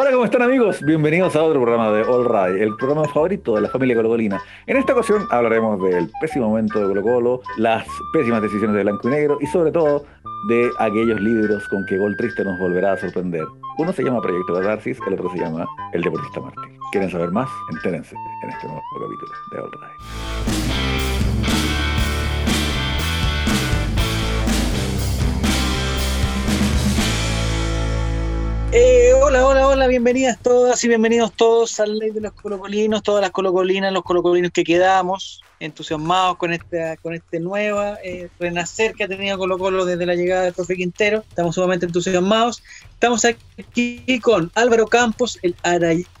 Hola, ¿cómo están amigos? Bienvenidos a otro programa de All Right, el programa favorito de la familia colocolina. En esta ocasión hablaremos del pésimo momento de Colo Colo, las pésimas decisiones de blanco y negro y sobre todo de aquellos libros con que Gol Triste nos volverá a sorprender. Uno se llama Proyecto Catarsis, el otro se llama El Deportista Mártir. ¿Quieren saber más? Entérense en este nuevo capítulo de All Right. Eh, hola, hola, hola, bienvenidas todas y bienvenidos todos al Ley de los Colocolinos, todas las colocolinas, los colocolinos que quedamos, entusiasmados con esta, con este nuevo eh, renacer que ha tenido Colo Colo desde la llegada del profe Quintero. Estamos sumamente entusiasmados. Estamos aquí con Álvaro Campos, el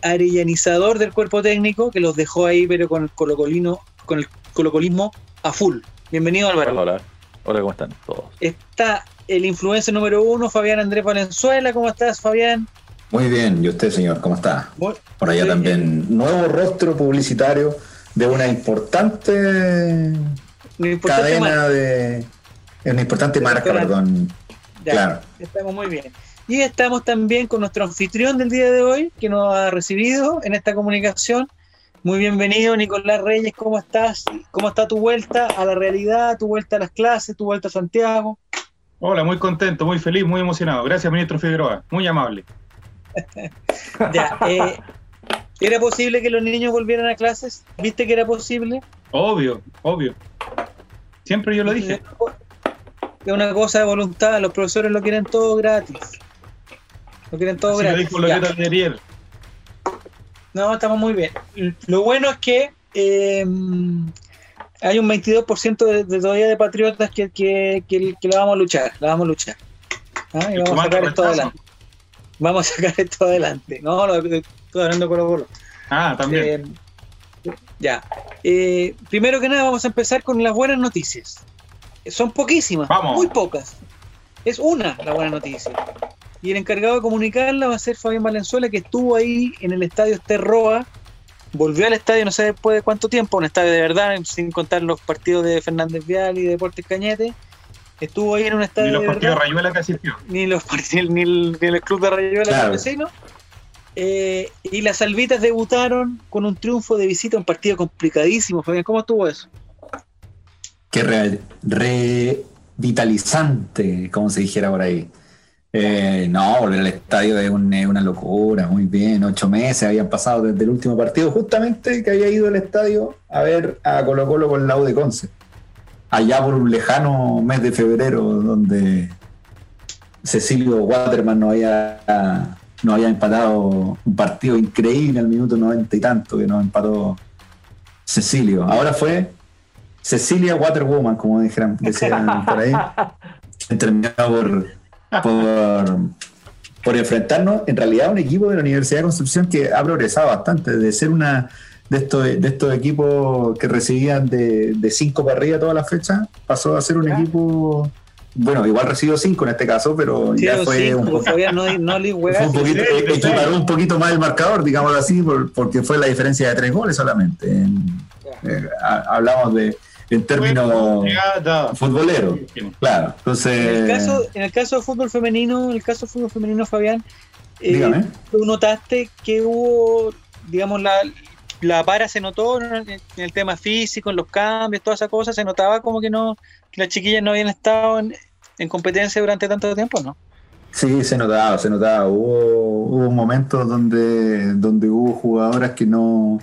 arellanizador del cuerpo técnico, que los dejó ahí, pero con el colocolino, con el colocolismo a full. Bienvenido, Álvaro. Hola, hola. Hola, ¿cómo están todos? Está el influencer número uno, Fabián Andrés Valenzuela. ¿Cómo estás, Fabián? Muy bien, ¿y usted, señor? ¿Cómo está? Por allá también, nuevo rostro publicitario de una importante, cadena de. Una importante marca, perdón. claro. Estamos muy bien. Y estamos también con nuestro anfitrión del día de hoy, que nos ha recibido en esta comunicación. Muy bienvenido, Nicolás Reyes, ¿cómo estás? ¿Cómo está tu vuelta a la realidad, tu vuelta a las clases, tu vuelta a Santiago? Hola, muy contento, muy feliz, muy emocionado. Gracias, ministro Figueroa, muy amable. ya, eh, ¿era posible que los niños volvieran a clases? ¿Viste que era posible? Obvio, obvio. Siempre yo lo dije. Es una cosa de voluntad, los profesores lo quieren todo gratis. Lo quieren todo gratis. Lo dijo ayer. No, estamos muy bien. Lo bueno es que eh, hay un 22% de, de, todavía de patriotas que, que, que, la vamos a luchar, la vamos a luchar. ¿Ah? Y vamos a sacar esto adelante. Vamos a sacar esto adelante. No, no estoy hablando Colo Colo. Ah, también. Eh, ya. Eh, primero que nada, vamos a empezar con las buenas noticias. Son poquísimas, vamos. muy pocas. Es una la buena noticia. Y el encargado de comunicarla va a ser Fabián Valenzuela, que estuvo ahí en el estadio Esterroa volvió al estadio no sé después de cuánto tiempo, un estadio de verdad, sin contar los partidos de Fernández Vial y de Deportes Cañete. Estuvo ahí en un estadio. Ni los partidos de Rayuela que asistió. Ni, los ni, el, ni el club de Rayuela claro. vecino. Eh, y las salvitas debutaron con un triunfo de visita a un partido complicadísimo. Fabián, ¿cómo estuvo eso? Qué re, revitalizante, como se dijera por ahí. Eh, no, al estadio es, una locura, muy bien. Ocho meses habían pasado desde el último partido, justamente que había ido al estadio a ver a Colo Colo con la U de Conce. Allá por un lejano mes de febrero, donde Cecilio Waterman no había, no había empatado un partido increíble al minuto noventa y tanto que nos empató Cecilio. Ahora fue Cecilia Waterwoman, como dijeron, decían por ahí. Terminado por por, por enfrentarnos en realidad a un equipo de la Universidad de Concepción que ha progresado bastante, de ser una de estos, de estos equipos que recibían de, de cinco para arriba toda la fecha, pasó a ser un equipo bueno, igual recibió cinco en este caso, pero ya fue un, poco, no, no le fue un poquito, equiparó un poquito más el marcador, digamos así, porque fue la diferencia de tres goles solamente. Eh, hablamos de, en términos futboleros. Claro. Entonces, en el caso, en el caso de fútbol femenino, en el caso de fútbol femenino, Fabián, eh, tú notaste que hubo, digamos, la, la para se notó en el tema físico, en los cambios, todas esas cosas, se notaba como que no, que las chiquillas no habían estado en, en competencia durante tanto tiempo, ¿no? Sí, se notaba, se notaba. Hubo, hubo momentos donde, donde hubo jugadoras que no,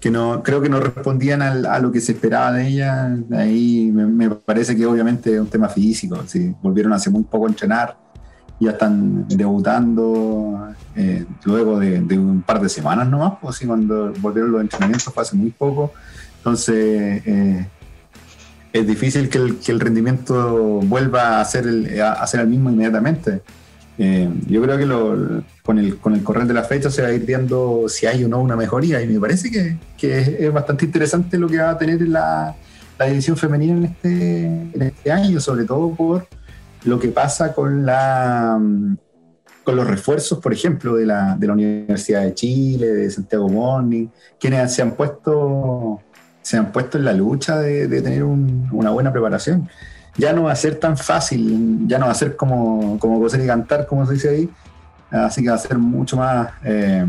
que no creo que no respondían a lo que se esperaba de ella. Ahí me, parece que obviamente es un tema físico. ¿sí? Volvieron hace muy poco a entrenar, ya están debutando eh, luego de, un par de semanas nomás, pues sí, cuando volvieron los entrenamientos fue hace muy poco. Entonces eh, es difícil que el, que el, rendimiento vuelva a ser el, a ser el mismo inmediatamente. Eh, yo creo que con, el, con el correr de la fecha se va a ir viendo si hay o no una mejoría y me parece que, es, bastante interesante lo que va a tener la, la división femenina en este, en este año, sobre todo por lo que pasa con, la, con los refuerzos, por ejemplo, de la, de la Universidad de Chile, de Santiago Morning, quienes se han puesto, se han puesto en la lucha de, tener una buena preparación ya no va a ser tan fácil, ya no va a ser como, como coser y cantar, como se dice ahí, así que va a ser mucho más eh,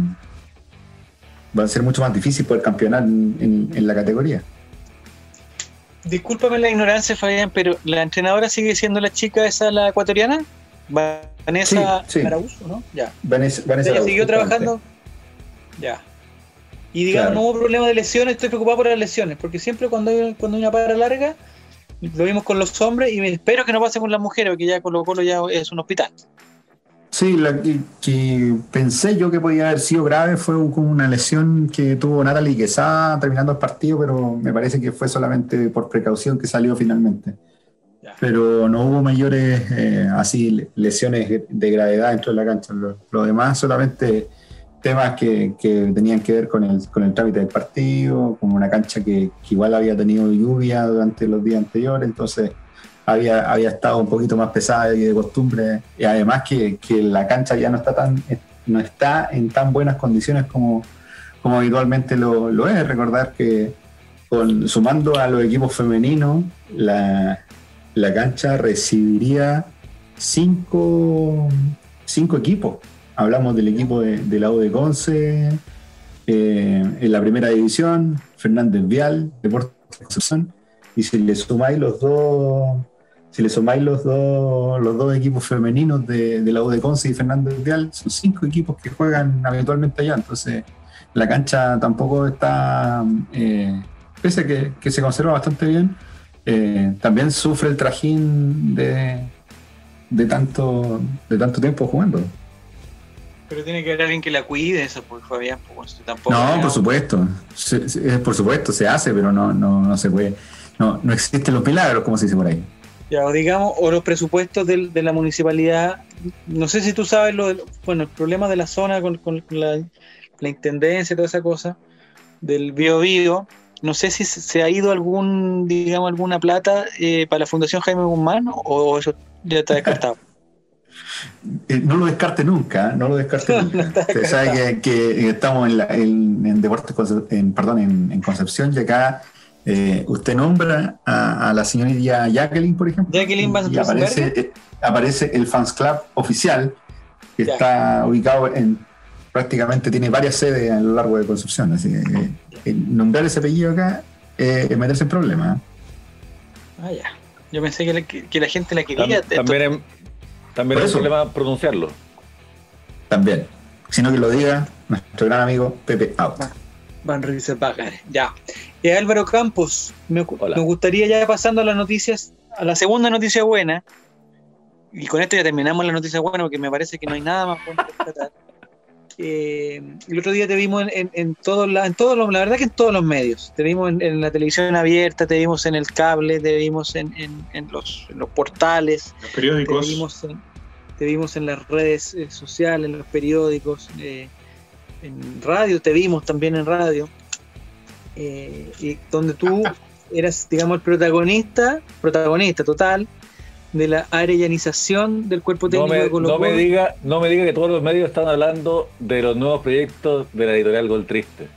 va a ser mucho más difícil poder campeonar en, en la categoría. Discúlpame la ignorancia, Fabián, pero ¿la entrenadora sigue siendo la chica esa, la ecuatoriana? Vanessa Sí, ¿no? Ya. Vanessa, Vanessa ¿Ella Araújo, siguió trabajando? Ya. Y digamos, Claro. no hubo problema de lesiones, estoy preocupado por las lesiones, porque siempre cuando hay, cuando hay una para larga, lo vimos con los hombres y espero que no pase con las mujeres, porque ya Colo Colo ya es un hospital. Sí, la que, que pensé yo que podía haber sido grave fue como una lesión que tuvo Natalie Quesada terminando el partido, pero me parece que fue solamente por precaución que salió finalmente. Ya. Pero no hubo mayores eh, así le- lesiones de gravedad dentro de la cancha. Lo, lo demás solamente temas que, tenían que ver con el, con el trámite del partido, como una cancha que, igual había tenido lluvia durante los días anteriores, entonces había, había estado un poquito más pesada y de costumbre, y además que, la cancha ya no está tan no está en tan buenas condiciones como, como habitualmente lo, es. Recordar que con, sumando a los equipos femeninos, la, la cancha recibiría cinco, cinco equipos. Hablamos del equipo de, la U de Conce, eh, en la primera división, Fernández Vial, Deportes Concepción, y si le sumáis los dos, si le sumáis los dos, los dos equipos femeninos de, la U de Conce y Fernández Vial, son cinco equipos que juegan habitualmente allá, entonces la cancha tampoco está, eh, pese a que, que se conserva bastante bien, eh, también sufre el trajín de, de, tanto, de tanto tiempo jugando. Pero tiene que haber alguien que la cuide, eso, pues Fabián, pues tampoco. No, por supuesto, se- se- por supuesto se hace, pero no, no, no se puede, no, no existen los milagros, como se dice por ahí. Ya, o digamos, o los presupuestos del- de la municipalidad. No sé si tú sabes lo del- bueno, el problema de la zona con, con la, la intendencia y toda esa cosa, del Bio Bio. No sé si se se ha ido algún, digamos, alguna plata eh, para la Fundación Jaime Guzmán o eso ya está descartado. Eh, no lo descarte nunca, no lo descarte nunca. Usted sabe que, que estamos en, la- en- en Deportes, en, perdón, en, en Concepción y acá eh, usted nombra a, a la señorita Jacqueline, por ejemplo, Jacqueline Van y aparece, eh, aparece el Fans Club oficial que Ya. está ubicado en prácticamente tiene varias sedes a lo largo de Concepción, así que eh, eh, nombrar ese apellido acá eh, es meterse en problemas. ¿eh? Ah, ya. Yo pensé que la, que, que la gente la quería. También es, también es un problema pronunciarlo. También, sino que lo diga nuestro gran amigo Pepe Out. Van Rieselbacher, ya. Eh, Álvaro Campos, me, gustaría ya pasando a las noticias, a la segunda noticia buena, y con esto ya terminamos la noticia buena porque me parece que no hay nada más bueno que tratar. Eh, el otro día te vimos en, en, en todos la, en todos los, la verdad que en todos los medios. Te vimos en, en la televisión abierta, te vimos en el cable, te vimos en, en- en los, en los portales, Los te periódicos. vimos en, te vimos en las redes eh, sociales, en los periódicos, eh, en radio, te vimos también en radio, eh, y donde tú eras, digamos, el protagonista, protagonista total de la arellanización del cuerpo No técnico me, de Colo no me diga, no me diga que todos los medios están hablando de los nuevos proyectos de la editorial Gol Triste.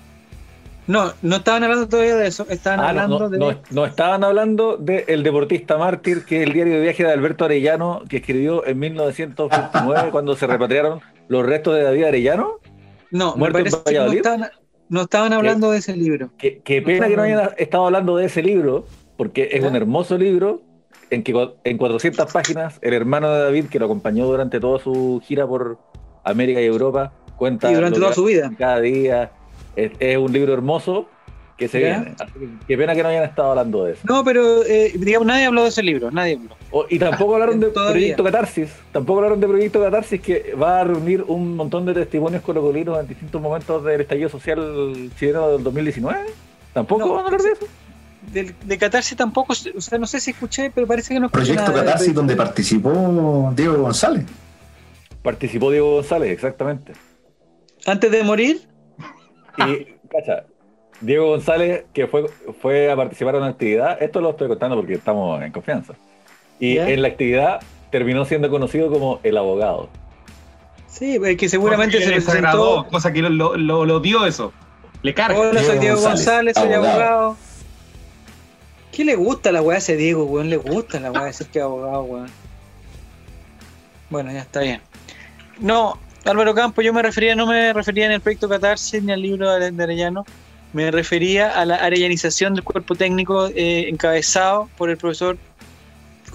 No, no estaban hablando todavía de eso, estaban Ah, hablando no, de... no- no estaban hablando de El Deportista Mártir, que es el diario de viaje de Alberto Arellano, que escribió en 1929 cuando se repatriaron los restos de David Arellano. no, me parece que no estaban, no estaban hablando de ese libro. Qué, pena que no hayan estado hablando de ese libro, porque es un hermoso libro en que en 400 páginas el hermano de David, que lo acompañó durante toda su gira por América y Europa, cuenta Y durante toda su vida. cada día. Es, es un libro hermoso que se viene. Qué pena que no hayan estado hablando de eso. No, pero eh, digamos, nadie habló de ese libro, nadie habló. O- y tampoco hablaron de Todavía. Proyecto Catarsis. Tampoco hablaron de Proyecto Catarsis, que va a reunir un montón de testimonios colocolinos en distintos momentos del estallido social chileno del 2019. ¿Tampoco No, van a hablar de eso? De Catarsis tampoco, o sea, no sé si escuché, pero parece que no escuché Proyecto nada de- Catarsis, donde participó Diego González. Participó Diego González, exactamente. Antes de morir, Y, cacha, Diego González, que fue, fue a participar en una actividad, esto lo estoy contando porque estamos en confianza. Y ¿Ya? en la actividad terminó siendo conocido como el abogado. sí, que seguramente se le presentó. desagradó, cosa que lo, lo, lo- lo odió eso. Le carga. Hola, soy Diego Diego González, González, soy abogado. abogado. ¿Qué le gusta la weá a ese Diego, weón? Le gusta la weá decir que es abogado, weón. Bueno, ya está bien. No, Álvaro Campo, yo me refería, no me refería en el proyecto Catarsis ni al libro de Arellano, me refería a la arellanización del cuerpo técnico eh, encabezado por el profesor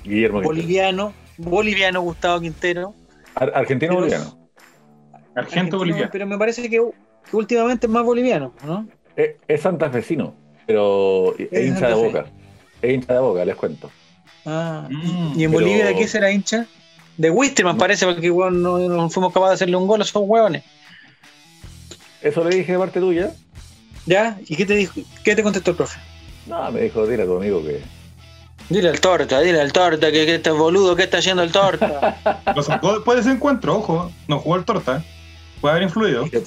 Guillermo Quintero. boliviano, boliviano Gustavo Quintero. Ar- Argentino Pero- boliviano. Argento boliviano. Pero me parece que, que últimamente es más boliviano, ¿no? Es, es santafesino, pero es Es hincha de boca. Es hincha de boca, les cuento. Ah, Mm, ¿Y en pero- Bolivia de qué será hincha? De Wisterman parece, porque weón, no, no fuimos capaces de hacerle un gol a esos hueones. Eso le dije de parte tuya. ¿Ya? ¿Y qué te dijo? ¿Qué te contestó el profe? No, me dijo, dile a tu amigo que. Dile al torta, dile al torta que, que este boludo, ¿qué está haciendo el torta? Lo sacó después de ese encuentro, ojo. No jugó el torta. Puede haber influido. Qué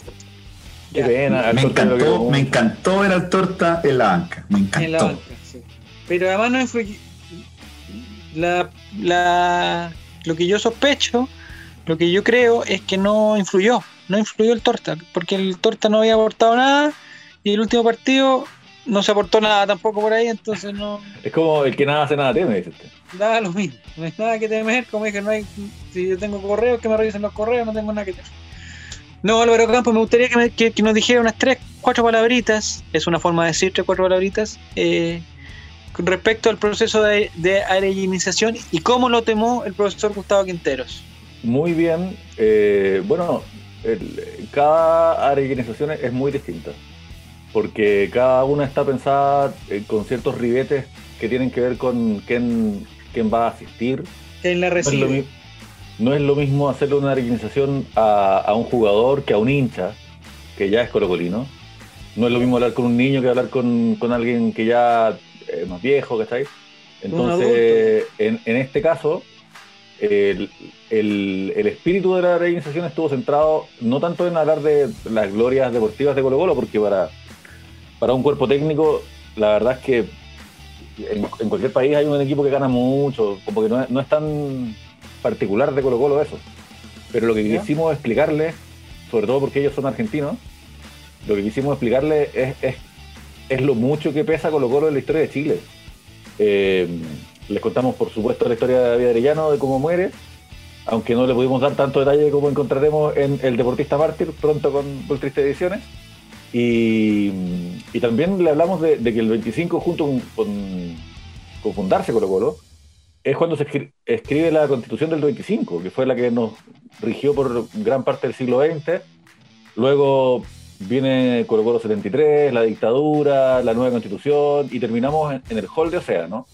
pena. al Me encantó, me encantó ver al torta en la banca. Me En la encantó. banca, sí. Pero además no influyó. La, la, lo que yo sospecho, lo que yo creo es que no influyó. No influyó el torta, porque el torta no había aportado nada y el último partido no se aportó nada tampoco por ahí, entonces no Es como el que nada hace nada teme, dice usted. da lo mismo. No hay nada que temer, como dije, no hay, si yo tengo correos, que me revisen los correos, no tengo nada que temer. No, Álvaro Campos, me gustaría que, me- que- que nos dijera unas tres, cuatro palabritas, es una forma de decir tres, cuatro palabritas, eh, respecto al proceso de, de arellanización y cómo lo tomó el profesor Gustavo Quinteros. Muy bien. eh, bueno, el- cada arellanización es muy distinta. Porque cada una está pensada eh, con ciertos ribetes que tienen que ver con quién, quién va a asistir. En la No es, lo, recibe. no es lo mismo hacerle una arellanización a, a un jugador que a un hincha, que ya es colocolino. No es lo mismo hablar con un niño que hablar con, con alguien que ya es más viejo, ¿cachai? Entonces, en, en este caso, el, el- el espíritu de la arellanización estuvo centrado no tanto en hablar de las glorias deportivas de Colo Colo, porque para, para un cuerpo técnico, la verdad es que en, en cualquier país hay un equipo que gana mucho, como que no es, no es tan particular de Colo Colo eso. Pero lo que ¿Ya? quisimos explicarles, sobre todo porque ellos son argentinos, lo que quisimos explicarles es, es, es lo mucho que pesa Colo Colo en la historia de Chile. Eh, les contamos, por supuesto, la historia de David Arellano, de cómo muere, aunque no le pudimos dar tanto detalle como encontraremos en El Deportista Mártir, pronto con, Tristes Ediciones. Y, y también le hablamos de, que el 25, junto con, con, con fundarse Colo Colo, es cuando se escri- escribe la constitución del 25, que fue la que nos rigió por gran parte del siglo XX. Luego viene Colo Colo 73, la dictadura, la nueva constitución, y terminamos en, en el hall de Océano,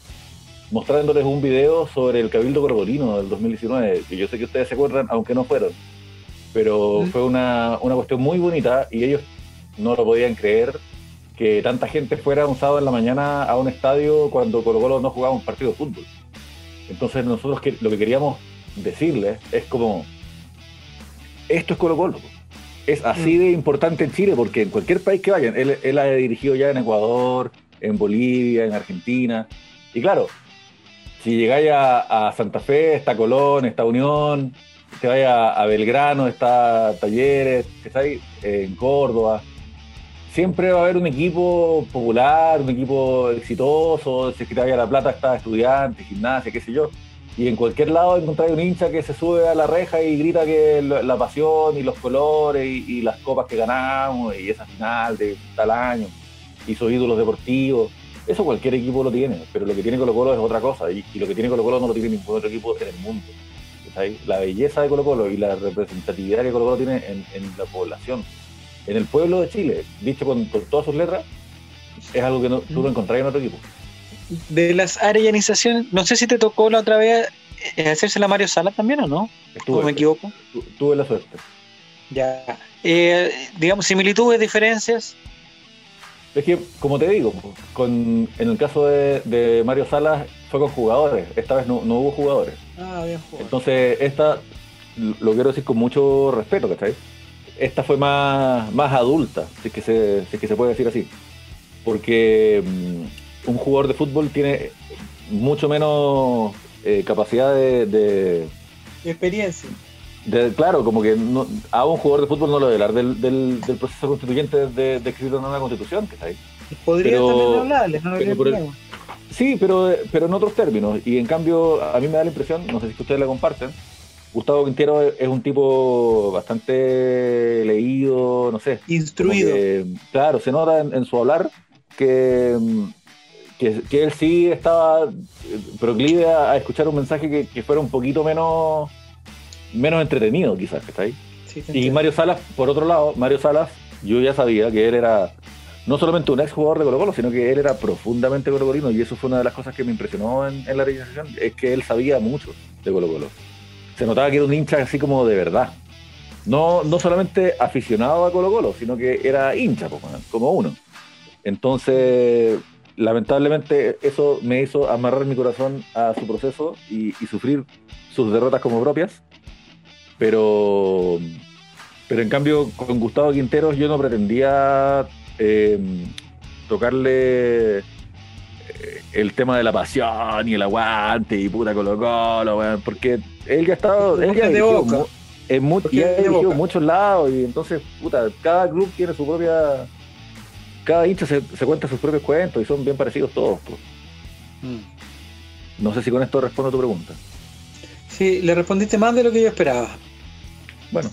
mostrándoles un video sobre el Cabildo Colocolino del 2019, que yo sé que ustedes se acuerdan, aunque no fueron. Pero Mm. fue una, una cuestión muy bonita y ellos no lo podían creer que tanta gente fuera un sábado en la mañana a un estadio cuando Colo Colo no jugaba un partido de fútbol. Entonces nosotros que, lo que queríamos decirles es como, esto es Colo Colo. Es así de importante en Chile porque en cualquier país que vayan, él, ha dirigido ya en Ecuador, en Bolivia, en Argentina. Y claro, si llegáis a, a Santa Fe, está Colón, está Unión, te vayas a Belgrano, está Talleres, ¿estáis? en Córdoba. Siempre va a haber un equipo popular, un equipo exitoso, si es que te vaya a La Plata está estudiante, gimnasia, qué sé yo. Y en cualquier lado encontráis un hincha que se sube a la reja y grita que la, pasión y los colores y, y las copas que ganamos y esa final de tal año y sus ídolos deportivos. Eso cualquier equipo lo tiene, pero lo que tiene Colo Colo es otra cosa y, y lo que tiene Colo Colo no lo tiene ningún otro equipo en el mundo. La belleza de Colo Colo y la representatividad que Colo Colo tiene en, en la población, en el pueblo de Chile, dicho con, con todas sus letras, es algo que no, tú no encontrás en otro equipo. De las arellanizaciones, no sé si te tocó la otra vez eh, hacérsela a Mario Sala también o no, Estuve, o me equivoco. tu- tuve la suerte. Ya. Eh, digamos, similitudes, diferencias. Es que, como te digo, con, en el caso de, de Mario Salas fue con jugadores, esta vez no, no hubo jugadores. Ah, bien jugado. Entonces, esta, lo quiero decir con mucho respeto, ¿cachai? Esta fue más, más adulta, si es, que se, si es que se puede decir así. Porque mm, un jugador de fútbol tiene mucho menos eh, capacidad de, de- Experiencia. de- claro, como que no- a un jugador de fútbol no lo debe hablar del, del- del proceso constituyente de, de escribir una nueva constitución, ¿cachai? Podría Pero- también hablarles, no habría problema. Sí, pero, pero en otros términos. Y en cambio, a mí me da la impresión, no sé si ustedes la comparten, Gustavo Quintero es un tipo bastante leído, no sé. Instruido. que, claro, se nota en, en su hablar que, que, que él sí estaba proclive a, a escuchar un mensaje que, que fuera un poquito menos, menos entretenido, quizás, ¿está ahí? Sí, Y. Mario Salas, por otro lado, Mario Salas, yo ya sabía que él era no solamente un ex jugador de Colo Colo, sino que él era profundamente colocolino y eso fue una de las cosas que me impresionó en, en la realización, es que él sabía mucho de Colo Colo. Se notaba que era un hincha así como de verdad. No, no solamente aficionado a Colo Colo, sino que era hincha, como uno. Entonces, lamentablemente, eso me hizo amarrar mi corazón a su proceso y, y sufrir sus derrotas como propias. Pero, pero en cambio, con Gustavo Quinteros yo no pretendía eh, tocarle eh, el tema de la pasión y el aguante y puta Colo Colo, weón, porque él ya ha estado, él ya de Boca. en mu- y ha dirigido muchos lados y entonces, puta, cada club tiene su propia, cada hincha se, se cuenta sus propios cuentos y son bien parecidos todos. pues. Mm. No sé si con esto respondo a tu pregunta. Sí, le respondiste más de lo que yo esperaba. Bueno,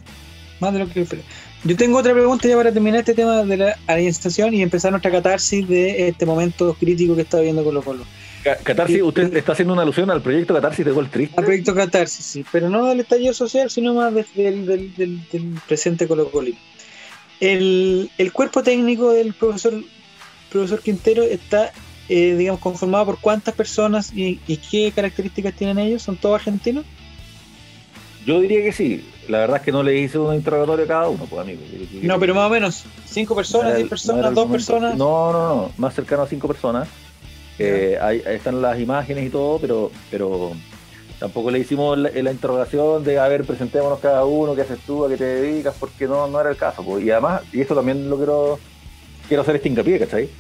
Más de lo que yo esperaba. Yo tengo otra pregunta ya para terminar este tema de la alineación y empezar nuestra catarsis de este momento crítico que está viviendo Colo Colo. Ca- Catarsis, usted está haciendo una alusión al proyecto Catarsis de Gol Triste. Al proyecto Catarsis, sí, pero no del estallido social, sino más de- del, del- del- del presente Colo Colo. El, el cuerpo técnico del profesor, profesor Quintero está, eh, digamos, conformado por cuántas personas y, y qué características tienen ellos. ¿Son todos argentinos? Yo diría que sí. La verdad es que no le hice un interrogatorio a cada uno, pues amigo. No, pero más o menos. ¿Cinco personas, diez no personas, dos personas? No, no, no, más cercano a cinco personas. Eh, ahí, ahí están las imágenes y todo, pero, pero tampoco le hicimos la, la interrogación de, a ver, presentémonos cada uno, qué haces tú, a qué te dedicas, porque no, no era el caso. pues. Y además, y esto también lo quiero, quiero hacer este hincapié, ¿cachai?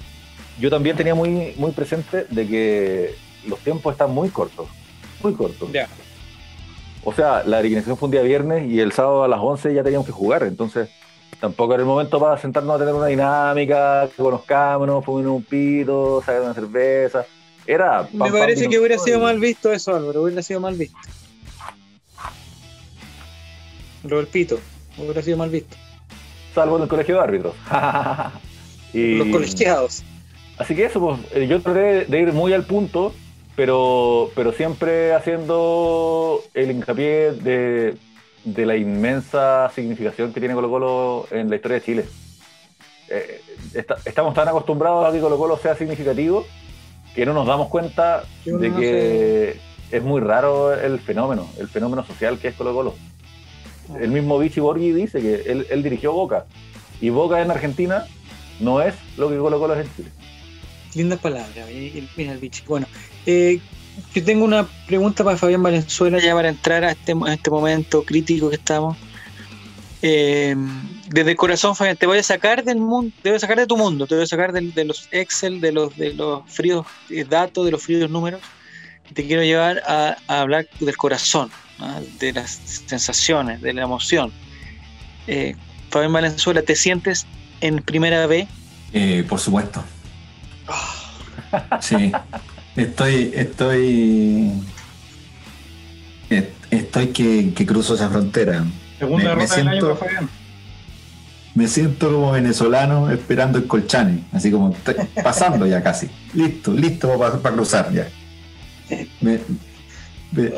Yo también tenía muy, muy presente de que los tiempos están muy cortos, muy cortos. Ya. O sea, la alineación fue un día viernes y el sábado a las 11 ya teníamos que jugar, entonces tampoco era el momento para sentarnos a tener una dinámica, que conozcámonos, fumar un pito, sacar una cerveza. Era. Me parece que hubiera sido mal visto eso, Álvaro. Hubiera sido mal visto. Lo del pito. Hubiera sido mal visto. Salvo en el colegio de árbitros. y, Los colegiados. Así que eso, pues, eh, yo traté de ir muy al punto, pero, pero siempre haciendo el hincapié de, de la inmensa significación que tiene Colo Colo en la historia de Chile. Eh, está- estamos tan acostumbrados a que Colo Colo sea significativo que no nos damos cuenta de no que es muy raro el fenómeno, el fenómeno social que es Colo Colo. El mismo Vichy Borghi dice que él, él dirigió Boca y Boca en Argentina no es lo que Colo Colo es en Chile. Lindas palabras. y- y- Mira el bicho. Bueno, eh, yo tengo una pregunta para Fabián Valenzuela ya para entrar a este, a este momento crítico que estamos. Eh, desde el corazón, Fabián, te voy a sacar del mundo, te voy a sacar de tu mundo, te voy a sacar de, los Excel, de los, fríos eh, datos, de los fríos números. Te quiero llevar a, hablar del corazón, de las sensaciones, de la emoción. Eh, Fabián Valenzuela, ¿te sientes en primera B? Eh, por supuesto. Sí. Estoy, estoy. eh, Estoy que, que cruzo esa frontera. Segunda Me- me derrota del año siento- para Fabián. Me siento como venezolano esperando el colchane, así como pasando ya casi. Listo, listo para cruzar ya. Me- me-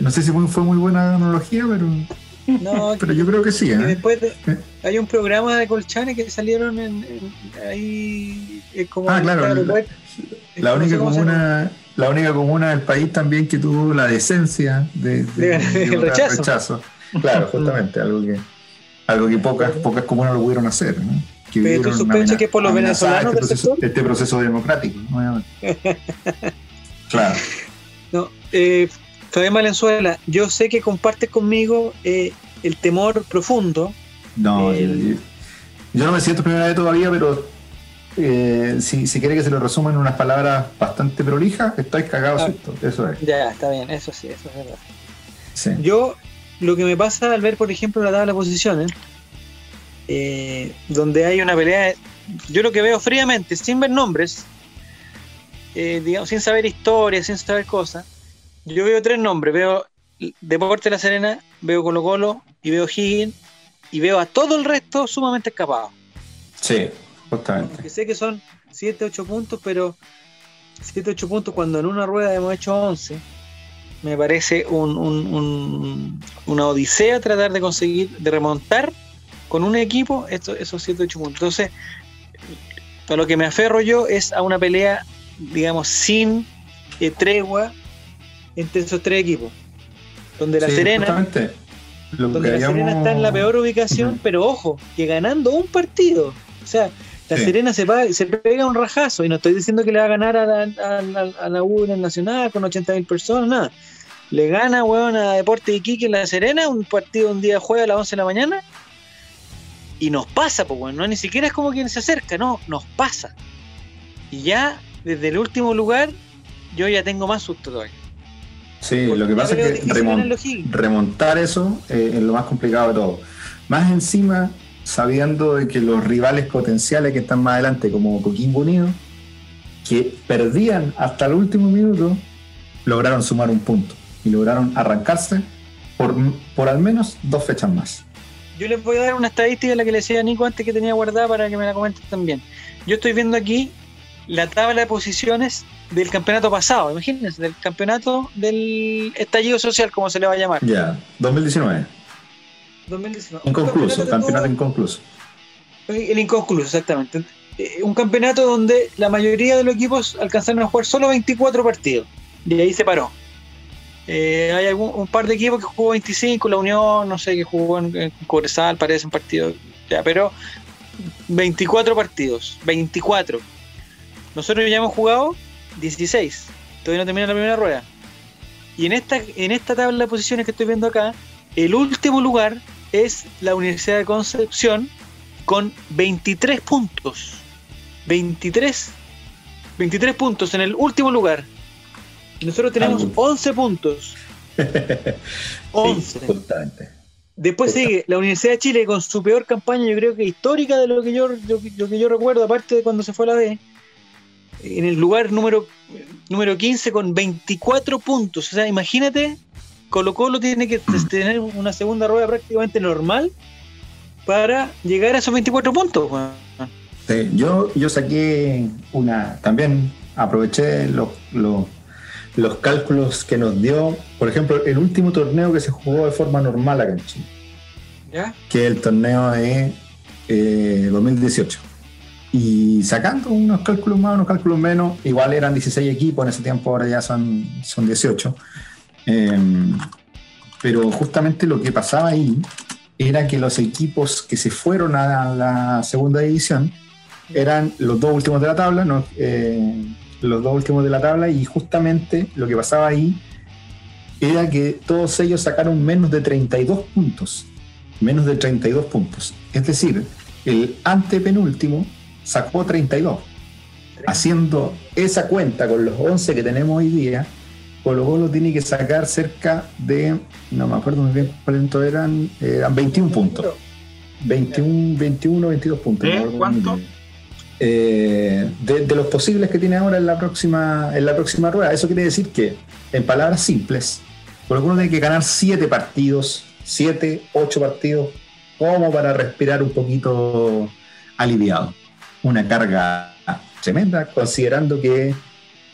no sé si fue, fue muy buena analogía, pero, No, pero yo creo que sí. ¿eh? después de- hay un programa de colchanes que salieron en, en- ahí eh, como Ah, claro, la- única comuna, la única comuna del país también que tuvo la decencia de, votar rechazo. Claro, justamente, algo que, algo que pocas, pocas comunas lo pudieron hacer. ¿no? Que Pero tú sospechas que es por los venezolanos este del proceso, sector? este proceso democrático, obviamente. claro. No, eh, Fabián Valenzuela, yo sé que compartes conmigo eh, el temor profundo. No, El- yo, yo no me siento primera vez todavía, pero eh, si, si quiere que se lo resuma en unas palabras bastante prolijas, estoy cagado Ah. susto. Eso es. Ya, está bien, eso sí, eso es verdad. Sí. Yo, lo que me pasa al ver, por ejemplo, la tabla de posiciones, eh, donde hay una pelea, yo lo que veo fríamente, sin ver nombres, eh, digamos, sin saber historia, sin saber cosas, yo veo tres nombres, veo Deporte La Serena, veo Colo Colo y veo Higgins y veo a todo el resto sumamente escapado. Sí, justamente. Porque sé que son 7, 8 puntos, pero 7, 8 puntos cuando en una rueda hemos hecho 11, me parece un, un- un- una odisea tratar de conseguir, de remontar con un equipo esto- esos 7, 8 puntos. Entonces, a lo que me aferro yo es a una pelea, digamos, sin eh, tregua entre esos tres equipos. Donde la Sí, Serena, donde que la Serena está en la peor ubicación, pero ojo, que ganando un partido. O sea, la Sí. Serena se, pa- se pega un rajazo, y no estoy diciendo que le va a ganar a la, a la- a la U en el Nacional con 80.000 personas, nada. Le gana, weón, a Deporte Iquique en la Serena, un partido un día juega a las 11 de la mañana, y nos pasa, pues, weón, no ni siquiera es como quien se acerca, no, nos pasa. Y ya, desde el último lugar, yo ya tengo más susto todavía. Sí, Porque lo que pasa es que remontar eso eh, es lo más complicado de todo. Más encima, sabiendo de que los rivales potenciales que están más adelante, como Coquimbo Unido, que perdían hasta el último minuto, lograron sumar un punto y lograron arrancarse por, por al menos dos fechas más. Yo les voy a dar una estadística, la que le decía a Nico antes que tenía guardada para que me la comenten también. Yo estoy viendo aquí la tabla de posiciones del campeonato pasado, imagínense, del campeonato del estallido social, como se le va a llamar. Ya, 2019, 2019. inconcluso, Un campeonato que inconcluso. El inconcluso, exactamente. Eh, Un campeonato donde la mayoría de los equipos alcanzaron a jugar solo 24 partidos. Y ahí se paró. Eh, hay algún, un par de equipos que jugó 25, la Unión, no sé, que jugó en, en Cobresal, parece un partido. Ya, pero 24 partidos, 24. Nosotros ya hemos jugado 16. Todavía no termina la primera rueda. Y en esta, en esta tabla de posiciones que estoy viendo acá, el último lugar es la Universidad de Concepción con 23 puntos. 23, 23 puntos en el último lugar. Nosotros tenemos Algo. 11 puntos. 11. Justamente. Después sigue la Universidad de Chile con su peor campaña, yo creo que histórica de lo que yo, lo que yo recuerdo, aparte de cuando se fue a la B. En el lugar número, número 15 con 24 puntos. O sea, imagínate, Colo Colo tiene que tener una segunda rueda prácticamente normal para llegar a esos 24 puntos. Sí, yo, yo saqué una, también aproveché los, los, los cálculos que nos dio, por ejemplo, el último torneo que se jugó de forma normal acá en Chile, ¿Ya? que es el torneo de eh, 2018. Y sacando unos cálculos más, unos cálculos menos, igual eran 16 equipos en ese tiempo, ahora ya son, son 18. Eh, pero justamente lo que pasaba ahí era que los equipos que se fueron a la segunda división eran los dos últimos de la tabla, ¿no? Eh, los dos últimos de la tabla, y justamente lo que pasaba ahí era que todos ellos sacaron menos de 32 puntos. Menos de 32 puntos. Es decir, el antepenúltimo sacó 32. Haciendo esa cuenta con los 11 que tenemos hoy día, Colo Colo tiene que sacar cerca de, no me acuerdo muy bien cuántos eran, eran 21 puntos. 21, 21 22 puntos. ¿De no me acuerdo cuánto? Eh, de, de los posibles que tiene ahora en la próxima en la próxima rueda. Eso quiere decir que, en palabras simples, Colo Colo tiene que ganar 7 partidos, 7, 8 partidos, como para respirar un poquito aliviado. Una carga tremenda, considerando que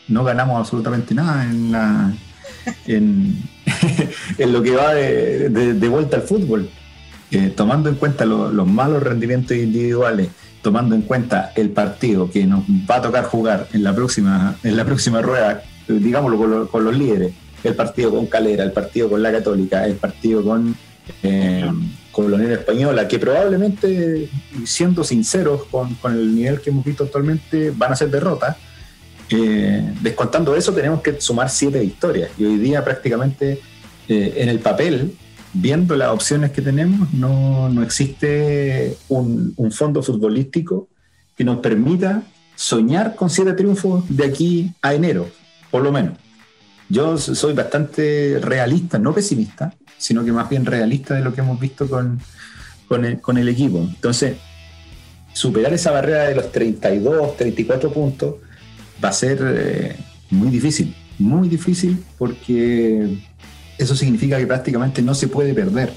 no ganamos absolutamente nada en, la, en, en lo que va de, vuelta al fútbol. Eh, tomando en cuenta lo- los malos rendimientos individuales, tomando en cuenta el partido que nos va a tocar jugar en la próxima, en la próxima rueda, digámoslo con, con los líderes, el partido con Calera, el partido con la Católica, el partido con, eh, con la Unión Española, que probablemente, siendo sinceros con, con el nivel que hemos visto actualmente, van a ser derrotas. Eh, descontando eso, tenemos que sumar siete victorias. Y hoy día prácticamente eh, en el papel, viendo las opciones que tenemos, no, no existe un, fondo futbolístico que nos permita soñar con siete triunfos de aquí a enero, por lo menos. Yo soy bastante realista, no pesimista, sino que más bien realista de lo que hemos visto con, con, el, con el equipo. Entonces, superar esa barrera de los 32, 34 puntos va a ser eh, muy difícil, muy difícil porque eso significa que prácticamente no se puede perder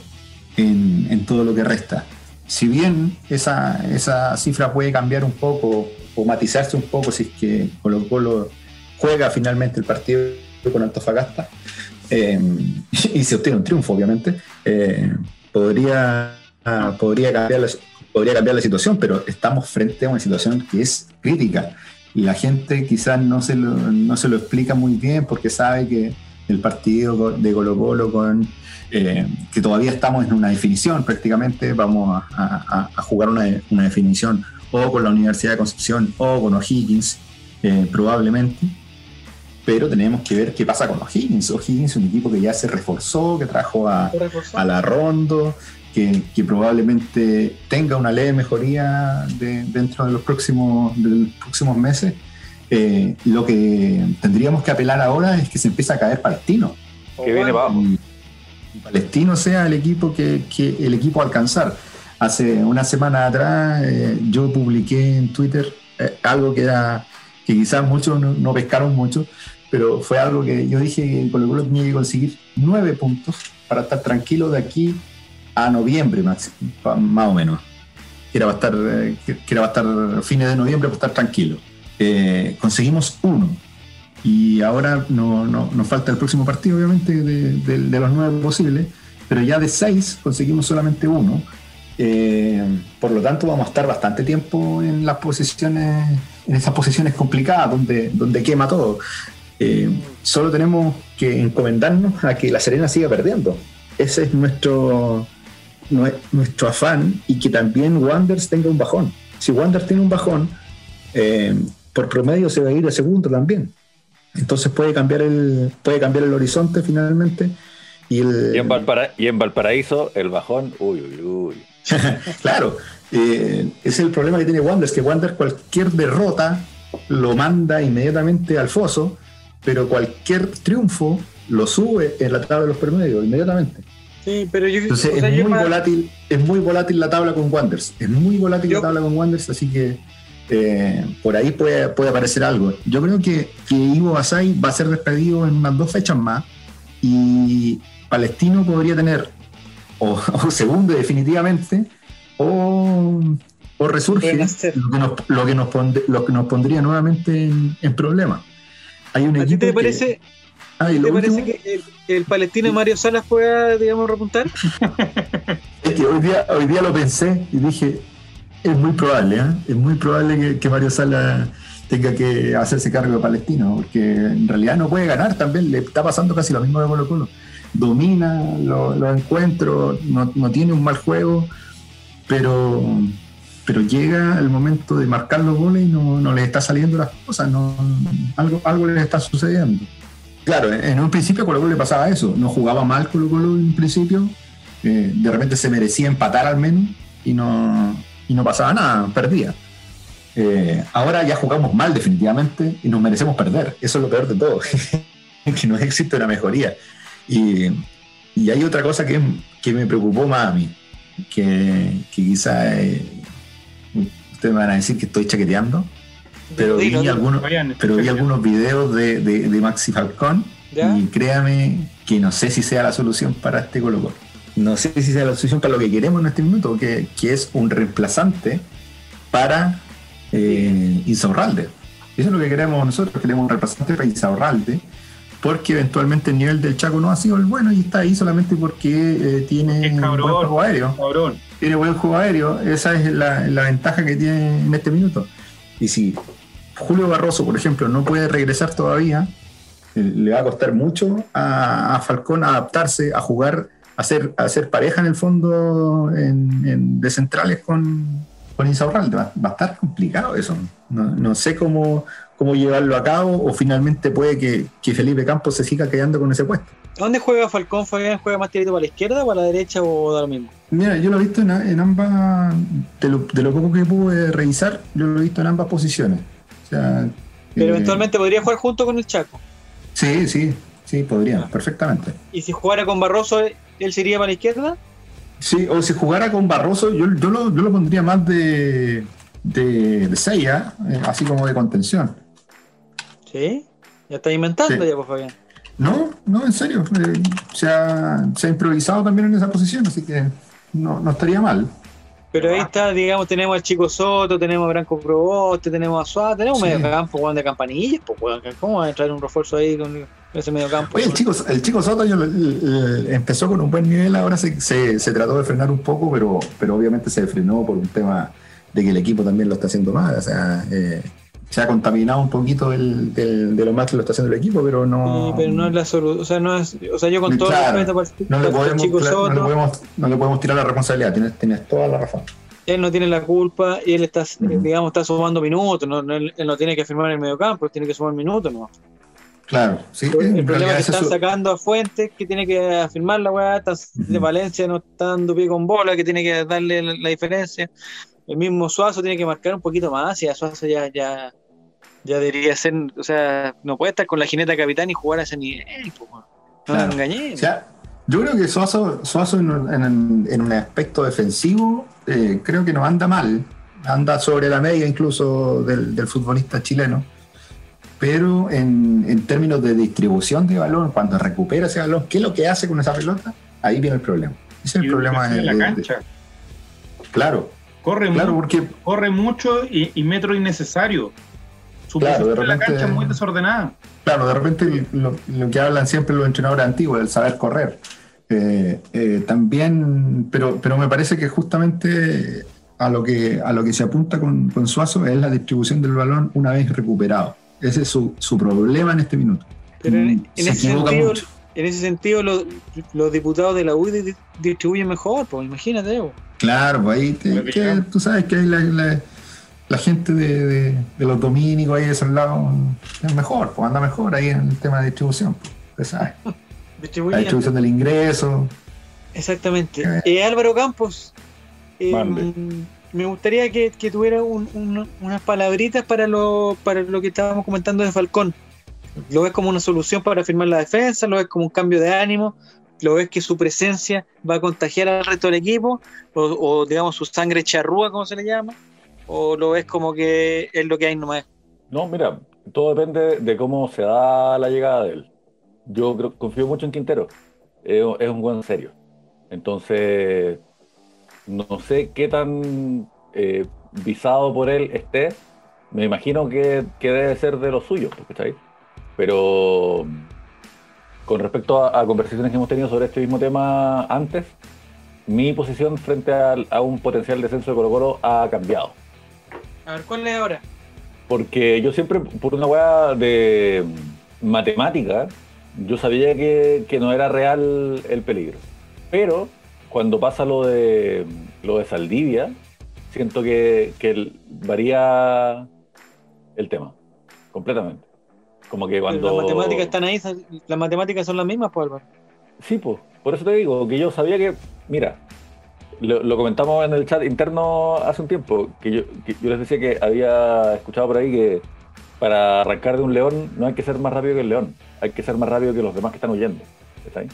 en, todo lo que resta. Si bien esa, esa, cifra puede cambiar un poco o matizarse un poco si es que Colo Colo juega finalmente el partido con Antofagasta eh, y se obtiene un triunfo, obviamente, eh, podría, podría, cambiar la, podría cambiar la situación, pero estamos frente a una situación que es crítica y la gente quizás no se lo, no se lo explica muy bien porque sabe que el partido de Colo Colo con eh, que todavía estamos en una definición prácticamente, vamos a, jugar una, una, definición o con la Universidad de Concepción o con O'Higgins, eh, probablemente, pero tenemos que ver qué pasa con O'Higgins. O'Higgins es un equipo que ya se reforzó, que trajo a, a la Rondo, que, que, probablemente tenga una leve mejoría dentro de los próximos, de los próximos meses. Eh, lo que tendríamos que apelar ahora es que se empiece a caer Palestino. Que viene abajo. Palestino sea el equipo que, el equipo a alcanzar. Hace una semana atrás eh, yo publiqué en Twitter eh, algo que era que quizás muchos no, pescaron mucho, pero fue algo que yo dije que Colo Colo tenía que conseguir nueve puntos para estar tranquilo de aquí a noviembre más, o menos. Que era, estar, eh, estar fines de noviembre para estar tranquilo. conseguimos uno y ahora no, nos falta el próximo partido, obviamente, de, los nueve posibles, pero ya de seis conseguimos solamente uno. Eh, por lo tanto, vamos a estar bastante tiempo en las posiciones, en esas posiciones complicadas donde, donde quema todo. Eh, solo tenemos que encomendarnos a que la Serena siga perdiendo. Ese es nuestro, nuestro afán y que también Wanders tenga un bajón. Si Wanders tiene un bajón, eh, por promedio se va a ir a segundo también. Entonces puede cambiar el, puede cambiar el horizonte finalmente. Y, el, y, en, Valparaíso, el bajón, uy, uy, uy. claro, eh, es el problema que tiene Wander, que Wander cualquier derrota lo manda inmediatamente al foso, pero cualquier triunfo lo sube en la tabla de los promedios inmediatamente. Sí, pero yo, Entonces es, muy volátil, es muy volátil la tabla con Wanders, es muy volátil la tabla con Wanders, así que eh, por ahí puede, puede aparecer algo. Yo creo que, que Ivo Basay va a ser despedido en unas dos fechas más y Palestino podría tener o, segundo definitivamente o, o resurge lo que, nos, lo, que nos pondría nuevamente en, problemas. Hay un equipo te parece, ah, ¿te parece que el, palestino Mario Salas pueda, digamos, repuntar? es que hoy día, hoy día lo pensé y dije, es muy probable, ¿eh? es muy probable que, Mario Sala tenga que hacerse cargo de Palestino, porque en realidad no puede ganar también, le está pasando casi lo mismo de Colo Colo. Domina los encuentros, no, tiene un mal juego, pero, pero llega el momento de marcar los goles y no, le está saliendo las cosas, no, algo, algo le está sucediendo. Claro, en un principio Colo Colo le pasaba eso, no jugaba mal Colo Colo en principio, eh, de repente se merecía empatar al menos y no, y no pasaba nada, perdía. Eh, ahora ya jugamos mal definitivamente y nos merecemos perder. Eso es lo peor de todo, que no existe una mejoría. Y, y hay otra cosa que, que, me preocupó más a mí, que, que quizá eh, ustedes me van a decir que estoy chaqueteando, pero vi, algunos, pero vi algunos videos de, de, Maxi Falcón y créame que no sé si sea la solución para este Colo Colo no sé si sea la solución para lo que queremos en este minuto, que, es un reemplazante para eh, Insaurralde. Eso es lo que queremos nosotros, queremos un reemplazante para Insaurralde, porque eventualmente el nivel del Chaco no ha sido el bueno y está ahí solamente porque eh, tiene buen juego aéreo. Tiene buen juego aéreo, esa es la, ventaja que tiene en este minuto. Y si Julio Barroso, por ejemplo, no puede regresar todavía, eh, le va a costar mucho a, a Falcón adaptarse a jugar hacer, hacer pareja en el fondo en, de centrales con, con Insaurralde. Va, va, a estar complicado eso. No, sé cómo, cómo llevarlo a cabo o finalmente puede que, Felipe Campos se siga quedando con ese puesto. ¿Dónde juega Falcón? ¿Juega más tirito para la izquierda o para la derecha o da lo mismo? Mira, yo lo he visto en, ambas, de lo, de lo, poco que pude revisar, yo lo he visto en ambas posiciones. Pero eventualmente podría jugar junto con el Chaco. Sí, sí, sí, podría, perfectamente. ¿Y si jugara con Barroso, él sería para la izquierda. Sí, o si jugara con Barroso, yo, yo, lo, yo lo pondría más de, de, de Seiya, eh, así como de contención. ¿Sí? Ya está inventando ya, pues Fabián. No, no, en serio. eh, se, ha, se ha improvisado también en esa posición, así que no, no estaría mal. Pero ahí está, digamos, tenemos al Chico Soto, tenemos a Branco Proboste, tenemos a Suárez, tenemos un Sí. medio campo, weón, de campanillas, pues, weón. ¿Cómo va a entrar un refuerzo ahí con ese medio campo? Oye, el chico, el chico Soto yo, el- el- empezó con un buen nivel, ahora se, se, se trató de frenar un poco, pero, pero obviamente se frenó por un tema de que el equipo también lo está haciendo mal. O sea, eh, se ha contaminado un poquito el, de lo mal que lo está haciendo el equipo, pero no. Sí, pero no es la solución. O sea, no es, o sea, yo con todo Claro, respeto el- no le, podemos, no, le podemos, no le podemos tirar la responsabilidad, tienes, tienes toda la razón. él no tiene la culpa y él está, Ujú. digamos, está sumando minutos. No, no- él, no tiene que firmar en el medio campo, él tiene que sumar minutos, ¿no? Claro, sí. El problema es que están su- sacando a Fuentes, que tiene que afirmar la weá, de. Valencia no está dando pie con bola, que tiene que darle la, la diferencia. El mismo Suazo tiene que marcar un poquito más, y a Suazo ya, ya, ya debería ser, o sea, no puede estar con la jineta capitán y jugar a ese nivel, pues, no Claro. O sea, yo creo que Suazo, Suazo en, un- en- en un aspecto defensivo eh, creo que no anda mal. Anda sobre la media incluso del, del futbolista chileno. Pero en, en términos de distribución de balón, cuando recupera ese balón, ¿qué es lo que hace con esa pelota? Ahí viene el problema. Ese es el problema. en de- la de- cancha. claro, Corre, claro, mu- porque corre mucho y, y metro innecesario. Su Claro, de en la repente- cancha es muy desordenada. Claro, de repente lo, lo que hablan siempre los entrenadores antiguos, el saber correr. Eh, eh, también, pero, pero me parece que justamente a lo que, a lo que se apunta con, con Suazo es la distribución del balón una vez recuperado. Ese es su, su problema en este minuto. Pero en, Mm, en se ese equivoca sentido, mucho. En ese sentido los, los diputados de la UDI di- distribuyen mejor, pues imagínate. po. Claro, pues ahí te- que tú sabes que hay la, la- la gente de, de- de los dominicos ahí de esos lados es mejor, pues anda mejor ahí en el tema de distribución. Pues, usted sabe. La distribución del ingreso. Exactamente. Eh. Eh, Álvaro Campos, eh, me gustaría que, que tuviera un- un- unas palabritas para lo, para lo que estábamos comentando de Falcón. ¿Lo ves como una solución para firmar la defensa? ¿Lo ves como un cambio de ánimo? ¿Lo ves que su presencia va a contagiar al resto del equipo? ¿O, digamos su sangre charrúa, como se le llama? ¿O lo ves como que es lo que hay nomás? No, mira, todo depende de cómo se da la llegada de él. Yo creo- confío mucho en Quintero. Es, un buen serio. Entonces, no sé qué tan eh, visado por él esté. Me imagino que, que debe ser de los suyos, ¿cachai? Pero con respecto a, a conversaciones que hemos tenido sobre este mismo tema antes, mi posición frente a, un potencial descenso de Colo Colo ha cambiado. A ver, ¿cuál es ahora? Porque yo siempre, por una weá de matemática, yo sabía que, que no era real el peligro. Pero cuando pasa lo de lo de Saldivia, siento que, que varía el tema, completamente. Como que cuando. Las matemáticas están ahí, las matemáticas son las mismas, pues Álvaro. Sí, pues, por eso te digo, que yo sabía que, mira, lo, lo comentamos en el chat interno hace un tiempo, que yo, que yo les decía que había escuchado por ahí que para arrancar de un león no hay que ser más rápido que el león, hay que ser más rápido que los demás que están huyendo. ¿Está ahí?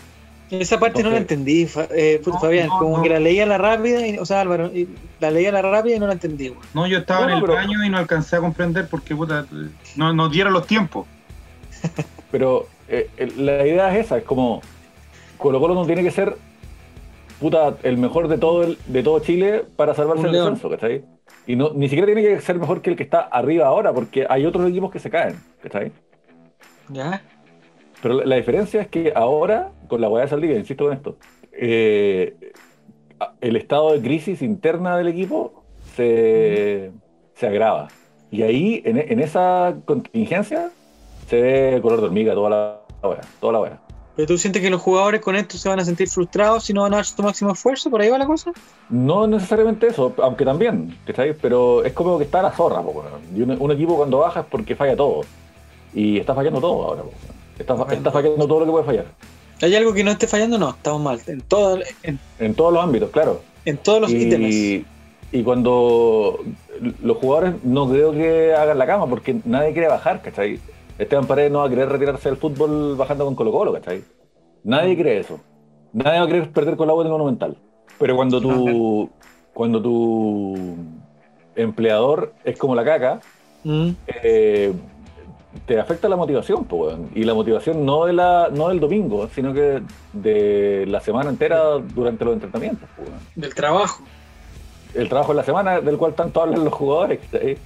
Esa parte no la entendí, eh, No, Fabián, no, como no. que la leía a la rápida, y- o sea, Álvaro, y la leía a la rápida y no la entendí. güey. No, yo estaba No, en el pero- baño y no alcancé a comprender porque puta, no nos dieron los tiempos. Pero eh, la idea es esa, es como Colo Colo no tiene que ser puta, el mejor de todo el, de todo Chile para salvarse del descenso, ¿cachai? Y no, ni siquiera tiene que ser mejor que el que está arriba ahora, porque hay otros equipos que se caen, ¿cachai? ¿Ya? Pero la, la diferencia es que ahora, con la hueá de Saldivia, insisto con esto, eh, el estado de crisis interna del equipo se, se agrava. Y ahí, en, en esa contingencia, se ve color de hormiga toda la hueá, toda la hueá. ¿Pero tú sientes que los jugadores con esto se van a sentir frustrados si no van a dar su máximo esfuerzo? ¿Por ahí va la cosa? No necesariamente eso, aunque también, ¿cachai? Pero es como que está la zorra, po. Y un, un equipo cuando baja es porque falla todo. Y está fallando todo ahora, po. Está, fa- está fallando todo lo que puede fallar. ¿Hay algo que no esté fallando? No, estamos mal. En, todo, en, En todos los ámbitos, claro. en todos los ítems. Y, y cuando los jugadores no creo que hagan la cama, porque nadie quiere bajar, ¿cachai? Esteban Paredes no va a querer retirarse del fútbol bajando con Colo Colo, ¿cachai? Nadie cree eso. Nadie va a querer perder con la agua en el Monumental. Pero cuando tu, cuando tu empleador es como la caca, Mm. eh, te afecta la motivación, weón. y la motivación no de la no del domingo, sino que de la semana entera durante los entrenamientos. Del trabajo. El trabajo en la semana del cual tanto hablan los jugadores. ¿cachai?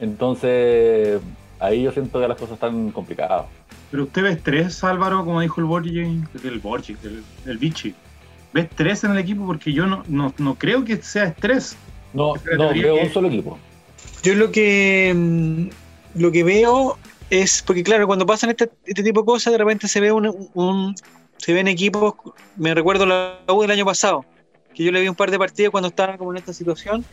Entonces, ahí yo siento que las cosas están complicadas. Pero usted ve estrés, Álvaro, como dijo el Borgi, el Borgi, el, el Vichy. ¿Ve estrés en el equipo? Porque yo no, no, no creo que sea estrés. No, no veo que- un solo equipo. Yo lo que mm, lo que veo es porque claro cuando pasan este, este tipo de cosas de repente se ve un, un- se ven equipos me recuerdo la U del año pasado que yo le vi un par de partidos cuando estaban como en esta situación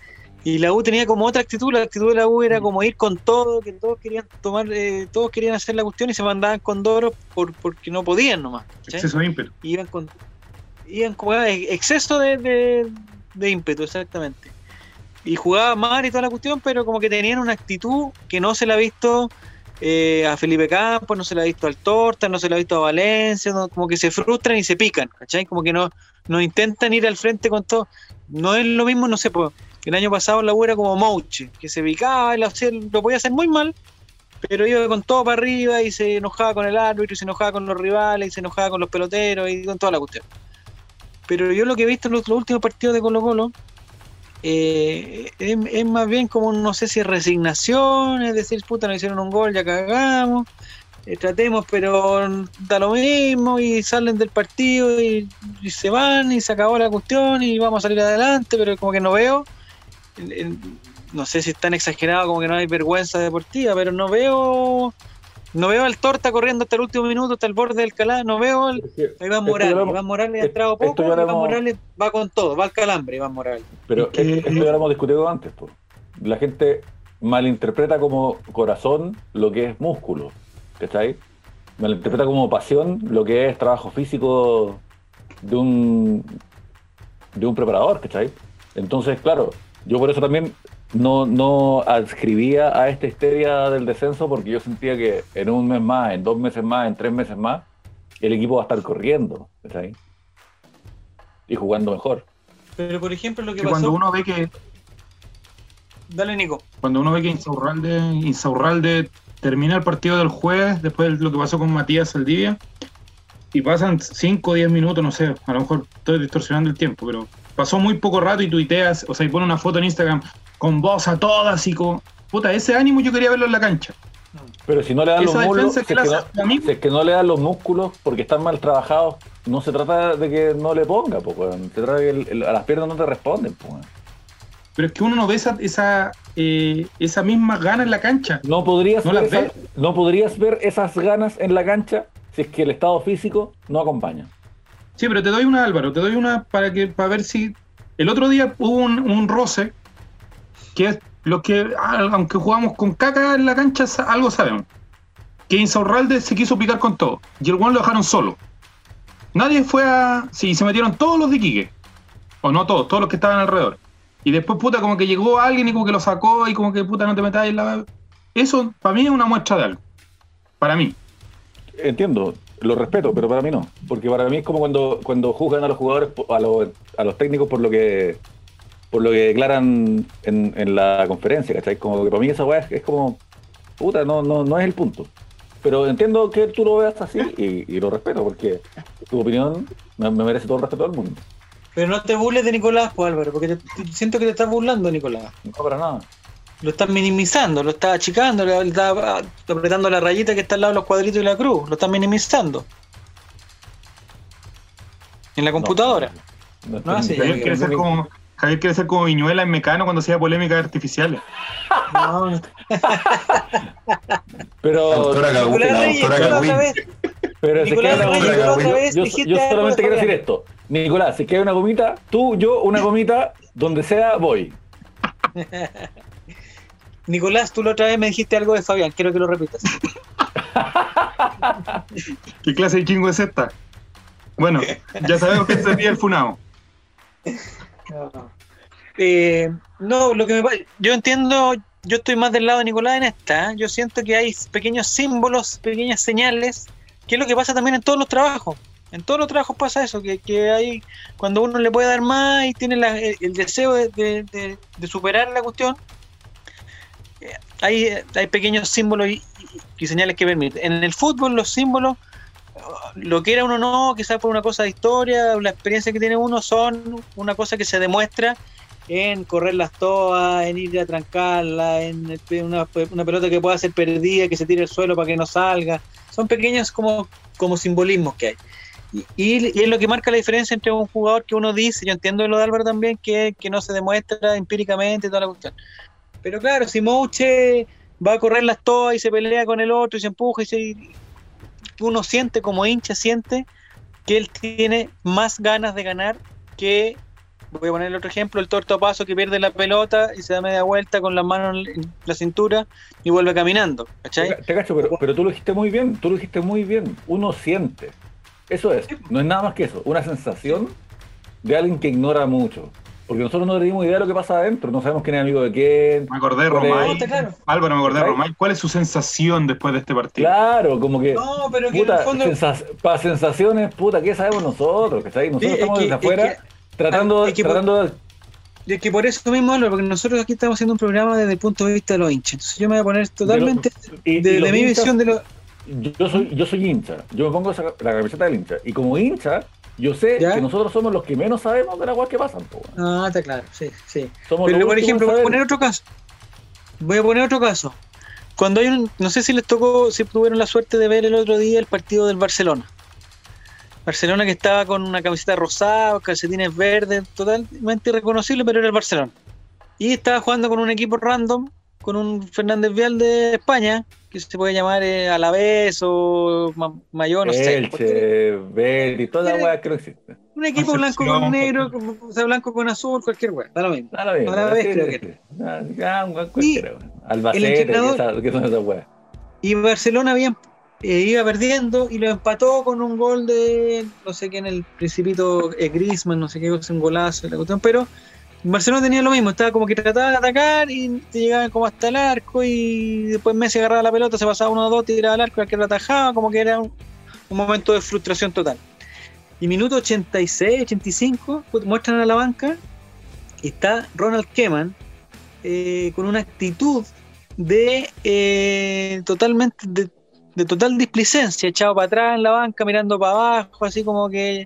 y la U tenía como otra actitud la actitud de la U era como ir con todo que todos querían tomar eh, todos querían hacer la cuestión y se mandaban con Doro por, porque no podían nomás. Exceso de ímpetu. iban con iban como ah, exceso de, de, de ímpetu exactamente y jugaba mal y toda la cuestión pero como que tenían una actitud que no se la ha visto eh, a Felipe Campos no se la ha visto al Torta no se la ha visto a Valencia no- como que se frustran y se pican ¿cachai? como que no, no intentan ir al frente con todo no es lo mismo no sé pues el año pasado la U era como Mouche que se picaba lo, lo podía hacer muy mal pero iba con todo para arriba y se enojaba con el árbitro y se enojaba con los rivales y se enojaba con los peloteros y con toda la cuestión. Pero yo lo que he visto en los, últimos partidos de Colo Colo eh, es, más bien como, no sé si resignación, es decir, puta, nos hicieron un gol, ya cagamos, eh, tratemos, pero da lo mismo y salen del partido y, se van y se acabó la cuestión y vamos a salir adelante, pero como que no veo, no sé si es tan exagerado como que no hay vergüenza deportiva, pero no veo... No veo al Torta corriendo hasta el último minuto, hasta el borde del calá, no veo al, Iván Morales. lo Iván Morales ha entrado poco, Iván hemos- Morales va con todo, va al calambre, Iván Morales. Pero Es que- esto ya lo hemos discutido antes. La gente malinterpreta como corazón lo que es músculo. ¿Cachai? Malinterpreta como pasión lo que es trabajo físico de un, de un preparador. ¿Cachai? Entonces, claro, yo por eso también no, no adscribía a esta histeria del descenso porque yo sentía que en un mes más, en dos meses más, en tres meses más, el equipo va a estar corriendo. ¿Cachai? Y jugando mejor. Pero por ejemplo, lo que Que cuando pasó. uno ve que Dale, Nico. cuando uno ve que Insaurralde, Insaurralde termina el partido del jueves, después de lo que pasó con Matías Saldivia, y pasan 5 o 10 minutos, no sé, a lo mejor estoy distorsionando el tiempo, pero pasó muy poco rato y tuiteas, o sea, y pone una foto en Instagram con voz a todas y con... Puta, ese ánimo yo quería verlo en la cancha. Pero si no le dan los músculos, si es que, no, hace a mí- si es que no le dan los músculos porque están mal trabajados, no se trata de que no le ponga, po, weón. se trata de que el- el- a las piernas no te responden. po. Pero es que uno no ve esa, esa, eh, esa misma gana en la cancha. No podrías, ¿No ver las esa- no podrías ver esas ganas en la cancha si es que el estado físico no acompaña. Sí, pero te doy una, Álvaro, te doy una para que para ver si. El otro día hubo un, un roce que es lo que, aunque jugamos con caca en la cancha, algo sabemos. Que Insaurralde se quiso picar con todo. Y el Juan lo dejaron solo. Nadie fue a. Sí, se metieron todos los de Quique. O no todos, todos los que estaban alrededor. Y después, puta, como que llegó alguien y como que lo sacó y como que, puta, no te metas en la. Eso, para mí, es una muestra de algo. Para mí. Entiendo, lo respeto, pero para mí no. Porque para mí es como cuando, cuando juzgan a los jugadores, a los, a los técnicos por lo que por lo que declaran en, en la conferencia, ¿cachai? Como que para mí esa weá es, es como, puta, no, no, no es el punto. Pero entiendo que tú lo veas así y, y lo respeto, porque tu opinión me, me merece todo el respeto del mundo. Pero no te burles de Nicolás, pues, Álvaro, porque te- te- siento que te estás burlando, Nicolás. No para nada. Lo estás minimizando, lo estás achicando, le estás ah, apretando la rayita que está al lado de los cuadritos y la cruz. Lo estás minimizando. En la computadora. No, No, sí, Javier quiere, ser como, Javier quiere ser como Viñuela en Mecano cuando hacía polémicas artificiales. No, no. Pero, pero si Nicolás es que hay una Reyes, gomita- otra yo- vez yo, dijiste yo solamente quiero decir esto. Nicolás, si es que hay una gomita, tú, yo, una gomita, donde sea, voy. Nicolás, tú la otra vez me dijiste algo de Fabián, quiero que lo repitas. ¿Qué clase de chingo es esta? Bueno, ya sabemos que sería el Funao. Eh, no, lo que me yo entiendo, yo estoy más del lado de Nicolás en esta. ¿eh? Yo siento que hay pequeños símbolos, pequeñas señales, que es lo que pasa también en todos los trabajos. En todos los trabajos pasa eso, que, que hay cuando uno le puede dar más y tiene la- el, el deseo de, de- de- de superar la cuestión, hay, pequeños símbolos y, y señales que permiten. En el fútbol los símbolos, lo que era uno no, quizás por una cosa de historia, la experiencia que tiene uno son una cosa que se demuestra en correr las toas, en ir a trancarla, en una, pelota que pueda ser perdida, que se tire al suelo para que no salga. Son pequeños como, como simbolismos que hay. Y, es lo que marca la diferencia entre un jugador que uno dice, yo entiendo lo de Álvaro también, que, que no se demuestra empíricamente toda la cuestión. Pero claro, si Mouche va a correr las toas y se pelea con el otro y se empuja y se, uno siente como hincha, siente que él tiene más ganas de ganar que, voy a poner otro ejemplo, el tortopaso que pierde la pelota y se da media vuelta con las manos en la cintura y vuelve caminando. Te, cacho, pero, pero tú lo dijiste muy bien, tú lo dijiste muy bien. Uno siente eso es, no es nada más que eso, una sensación de alguien que ignora mucho. Porque nosotros no tenemos idea de lo que pasa adentro, no sabemos quién es amigo de quién. Me acordé de Romay. Álvaro, me acordé de Romay. ¿Cuál es su sensación después de este partido? Claro, como que. No, pero que fondo... para sensaciones, puta, ¿qué sabemos nosotros? Que nosotros estamos desde afuera tratando, es que tratando por, de. que por eso mismo, Álvaro, porque nosotros aquí estamos haciendo un programa desde el punto de vista de los hinchas. Entonces yo me voy a poner totalmente de, mi visión de los yo soy, yo soy hincha, yo me pongo la camiseta del hincha. Y como hincha, yo sé que nosotros somos los que menos sabemos de las cosas que pasan. Ah, está claro, sí, sí. Pero por ejemplo, voy a poner otro caso. Voy a poner otro caso. Cuando hay un, no sé si les tocó, si tuvieron la suerte de ver el otro día el partido del Barcelona. Barcelona que estaba con una camiseta rosada, calcetines verdes, totalmente irreconocible, pero era el Barcelona. Y estaba jugando con un equipo random con un Fernández Vial de España, que se puede llamar eh, Alavés o Mayor, no sé. Elche, Verdi, toda la weá que no existe. Un equipo blanco con negro, o sea, blanco con azul, cualquier weá, da lo mismo. Da lo mismo. Alavés creo que Ah, cualquiera, Albacete, que son esas weas. Y Barcelona había, eh, iba perdiendo y lo empató con un gol de, no sé qué, en el Principito eh, Griezmann, no sé qué, un golazo, la cuestión, pero Barcelona tenía lo mismo, estaba como que trataba de atacar y te llegaban como hasta el arco y después Messi agarraba la pelota, se pasaba uno o dos, tiraba al arco, el que lo atajaba, como que era un, momento de frustración total. Y minuto 86, 85, pues, muestran a la banca y está Ronald Keman eh, con una actitud de eh, totalmente de, de total displicencia, echado para atrás en la banca, mirando para abajo, así como que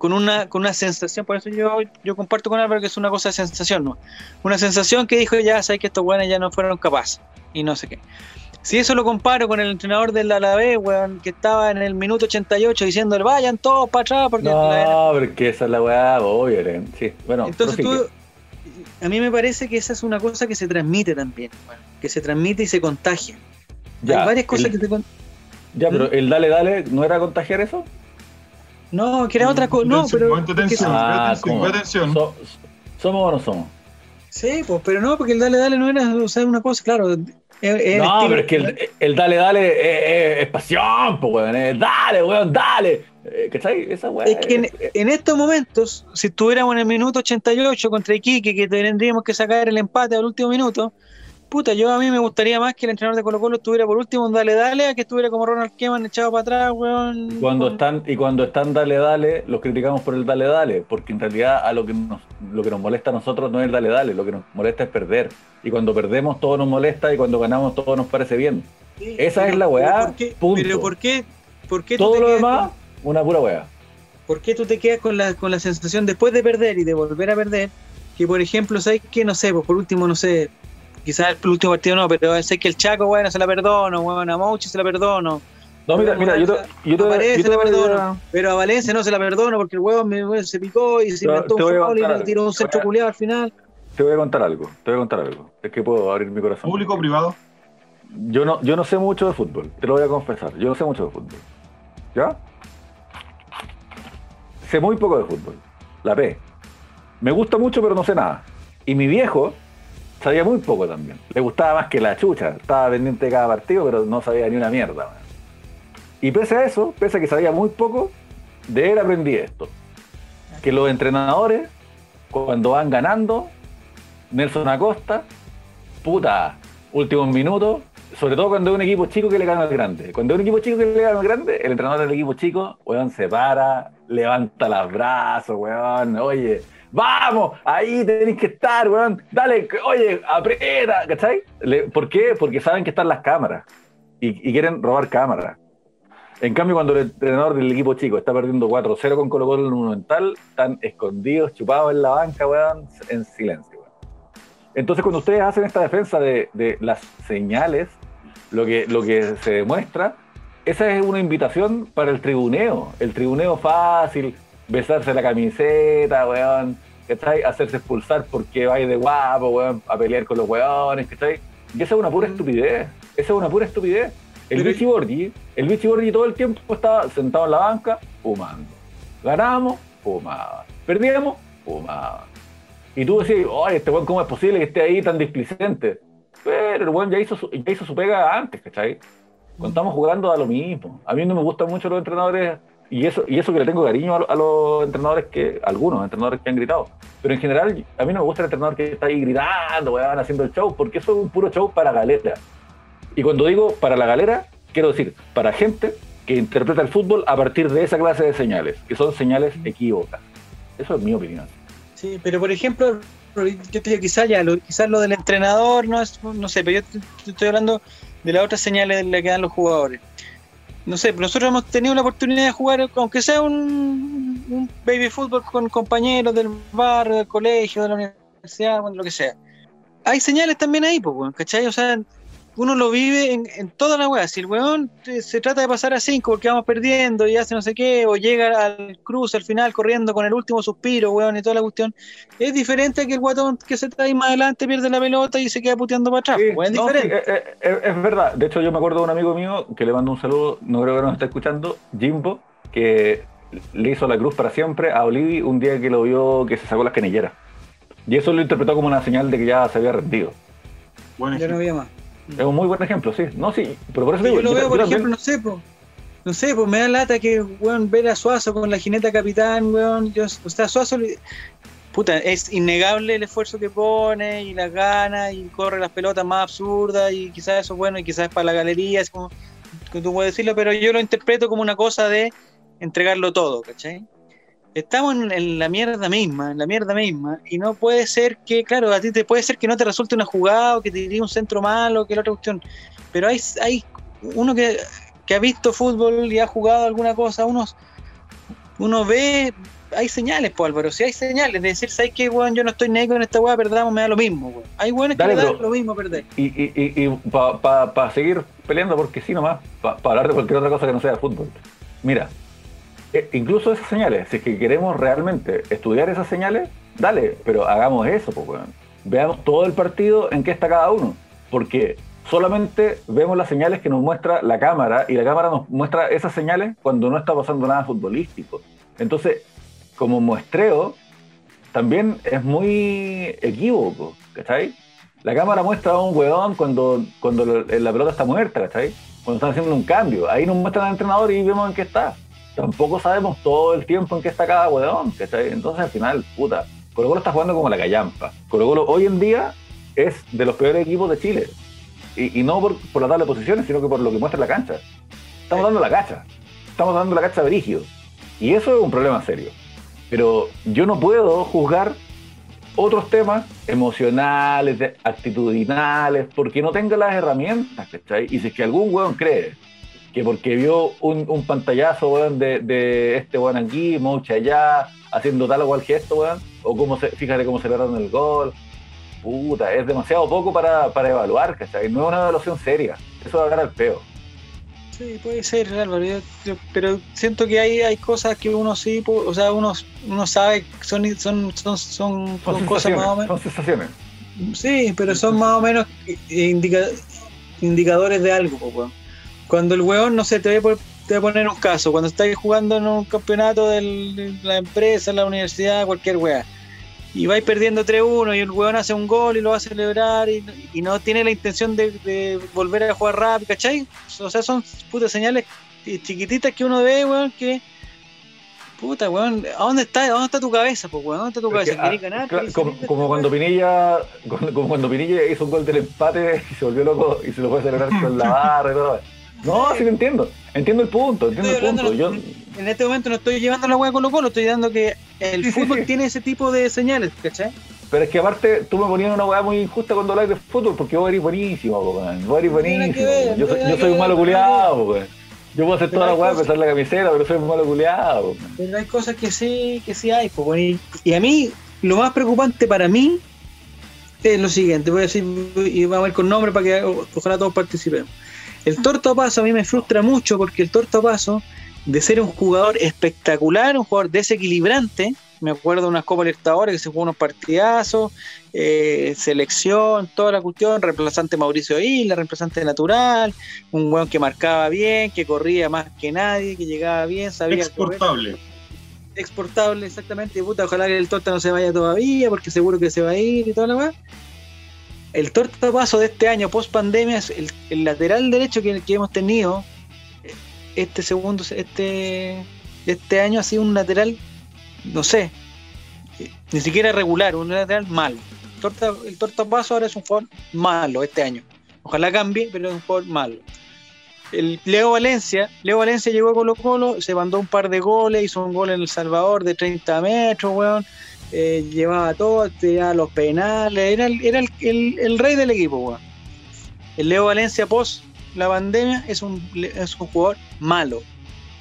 con una, con una sensación, por eso yo, yo comparto con Álvaro que es una cosa de sensación, ¿no? Una sensación que dijo, ya sabes que estos weones ya no fueron capaces, y no sé qué. Si eso lo comparo con el entrenador del Alavés, weón, que estaba en el minuto 88 diciendo, vayan todos para atrás, porque... No, porque esa es la weá, obvio, sí, bueno. Entonces tú, a mí me parece que esa es una cosa que se transmite también, que se transmite y se contagia. Ya, Hay varias cosas que se... Ya, pero ¿Mm? el dale, dale, ¿no era contagiar eso? No, que era otra cosa. No, pero. Atención, ah, atención, ¿Somos o no somos? Sí, pues, pero no, porque el dale, dale no era o sea, una cosa, claro. no, pero es que el, dale, dale es, pasión, pues, weón. dale, weón, dale. Eh, ¿Cachai? Esa weón. Es que en, en, estos momentos, si estuviéramos en el minuto 88 contra Iquique, que tendríamos que sacar el empate al último minuto, puta, yo a mí me gustaría más que el entrenador de Colo Colo estuviera por último en dale dale a que estuviera como Ronald Keman echado para atrás, weón. Cuando están, y cuando están dale dale, los criticamos por el dale dale, porque en realidad a lo que nos, lo que nos molesta a nosotros no es el dale dale, lo que nos molesta es perder. Y cuando perdemos todo nos molesta y cuando ganamos todo nos parece bien. Esa es la weá. punto. Pero ¿por qué? ¿Por qué todo lo demás, una pura weá. ¿Por qué tú te quedas con la, con la sensación después de perder y de volver a perder? Que por ejemplo, ¿sabes qué? No sé, pues por último, no sé, quizás el último partido no, pero sé que el Chaco, bueno, se la perdono, bueno, a Mouchi se la perdono. No, mira, mira, yo, te, yo, te, la perdono, pero a Valencia no se la perdono porque el huevo me, se picó y se inventó un foul y le tiró un centro culiado al final. Te voy a contar algo, te voy a contar algo. Es que puedo abrir mi corazón. ¿Público o privado? Yo no, yo no sé mucho de fútbol, te lo voy a confesar. Yo no sé mucho de fútbol. ¿Ya? Sé muy poco de fútbol. La P. Me gusta mucho, pero no sé nada. Y mi viejo, sabía muy poco también. Le gustaba más que la chucha. Estaba pendiente de cada partido, pero no sabía ni una mierda. Y pese a eso, pese a que sabía muy poco, de él aprendí esto. Que los entrenadores, cuando van ganando, Nelson Acosta, puta, últimos minutos, sobre todo cuando es un equipo chico que le gana al grande. Cuando es un equipo chico que le gana al grande, el entrenador del equipo chico, weón, se para, levanta los brazos, weón, oye, vamos, ahí tenéis que estar, weón, dale, oye, aprieta, ¿cachai? ¿Por qué? Porque saben que están las cámaras y, quieren robar cámaras. En cambio, cuando el entrenador del equipo chico está perdiendo 4-0 con Colo Colo en el Monumental, están escondidos, chupados en la banca, weón, en silencio. Weón. Entonces, cuando ustedes hacen esta defensa de, las señales, lo que, lo que se demuestra, esa es una invitación para el tribuneo. El tribuneo fácil, besarse la camiseta, weón, ¿cachai? Hacerse expulsar porque vais de guapo, weón, a pelear con los weones, ¿cachai? Y esa es una pura mm. estupidez. Esa es una pura estupidez. El Vichy Borgi, el Vichy Borgi todo el tiempo estaba sentado en la banca, fumando. Ganamos, fumaba. Perdíamos, fumaba. Y tú decís, oye, este weón, ¿cómo es posible que esté ahí tan displicente? Pero el weón ya hizo su, ya hizo su pega antes, ¿cachai? Cuando estamos jugando a lo mismo. A mí no me gustan mucho los entrenadores y eso, y eso que le tengo cariño a, los entrenadores que, algunos entrenadores que han gritado. Pero en general, a mí no me gusta el entrenador que está ahí gritando, weón, haciendo el show, porque eso es un puro show para galera. Y cuando digo para la galera, quiero decir para gente que interpreta el fútbol a partir de esa clase de señales, que son señales equívocas. Eso es mi opinión. Sí, pero por ejemplo, yo te digo, quizás ya, lo, quizás lo del entrenador no es, no sé, pero yo estoy hablando de las otras señales que dan los jugadores no sé, nosotros hemos tenido la oportunidad de jugar, aunque sea un, baby fútbol con compañeros del barrio, del colegio, de la universidad, lo que sea. Hay señales también ahí, pues, ¿cachai? O sea, uno lo vive en, toda la weá. Si el weón se trata de pasar a cinco porque vamos perdiendo y hace no sé qué, o llega al cruce al final corriendo con el último suspiro, weón, y toda la cuestión, es diferente a que el guatón que se trae más adelante pierde la pelota y se queda puteando para atrás. es diferente. es, verdad. De hecho, yo me acuerdo de un amigo mío que le mando un saludo, no creo que nos esté escuchando, Jimbo, que le hizo la cruz para siempre a Olivi un día que lo vio que se sacó las canilleras. Y eso lo interpretó como una señal de que ya se había rendido. Bueno, ya no había más. Es un muy buen ejemplo, sí. No, sí, pero por eso digo, Yo lo veo, por ejemplo, no sé, pues. No sé, pues me da lata que, weón, ver a Suazo con la jineta capitán, weón. Yo, o sea, Suazo, puta, es innegable el esfuerzo que pone y las ganas y corre las pelotas más absurdas y quizás eso es bueno y quizás es para la galería, es como, como tú puedes decirlo, pero yo lo interpreto como una cosa de entregarlo todo, ¿cachai? Estamos en, la mierda misma, en la mierda misma, y no puede ser que, claro, a ti te puede ser que no te resulte una jugada o que te diría un centro malo, que la otra cuestión, pero hay, hay uno que, ha visto fútbol y ha jugado alguna cosa, unos, uno ve, hay señales, pues Álvaro, si hay señales de decir, ¿sabes qué, weón? Yo no estoy negro en esta weá, perdamos, me da lo mismo, weón. Hay weones que me dan lo mismo perder. Y, y, y, para seguir peleando, porque sí nomás, para hablar de cualquier otra cosa que no sea fútbol. Mira, eh, incluso esas señales, si es que queremos realmente estudiar esas señales, dale, pero hagamos eso, pues, Veamos todo el partido en qué está cada uno. Porque solamente vemos las señales que nos muestra la cámara y la cámara nos muestra esas señales cuando no está pasando nada futbolístico. Entonces, como muestreo, también es muy equívoco, ¿cachai? La cámara muestra a un hueón cuando, cuando la pelota está muerta, ¿cachai? Cuando están haciendo un cambio. Ahí nos muestran al entrenador y vemos en qué está tampoco sabemos todo el tiempo en qué está cada weón, Entonces al final, puta, Colo Colo está jugando como la callampa. Colo Colo hoy en día es de los peores equipos de Chile. Y, no por, por, la tabla de posiciones, sino que por lo que muestra la cancha. Estamos dando la cacha. Estamos dando la cacha de Y eso es un problema serio. Pero yo no puedo juzgar otros temas emocionales, actitudinales, porque no tengo las herramientas, ¿cachai? Y si es que algún weón cree que porque vio un, pantallazo, weón, de, este weón aquí, Moucha allá, haciendo tal o cual gesto, weón, o cómo se, fíjate cómo celebraron el gol. Puta, es demasiado poco para, evaluar, ¿cachai? No es una evaluación seria. Eso va a dar al peo. Sí, puede ser, Álvaro, pero siento que hay, hay cosas que uno sí, o sea, uno, uno sabe, son, son, son, son, cosas más o menos. Son sensaciones. Sí, pero son más o menos indicadores de algo, weón. Cuando el weón, no sé, te voy, a poner un caso, cuando estáis jugando en un campeonato de la empresa, la universidad, cualquier weá, y vais perdiendo 3-1 y el weón hace un gol y lo va a celebrar y, no tiene la intención de, volver a jugar rápido, ¿cachai? O sea, son putas señales chiquititas que uno ve, weón, que Puta, weón, ¿a dónde está, dónde está tu cabeza, pues, weón? ¿Dónde está tu cabeza? ¿Querés ganar? como, cuando Pinilla, como cuando Pinilla hizo un gol del empate y se volvió loco y se lo fue a celebrar con la barra y todo. No, sí lo entiendo. Entiendo el punto, entiendo el punto. Yo... En este momento no estoy llevando la hueá con Colo Colo, estoy dando que el Sí, fútbol sí. tiene ese tipo de señales, ¿cachai? Pero es que aparte tú me ponías una weá muy injusta cuando hablas de fútbol porque vos eres buenísimo, po. Vos eres buenísimo. ver, Yo, yo soy un malo culiado. Yo puedo hacer toda la cosas- pesar la camiseta, pero soy un malo culiado. Pero hay cosas que sí, que sí hay. y, y a mí, lo más preocupante para mí es lo siguiente. Voy a decir, y vamos a ver con nombre para que ojalá todos participemos. El Torto Paso a mí me frustra mucho porque el Torto Paso, de ser un jugador espectacular, un jugador desequilibrante, me acuerdo de unas Copa Libertadores que se jugó unos partidazos, eh, selección, toda la cuestión, reemplazante Mauricio Isla, reemplazante natural, un weón que marcaba bien, que corría más que nadie, que llegaba bien, sabía correr Exportable. exportable, exactamente. Puta, ojalá que el torta no se vaya todavía, porque seguro que se va a ir y toda la weá. El torta paso de este año, post pandemia, es el, lateral derecho que, hemos tenido. Este segundo, este, este año ha sido un lateral, no sé, ni siquiera regular, un lateral malo. Torta, el torta paso ahora es un jugador malo este año. Ojalá cambie, pero es un jugador malo. El Leo Valencia, Leo Valencia llegó a Colo Colo, se mandó un par de goles, hizo un gol en El Salvador de 30 metros, weón. Eh, llevaba todo, tiraba los penales, era, el, era el, el- rey del equipo. El Leo Valencia post la pandemia es un, es un jugador malo,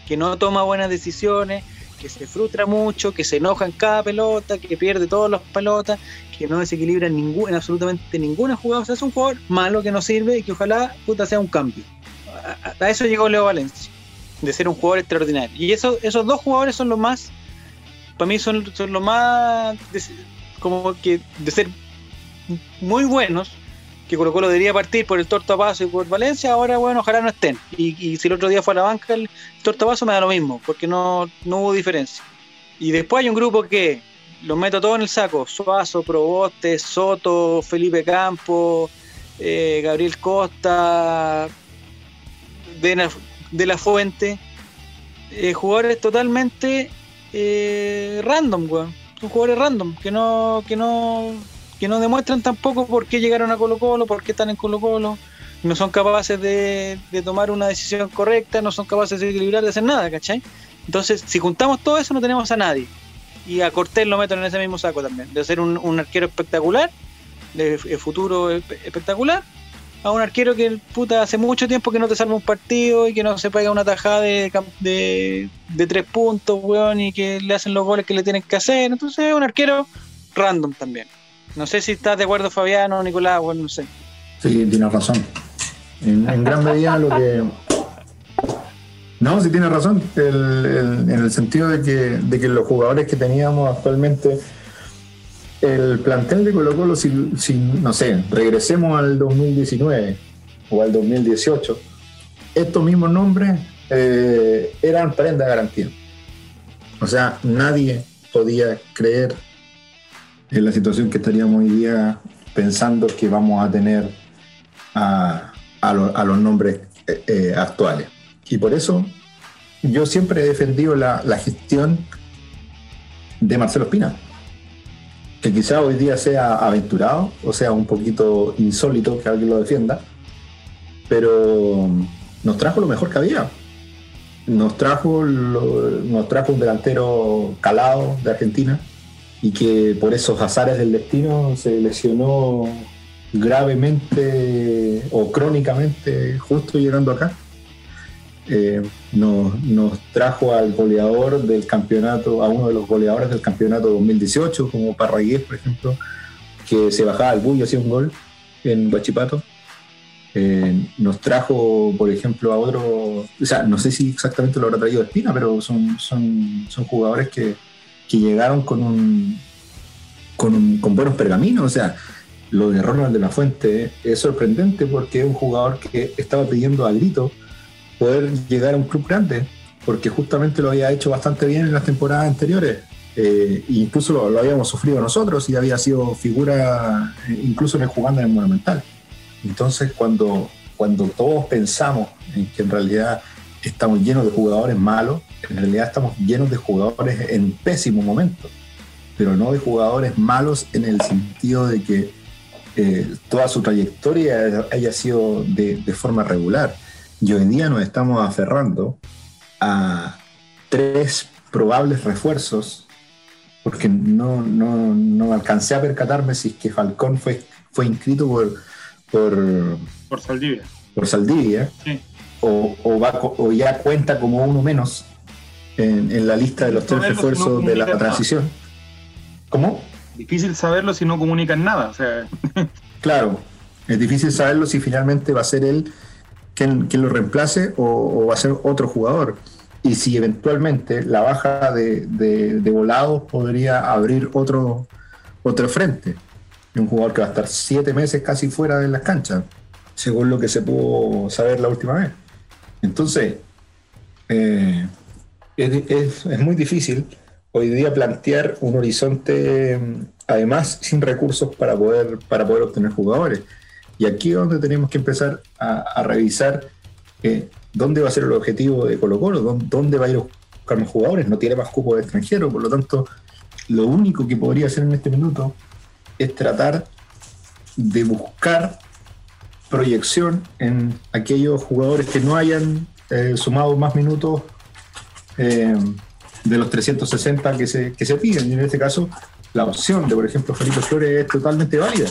que no toma buenas decisiones, que se frustra mucho, que se enoja en cada pelota, que pierde todas las pelotas, que no desequilibra en, ningún, en absolutamente ninguna jugada. O sea, es un jugador malo que no sirve y que ojalá sea un cambio. A eso llegó Leo Valencia, de ser un jugador extraordinario. Y eso, esos dos jugadores son los más, para mí son, son los más, como que de ser muy buenos, que Colo Colo debería partir por el Tortapaso y por Valencia, ahora bueno, ojalá no estén. Y, si el otro día fue a la banca el Tortapaso me da lo mismo, porque no, no hubo diferencia. Y después hay un grupo que los meto todos en el saco, Suazo, Proboste, Soto, Felipe Campos, eh, Gabriel Costa, de la, de la Fuente, eh, jugadores totalmente eh, random, weón. Son jugadores random, que no, que no, que no demuestran tampoco por qué llegaron a Colo Colo, por qué están en Colo Colo, no son capaces de, tomar una decisión correcta, no son capaces de equilibrar, de hacer nada, ¿cachai? Entonces, si juntamos todo eso, no tenemos a nadie. Y a Cortés lo meto en ese mismo saco también, de ser un, arquero espectacular, de, futuro espe- espectacular, a un arquero que puta hace mucho tiempo que no te salva un partido y que no se pega una tajada de, de, de tres puntos, weón, y que le hacen los goles que le tienen que hacer. Entonces es un arquero random también. No sé si estás de acuerdo Fabiano o Nicolás, bueno, no sé. Sí, tienes razón. En, gran medida lo que. No, sí tienes razón. El- en el sentido de que, de que los jugadores que teníamos actualmente. El plantel de Colo Colo, si, no sé, regresemos al 2019 o al 2018, estos mismos nombres eh, eran prenda garantía. O sea, nadie podía creer en la situación que estaríamos hoy día pensando que vamos a tener a los nombres eh, eh, actuales. Y por eso yo siempre he defendido la, la gestión de Marcelo Espina, que quizá hoy día sea aventurado o sea un poquito insólito que alguien lo defienda, pero nos trajo lo mejor que había. Nos trajo, nos trajo un delantero calado de Argentina y que por esos azares del destino se lesionó gravemente o crónicamente justo llegando acá. Eh, nos, trajo al goleador del campeonato, a uno de los goleadores del campeonato 2018, como Parragués, por ejemplo, que se bajaba al bullo, hacía un gol en Guachipato. Eh, nos trajo, por ejemplo, a otro, o sea, no sé si exactamente lo habrá traído Espina, pero son, son, son jugadores que, que llegaron con un, con, un- con buenos pergaminos, o sea, lo de Ronald de la Fuente es sorprendente porque es un jugador que estaba pidiendo a grito poder llegar a un club grande, porque justamente lo había hecho bastante bien en las temporadas anteriores. Eh, incluso lo, lo habíamos sufrido nosotros y había sido figura eh, incluso en el jugando en el Monumental. Entonces, cuando, cuando todos pensamos en que en realidad estamos llenos de jugadores malos, en realidad estamos llenos de jugadores en pésimo momento, pero no de jugadores malos en el sentido de que eh, toda su trayectoria haya sido de, de forma regular. Y hoy día nos estamos aferrando a tres probables refuerzos porque no, no, no alcancé a percatarme si es que Falcón fue, fue inscrito por, por, Por Saldivia. por Saldivia Sí. o, o va co- o ya cuenta como uno menos en, en la lista de los tres no refuerzos de la nada. transición. ¿Cómo? Difícil saberlo si no comunican nada. O sea, Claro, es difícil saberlo si finalmente va a ser él quien, lo reemplace o, va a ser otro jugador. Y si eventualmente la baja de, de, de volados podría abrir otro, otro frente. Un jugador que va a estar siete meses casi fuera de las canchas, según lo que se pudo saber la última vez. Entonces, eh, es, es- es muy difícil hoy día plantear un horizonte, mm, además, sin recursos para poder, para poder obtener jugadores. Y aquí es donde tenemos que empezar a, revisar eh, dónde va a ser el objetivo de Colo Colo, dónde, va a ir a buscar más jugadores, no tiene más cupos de extranjero, por lo tanto, lo único que podría hacer en este minuto es tratar de buscar proyección en aquellos jugadores que no hayan eh, sumado más minutos eh, de los 360 que se, que se piden. Y en este caso, la opción de, por ejemplo, Felipe Flores es totalmente válida,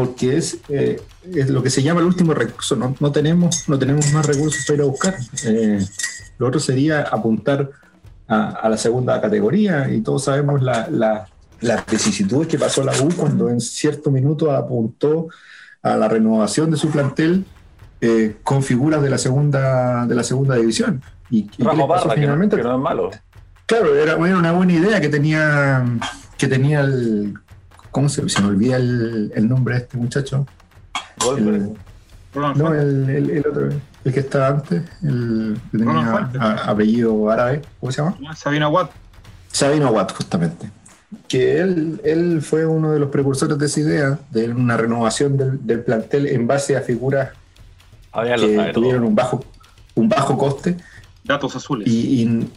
porque es, eh, es lo que se llama el último recurso. No, no, tenemos, no tenemos más recursos para ir a buscar. Eh, lo otro sería apuntar a, a la segunda categoría, y todos sabemos la, la, las vicisitudes que pasó la U cuando en cierto minuto apuntó a la renovación de su plantel eh, con figuras de la segunda de la segunda división. ¿Y, y Parra, que no, finalmente? que no es malo. Claro, era, era una buena idea que tenía que tenía el ¿cómo se, se me olvida el, el nombre de este muchacho? Goldberg. El- Ronald no, el, el- el otro, el que estaba antes, el que tenía a- apellido árabe, ¿cómo se llama? Sabina Watt. Sabino Watt, justamente. Que él, él fue uno de los precursores de esa idea, de una renovación del, del plantel en base a figuras que tuvieron un bajo, un bajo coste. Datos azules. Y, y,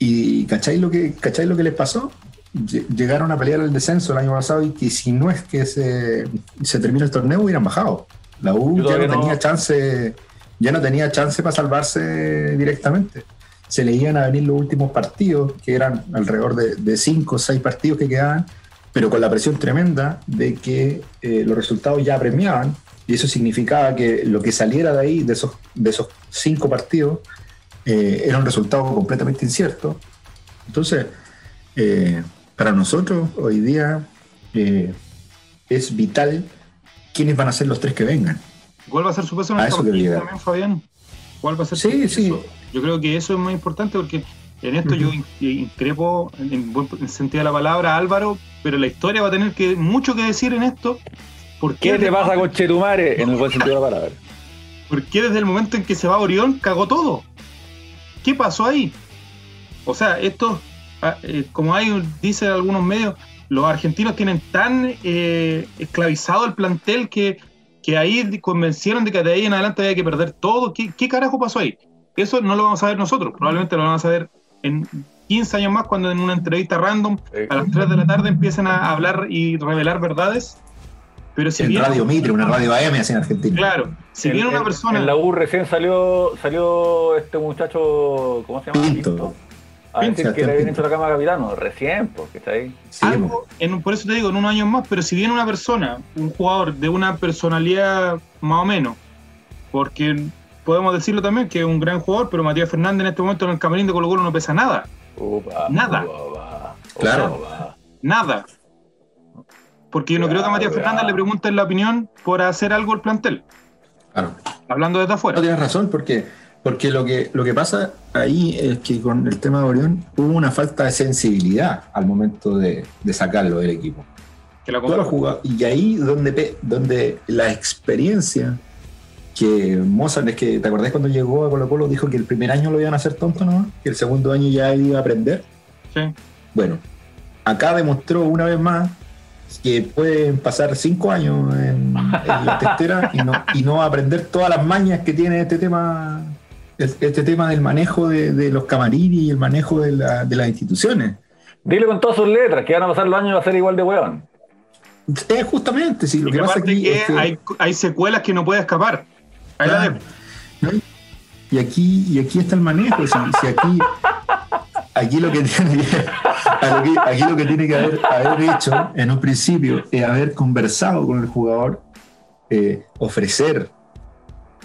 y ¿cacháis, lo que, ¿cacháis lo que les pasó? Lle- Llegaron a pelear el descenso el año pasado y que si no es que se, se termina el torneo hubieran bajado. La U ya no- tenía chance, ya no tenía chance para salvarse directamente. Se le iban a venir los últimos partidos, que eran alrededor de, de cinco o seis partidos que quedaban, pero con la presión tremenda de que eh, los resultados ya premiaban, y eso significaba que lo que saliera de ahí, de esos, de esos cinco partidos, eh, era un resultado completamente incierto. Entonces, eh, para nosotros hoy día eh, es vital quiénes van a ser los tres que vengan. ¿Cuál va a ser su peso en A el eso partido quería llegar. también, Fabián? ¿Cuál va a ser Sí, su peso? sí. Yo creo que eso es muy importante porque en esto yo in- increpo en, en buen en sentido de la palabra a Álvaro, pero la historia va a tener que mucho que decir en esto. ¿Por ¿Qué te desde- pasa con Chetumare en el buen sentido de la palabra? ¿Por qué desde el momento en que se va Orión cagó todo? ¿Qué pasó ahí? O sea, esto, eh, como hay, dicen algunos medios, los argentinos tienen tan eh, esclavizado el plantel que, que ahí convencieron de que de ahí en adelante había que perder todo. ¿Qué, qué carajo pasó ahí? Eso no lo vamos a ver nosotros, probablemente lo vamos a ver en 15 años más cuando en una entrevista random Eh, a las 3 de la tarde empiecen a hablar y revelar verdades. Pero si en bien- Radio Mitre, una radio AM así en Argentina. Claro, si en- viene una persona... En la U recién salió, salió este muchacho, ¿cómo se llama? Pinto. A decir Pinto. que le habían hecho la cama a capitano, recién, porque está ahí. Sí, algo, en, por eso te digo, en unos años más, pero si viene una persona, un jugador de una personalidad más o menos, porque podemos decirlo también que es un gran jugador, pero Matías Fernández en este momento en el camarín de Colo Colo no pesa nada, Upa, Nada. upa, upa, Claro. upa. nada. Porque yo no creo que a Matías Fernández le pregunten la opinión por hacer algo al plantel, claro. hablando desde No afuera. tienes razón, porque, porque lo, que, lo que pasa ahí es que con el tema de Orión hubo una falta de sensibilidad al momento de, de sacarlo del equipo. Que y ahí donde, donde la experiencia que Mozart, es que te acordás cuando llegó a Colo Colo, dijo que el primer año lo iban a hacer tonto nomás, que el segundo año ya iba a aprender. Sí. Bueno, acá demostró una vez más que pueden pasar cinco años en, en la testera y no, y no aprender todas las mañas que tiene este tema, este tema del manejo de, de los camarines y el manejo de, la- de las instituciones. Dile con todas sus letras que van a pasar los años y va a ser igual de weón. Es justamente, sí, lo Y que pasa aquí que es que- hay, hay secuelas que no puede escapar. Ahí la Claro. dejo. ¿no? Y aquí, y aquí está el manejo. Si, si aquí, aquí lo que tiene que, aquí, aquí lo que, tiene que haber, haber, hecho en un principio es haber conversado con el jugador, eh, ofrecer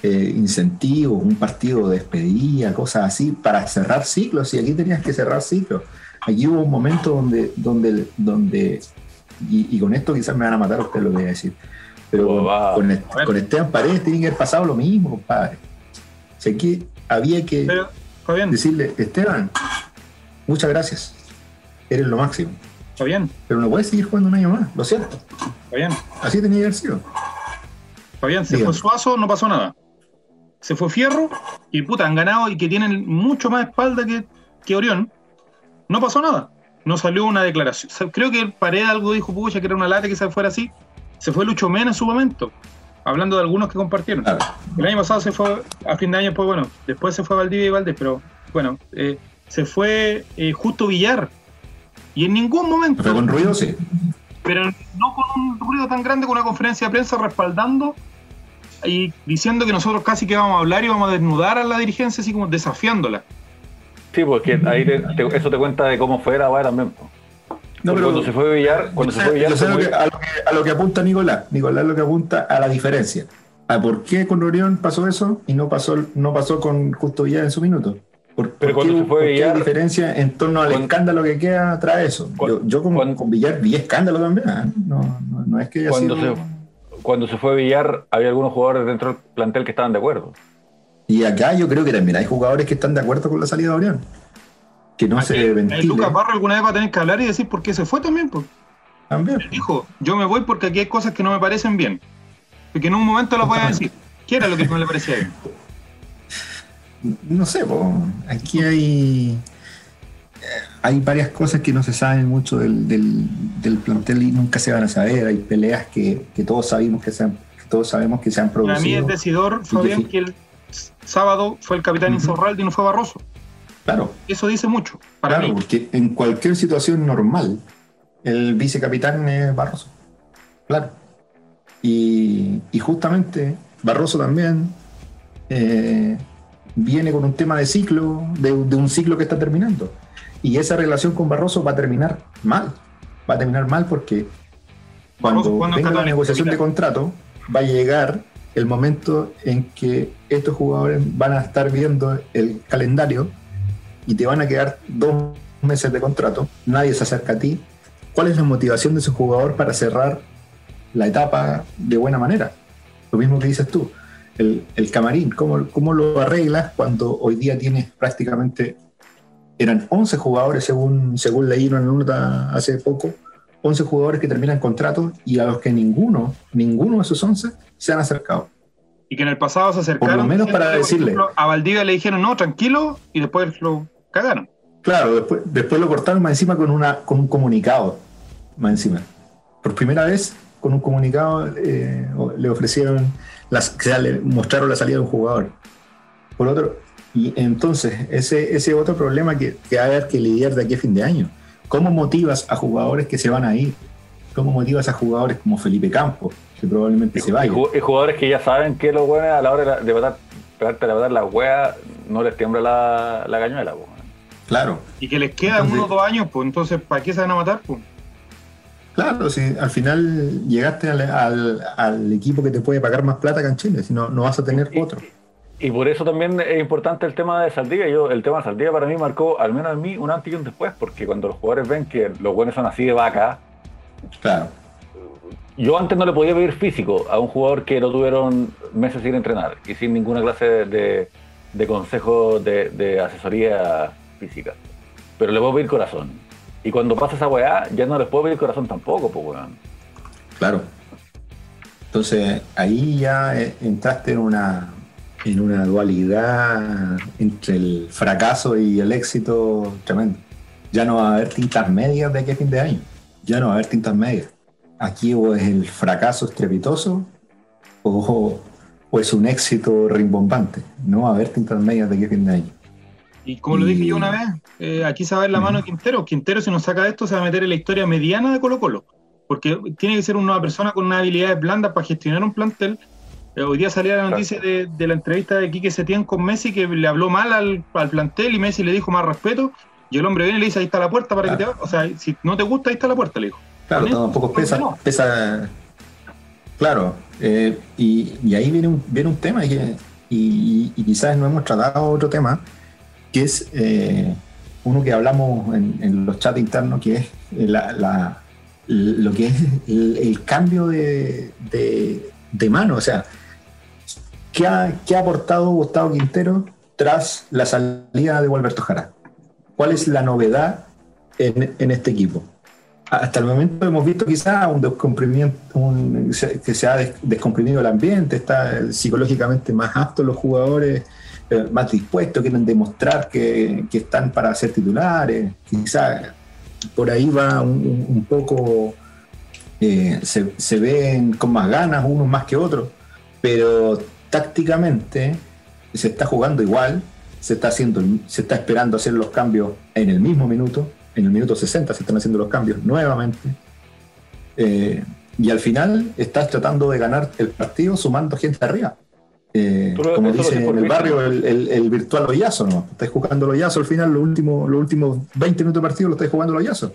eh, incentivos, un partido de despedida, cosas así, para cerrar ciclos. Y aquí tenías que cerrar ciclos. Aquí hubo un momento donde, donde, donde y, con esto quizás me van a matar ustedes lo que voy a decir, pero oh, con, con, Esteban Paredes tiene que haber pasado lo mismo, compadre. O sea, que había que decirle, Esteban, muchas gracias, eres lo máximo. Está bien. Pero no puedes seguir jugando un año más, lo siento. Está bien. Así tenía que haber sido. Está bien, se fue Suazo, no pasó nada se fue Fierro y puta, han ganado y que tienen mucho más espalda que, que Orión. No pasó nada. No salió una declaración. creo que Pared algo dijo, pucha, que era una lata que se fuera así. Se fue Lucho Mena en su momento, hablando de algunos que compartieron. El año pasado se fue, a fin de año, pues bueno, después se fue Valdivia y Valdés, pero bueno, eh, se fue eh, Justo Villar. Y en ningún momento. Pero con ruido, sí. Pero no con un ruido tan grande, con una conferencia de prensa respaldando y diciendo que nosotros casi que vamos a hablar y vamos a desnudar a la dirigencia, así como desafiándola. Sí, porque ahí eso te cuenta de cómo fue la weá también. No, pero, cuando se fue Villar, cuando se fue Villar. a, lo que, apunta Nicolás. Nicolás lo que apunta a la diferencia. ¿A por qué con Orión pasó eso y no pasó, no pasó con Justo Villar en su minuto? ¿Por, pero cuando se fue Villar, ¿qué diferencia en torno al escándalo que queda tras eso? yo, con Villar vi escándalo también. ¿eh? No, no, es que haya cuando sido cuando se fue Villar, había algunos jugadores dentro del plantel que estaban de acuerdo. Y acá yo creo que también hay jugadores que están de acuerdo con la salida de Orión. Que no se ventile. Lucas Barro alguna vez va a tener que hablar y decir por qué se fue también. Pues. También. Dijo, yo me voy porque aquí hay cosas que no me parecen bien. Porque en un momento las voy a decir. ¿Qué era lo que no le parecía bien? No sé, aquí hay hay varias cosas que no se saben mucho del, del, plantel y nunca se van a saber. Hay peleas que, que todos sabemos que se han, todos sabemos que se han producido. Para mí es decidor, Fabián, que, el sábado fue el capitán Insaurralde y no fue Barroso. Claro. Eso dice mucho. Para claro, porque en cualquier situación normal, el vicecapitán es Barroso. Claro. Y, y justamente Barroso también eh, viene con un tema de ciclo, de, de un ciclo que está terminando. Y esa relación con Barroso va a terminar mal. Va a terminar mal porque cuando venga la negociación de contrato, va a llegar el momento en que estos jugadores van a estar viendo el calendario y te van a quedar dos meses de contrato, nadie se acerca a ti. ¿Cuál es la motivación de ese jugador para cerrar la etapa de buena manera? Lo mismo que dices tú, el, el camarín, ¿cómo, ¿cómo lo arreglas cuando hoy día tienes prácticamente eran 11 jugadores, según, según en una nota hace poco, 11 jugadores que terminan contrato y a los que ninguno, ninguno de esos 11 se han acercado. Y que en el pasado se acercaron. Por lo menos para decirle. a Valdivia le dijeron, no, tranquilo, y después lo cagaron. Claro, después, después lo cortaron más encima con, una, con un comunicado, más encima. Por primera vez, con un comunicado, eh, le ofrecieron, las, o sea, le mostraron la salida de un jugador. Por otro, y entonces, ese, ese otro problema que, que va a haber que lidiar de aquí a fin de año. ¿Cómo motivas a jugadores que se van a ir? ¿Cómo motivas a jugadores como Felipe Campos, que probablemente se vayan? Y jugadores que ya saben que los buenos a la hora de verdad pegarte la verdad la wea no les tiembla la, la cañuela. Claro. Y que les quedan unos dos años, pues entonces, ¿para qué se van a matar? Pues? Claro, si al final llegaste al, al, equipo que te puede pagar más plata que en Chile, si no, no vas a tener otro. Y por eso también es importante el tema de Saldivia. Yo, el tema de Saldivia para mí marcó, al menos en mí, un antes y un después, porque cuando los jugadores ven que los buenos son así de vaca. Claro. Yo antes no le podía pedir físico a un jugador que lo tuvieron meses sin entrenar y sin ninguna clase de, de consejo de, asesoría física. Pero le puedo pedir corazón. Y cuando pasa esa weá, ya no les puedo pedir corazón tampoco, pues weón. Claro. Entonces ahí ya eh, entraste en una, en una dualidad entre el fracaso y el éxito tremendo. Ya no va a haber tintas medias de aquí fin de año. Ya no va a haber tintas medias. Aquí o es el fracaso estrepitoso o, es un éxito rimbombante. No va a haber tintas medias de aquí fin de año. Y como lo dije yo una vez, eh, aquí se va a ver la mano de Quintero. Quintero, si nos saca de esto, se va a meter en la historia mediana de Colo Colo. Porque tiene que ser una persona con una habilidades blandas para gestionar un plantel hoy día salía la noticia de, la entrevista de Quique Setién con Messi que le habló mal al, plantel y Messi le dijo más respeto Y el hombre viene y le dice, ahí está la puerta para que te vayas. O sea, si no te gusta, ahí está la puerta, le dijo. Claro, tampoco pesa, no. pesa. Claro, eh, y, y ahí viene un, viene un tema que, y, y quizás no hemos tratado otro tema, que es eh, uno que hablamos en, en los chats internos, que es eh, la, la- lo que es el, el cambio de, de, de mano. O sea, ¿qué ha, qué ha aportado Gustavo Quintero tras la salida de Gualberto Jara? ¿Cuál es la novedad en, en este equipo? hasta el momento hemos visto quizás un se- que se ha des- descomprimido el ambiente, está psicológicamente más aptos los jugadores, eh, más dispuestos, quieren demostrar que, están para ser titulares, quizás por ahí va un, poco, eh, se ven con más ganas unos más que otros, pero tácticamente se está jugando igual, se está haciendo, se está esperando hacer los cambios en el mismo minuto, en el minuto 60 se están haciendo los cambios nuevamente. Eh, y al final estás tratando de ganar el partido sumando gente arriba. Eh, como dice en el barrio el, el- el virtual hoyazo, ¿no? Estás jugando el hoyazo al final, los últimos, los últimos 20 minutos de partido lo estás jugando el hoyazo.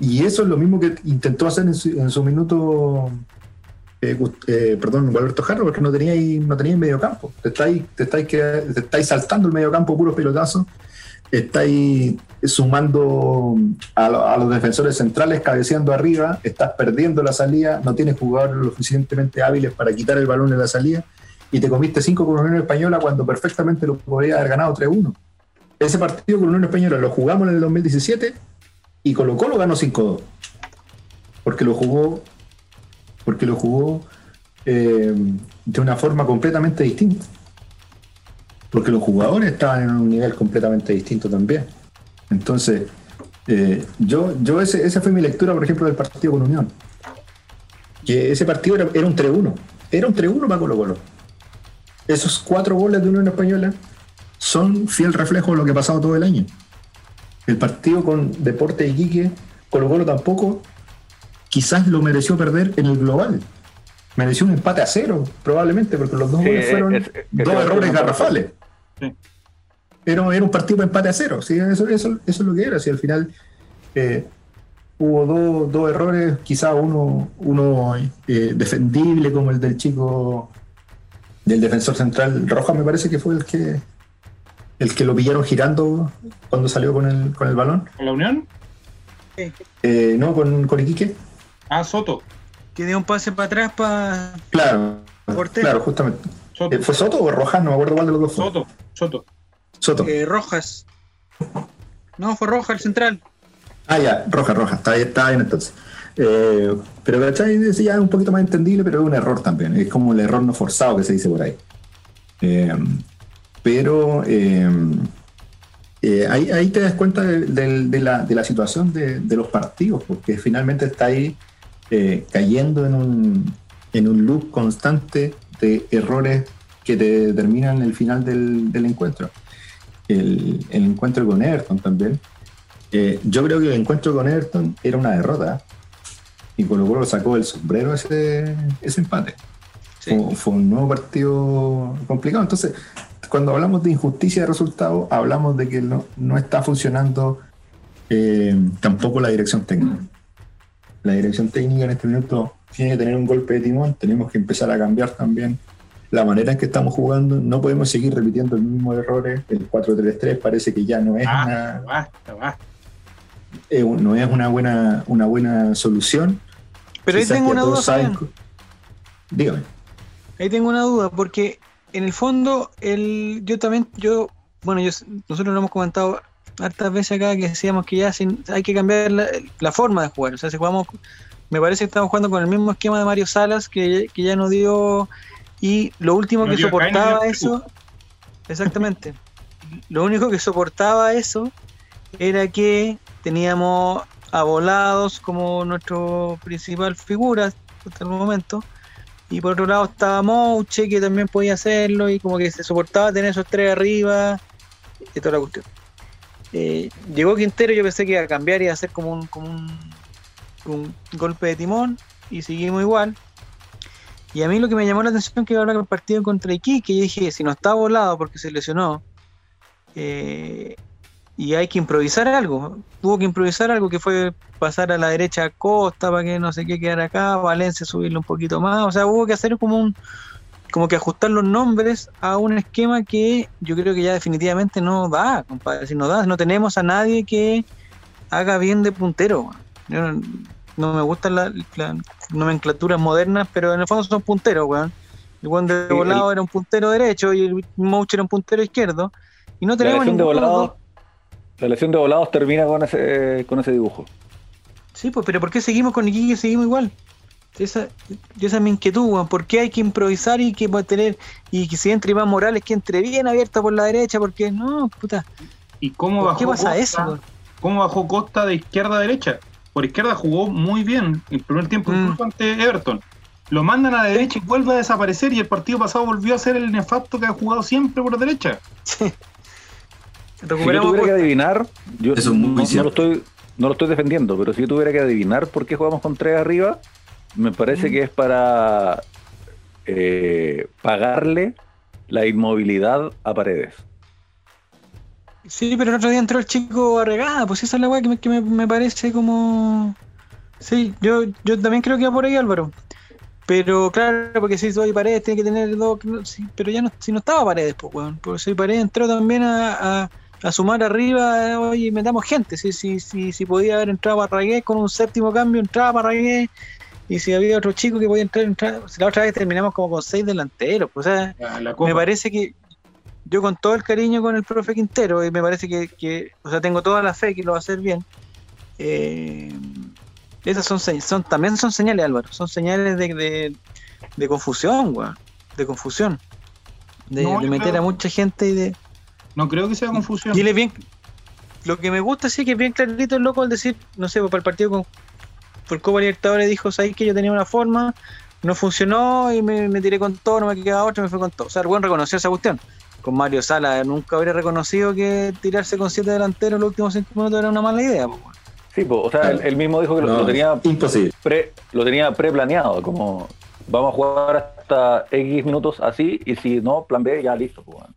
Y eso es lo mismo que intentó hacer en su, en su minuto, eh, eh, perdón, Alberto Jarro, porque no tenía ahí, no tenía medio campo. Te estáis, te estáis, te estáis saltando el medio campo puro pelotazo, estáis sumando a, lo- a los defensores centrales, cabeceando arriba, estás perdiendo la salida, no tienes jugadores lo suficientemente hábiles para quitar el balón de la salida y te comiste 5 con Unión Española cuando perfectamente lo podría haber ganado 3-1. Ese partido con Unión Española lo jugamos en el 2017 y Colo Colo ganó 5-2. Porque lo jugó, porque lo jugó eh, de una forma completamente distinta. Porque los jugadores estaban en un nivel completamente distinto también. Entonces, eh, yo, yo ese, esa fue mi lectura, por ejemplo, del partido con Unión. Que ese partido era, un 3-1. Era un 3-1 para Colo Colo. Esos cuatro goles de Unión Española son fiel reflejo de lo que ha pasado todo el año. El partido con Deporte Iquique, Colo Colo tampoco, quizás lo mereció perder en el global. Mereció un empate a cero, probablemente, porque los dos Sí, goles fueron es- es- dos errores garrafales. Sí. Era, era un partido para empate a cero, ¿sí? eso, eso, eso es lo que era. Si al final eh, hubo dos, dos errores, quizás uno, uno eh, defendible, como el del chico del defensor central Rojas, me parece que fue el que el que lo pillaron girando cuando salió con el, con el balón. ¿Con la Unión? Eh, no, con, con Iquique. Ah, Soto. Que dio un pase para atrás para. Claro, Portero. claro, justamente. Soto. Eh, ¿Fue Soto o Rojas? No me acuerdo cuál de los dos fue. Soto. Soto. Soto. eh, Rojas. No, fue Rojas el central. Ah, ya, roja, roja, está, bien- está bien entonces. Eh, pero ¿cachai? Es ya un poquito más entendible, pero es un error también. Es como el error no forzado que se dice por ahí. Eh, pero eh, eh, ahí, ahí te das cuenta de, de- de la, de la situación de, de los partidos, porque finalmente está ahí eh, cayendo en un, en un loop constante de errores que te determinan el final del, del encuentro. El, el encuentro con Everton también. Eh, yo creo que el encuentro con Everton era una derrota. Y Colo Colo sacó el sombrero ese, ese empate. Sí. Fue, fue un nuevo partido complicado. Entonces, cuando hablamos de injusticia de resultados, hablamos de que no, no está funcionando eh, tampoco la dirección técnica. La dirección técnica en este minuto tiene que tener un golpe de timón. Tenemos que empezar a cambiar también la manera en que estamos jugando. No podemos seguir repitiendo los mismos errores. El 4-3-3 parece que ya no es una, basta, basta. eh, no es una buena, una buena solución. Pero ahí tengo una duda, saben Dígame. Ahí tengo una duda, porque en el fondo, el, yo también, yo, bueno, yo, nosotros lo hemos comentado hartas veces acá que decíamos que ya sin- hay que cambiar la, la forma de jugar. O sea, si jugamos, me parece que estamos jugando con el mismo esquema de Mario Salas que, que ya no dio. Y lo último No que no soportaba eso, exactamente. Lo único que soportaba eso era que teníamos a Volados como nuestro principal figura hasta el momento. Y por otro lado estaba Mouche, que también podía hacerlo, y como que se soportaba tener esos tres arriba, y toda la cuestión. Eh, llegó Quintero, yo pensé que iba a cambiar y a hacer como un, como un, un golpe de timón, y seguimos igual. Y a mí lo que me llamó la atención que iba a hablar el partido contra Iquique, yo dije, si no está volado porque se lesionó, eh, y hay que improvisar algo. Tuvo que improvisar algo que fue pasar a la derecha a Costa para que no sé qué quedara acá, Valencia subirle un poquito más. O sea, hubo que hacer como un como que ajustar los nombres a un esquema que yo creo que ya definitivamente no da, compadre. Si no da, no tenemos a nadie que haga bien de puntero. Yo no, no me gustan las nomenclaturas modernas, pero en el fondo son punteros, weón. El weón de volado era un puntero derecho y el Mouch era un puntero izquierdo. Y no La tenemos de ninguno de volados, la lesión de volados termina con ese, con ese dibujo. Sí, pues, pero ¿por qué seguimos con Iquique y seguimos igual? Esa, esa es mi inquietud, weón. ¿Por qué hay que improvisar y que puede tener, y que si entra Iván Morales, que entre bien abierta por la derecha? Porque no, puta. ¿Y cómo ¿Por bajó qué pasa Costa? eso, weón? ¿Cómo bajó Costa de izquierda a derecha? Por izquierda jugó muy bien el primer tiempo, Mm. incluso ante Everton. Lo mandan a la derecha y vuelve a desaparecer y el partido pasado volvió a ser el nefasto que ha jugado siempre por derecha. Si yo tuviera que adivinar, yo Eso es muy no, no lo estoy, no lo estoy defendiendo, pero si yo tuviera que adivinar por qué jugamos con tres arriba, me parece que es para eh, pagarle la inmovilidad a Paredes. Sí, pero el otro día entró el chico Arregada, pues esa es la weá que, me, que me, me parece como. Sí, yo, yo también creo que va por ahí, Álvaro. Pero claro, porque si soy Paredes tiene que tener dos. sí, pero ya no, si no estaba Paredes, pues weón. Porque soy Paredes entró también a, a, a sumar arriba, oye, metamos gente. Si, si, si, si podía haber entrado Parragués con un séptimo cambio, entraba Parragués. Y si había otro chico que podía entrar, entrar. La otra vez terminamos como con seis delanteros, pues, o sea. Copa. Me parece que yo con todo el cariño con el profe Quintero, y me parece que, que, o sea, tengo toda la fe que lo va a hacer bien. eh, esas son, son también son señales, Álvaro, son señales de, de, de confusión, weón, de confusión, de, No, de yo meter creo- a mucha gente y de No creo que sea confusión. y él es bien. Lo que me gusta sí que es bien clarito el loco al decir, no sé, para el partido con por Copa Libertadores dijo, sabéis que yo tenía una forma, no funcionó y me, me tiré con todo, no me quedaba otra, me fue con todo. O sea, el buen reconoció esa cuestión. Con Mario Sala nunca habría reconocido que tirarse con siete delanteros los últimos cinco minutos era una mala idea. weón. Sí, o sea, él, él mismo dijo que lo, No, lo tenía Imposible. pre, lo tenía preplaneado, como vamos a jugar hasta X minutos así, y si no, plan B, ya listo. Bueno.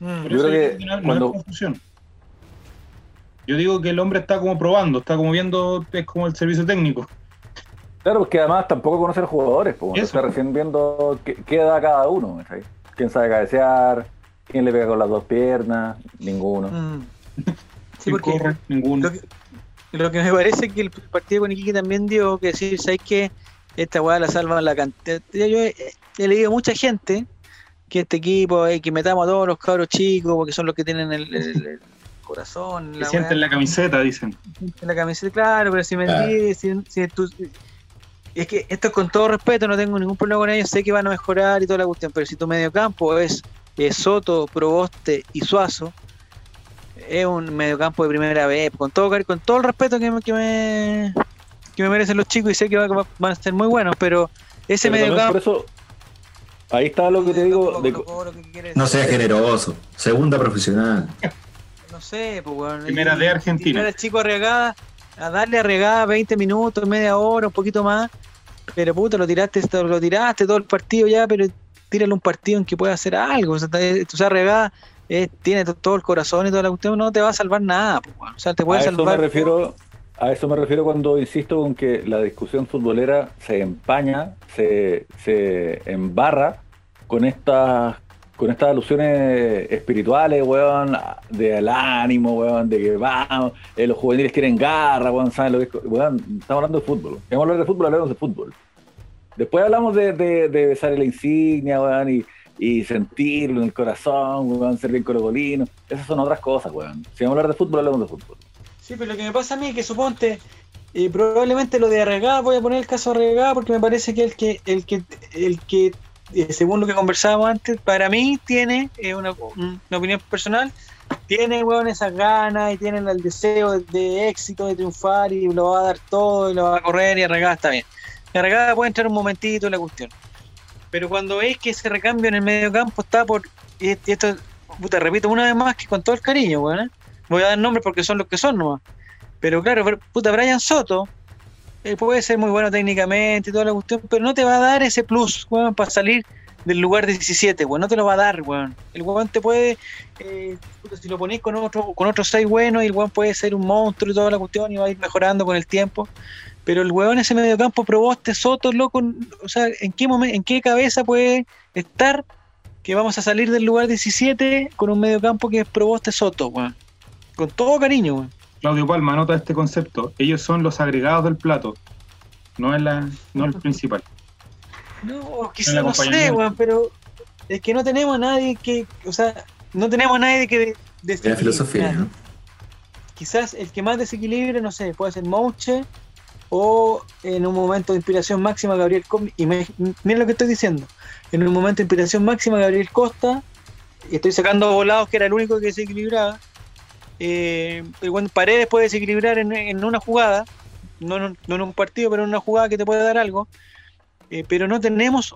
Mm. Pero Yo eso creo que no, no cuando-. Yo digo que el hombre está como probando, está como viendo, es como el servicio técnico. Claro, porque además tampoco conoce a los jugadores, pues, está recién viendo qué, qué da cada uno. ¿Quién sabe cabecear? ¿Quién le pega con las dos piernas? Ninguno. Mm. Sí, ¿Quién porque corre? Ninguno. lo que, lo que me parece que el partido con Iquique también dio que decir, ¿sabes qué? Esta weá la salvan la cantidad. Yo he, he leído mucha gente que este equipo, eh, que metamos a todos los cabros chicos, porque son los que tienen el, el- el corazón. Que la sienten la camiseta, dicen. en la camiseta, claro, pero si me Claro. si, si tú- es que esto es con todo respeto, no tengo ningún problema con ellos, sé que van a mejorar y toda la cuestión, pero si tu mediocampo es, es Soto, Proboste y Suazo, es un mediocampo de primera vez, con todo con todo el respeto que me, que me, que me merecen los chicos y sé que va- va- van a ser muy buenos, pero ese Pero mediocampo... por eso, ahí está lo que te digo, de- No sea generoso. Segunda profesional. No sé, pues weón. Primera y- de Argentina. al chico arriagada, a darle arriagada 20 minutos, media hora, un poquito más. Pero puta, lo tiraste, lo tiraste todo el partido ya, pero tírale un partido en que pueda hacer algo. O sea, arriagada eh, tiene to- todo el corazón y toda la cuestión, no te va a salvar nada, pues, weón. O sea, te a puede eso me salvar. refiero, a eso me refiero cuando insisto con que la discusión futbolera se empaña, se, se embarra con estas con estas alusiones espirituales, weón, del ánimo, weón, de que vamos, eh, los juveniles quieren garra, weón, ¿saben lo que es? Weón, estamos hablando de fútbol. Queremos hablar de fútbol, hablamos de fútbol. Después hablamos de, de, de besar la insignia, weón, y, sentirlo en el corazón, weón, ser bien colocolino. Esas son otras cosas, weón. Si vamos a hablar de fútbol, hablamos de fútbol. Sí, pero lo que me pasa a mí es que suponte, eh, probablemente lo de Arregada, voy a poner el caso de Arregada porque me parece que el que, el que, el que según lo que conversábamos antes, para mí tiene eh, una, opinión personal, tiene weón, esas ganas y tiene el deseo de, éxito, de triunfar y lo va a dar todo y lo va a correr y Arregada está bien. Arregada puede entrar un momentito en la cuestión. Pero cuando veis que ese recambio en el medio campo está por. Y esto, puta, repito una vez más que con todo el cariño, weón. ¿eh? Voy a dar nombres porque son los que son nomás. Pero claro, puta, Brian Soto eh, puede ser muy bueno técnicamente y toda la cuestión, pero no te va a dar ese plus, weón, para salir del lugar 17, weón. No te lo va a dar, weón. El weón te puede, eh, si lo ponés con otro, con otros 6 buenos, y el weón puede ser un monstruo y toda la cuestión y va a ir mejorando con el tiempo. Pero el weón ese mediocampo Proboste, Soto, loco, o sea, ¿en qué momento, en qué cabeza puede estar que vamos a salir del lugar 17 con un mediocampo que es Proboste Soto, weón? Con todo cariño, weón. Claudio Palma, anota este concepto. Ellos son los agregados del plato, no es, la, no el principal. No, quizás no sé, weón, pero es que no tenemos a nadie que, o sea, no tenemos a nadie que de- Es la filosofía, ¿no? Quizás el que más desequilibre, no sé, puede ser Mouche o en un momento de inspiración máxima Gabriel Costa. Y me- miren lo que estoy diciendo. En un momento de inspiración máxima Gabriel Costa, y estoy sacando volados que era el único que desequilibraba. Eh, buen Paredes puede desequilibrar en, una jugada, no, un- no en un partido, pero en una jugada que te puede dar algo. Eh, pero no tenemos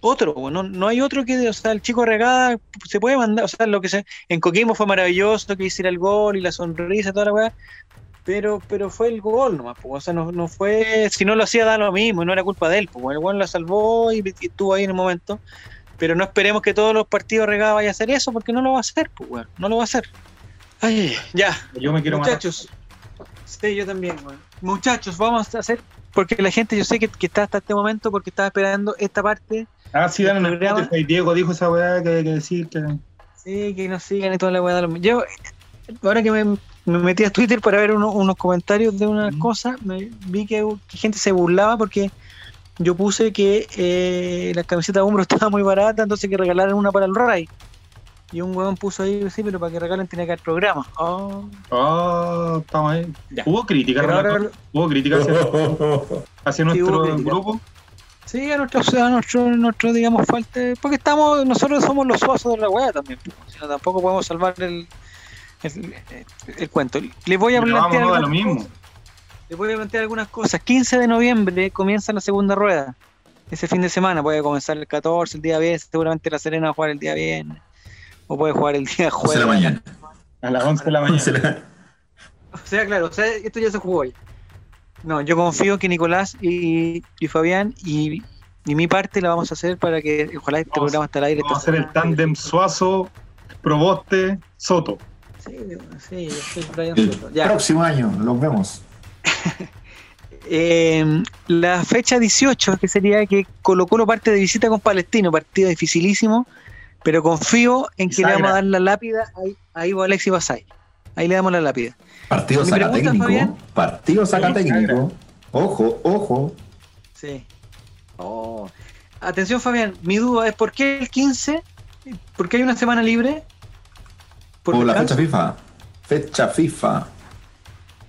otro, no, no hay otro que, o sea, el chico regada se puede mandar, o sea, lo que se, en Coquimbo fue maravilloso que hiciera el gol y la sonrisa, toda la weá, pero, pero fue el gol nomás, po, o sea, no, no fue, si no lo hacía da lo mismo, no era culpa de él, pues el gol la salvó y, estuvo ahí en el momento, pero no esperemos que todos los partidos regados vayan a hacer eso, porque no lo va a hacer, no lo va a hacer. Ay, ya, Yo me quiero matar. Muchachos, sí, yo también. Muchachos, vamos a hacer, porque la gente yo sé que, que está hasta este momento porque estaba esperando esta parte, Ah, sí, dan el. Diego dijo esa weá que hay que decir que. sí, que nos sigan y toda la weá. Yo, ahora que me, me metí a Twitter para ver uno- unos comentarios de una Ujú. cosa, me vi que, que gente se burlaba porque yo puse que eh, la camiseta de hombro estaba muy barata, entonces que regalaran una para el Ray. Y un weón puso ahí, sí, pero para que regalen tenía que haber programa. Oh, Oh, estamos ahí. Ya. Hubo crítica, pero ahora-? Hubo crítica hacia, hacia nuestro crítica. grupo. Sí, a nuestro, a nuestro, nuestro, digamos, falta. Porque estamos, nosotros somos los suazos de la weá también. pues, si no, tampoco podemos salvar el, el, el cuento. Les voy a Pero vamos, plantear. da lo mismo. cosas. Les voy a plantear algunas cosas. 15 de noviembre comienza la segunda rueda. Ese fin de semana puede comenzar el 14, el día viernes. Seguramente la Serena va a jugar el día viernes. O puede jugar el día 11 jueves. de la mañana. A las 11 de la 11 mañana. O sea, claro, o sea, esto ya se jugó ya. No, yo confío que Nicolás y, y Fabián y, y mi parte la vamos a hacer para que ojalá este Vamos- programa esté al aire. Vamos a hacer el tándem Suazo, Proboste, Soto. Sí, sí, yo soy Brian El Soto. Ya. próximo año, los vemos. Eh, la fecha 18, que sería que Colo Colo parte de visita con Palestino, partido dificilísimo, pero confío en que le vamos a dar la lápida ahí, ahí va Alexis Basay. Ahí le damos la lápida. Partido saca pregunta, técnico. Fabián. Partido saca Sí, técnico. Ojo, ojo. Sí. Oh. Atención, Fabián, mi duda es: ¿por qué el 15? ¿Por qué hay una semana libre? Por la fecha FIFA. Fecha FIFA.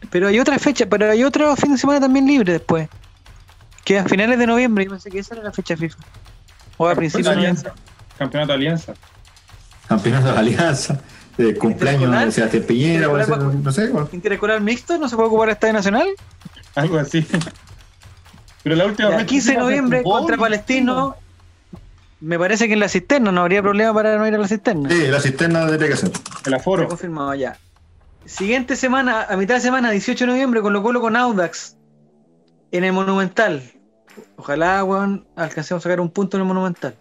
Pero hay otra fecha, pero hay otro fin de semana también libre después. Que a finales de noviembre, yo pensé que esa era la fecha FIFA. O a principios de noviembre. Campeonato de Alianza. Campeonato de Alianza. eh, cumpleaños de Sebastián Piñera, Intercolar no sé. cuál. Interescolar mixto, ¿no se puede ocupar el Estadio Nacional? Algo así. Pero la última vez 15 de noviembre contra Palestino. Me parece que en la cisterna no habría problema para no ir a la cisterna. Sí, la cisterna de que ser. El Se aforo. confirmado ya. Siguiente semana, a mitad de semana, 18 de noviembre, Colo Colo con Audax en el Monumental. Ojalá, weón, alcancemos a sacar un punto en el Monumental.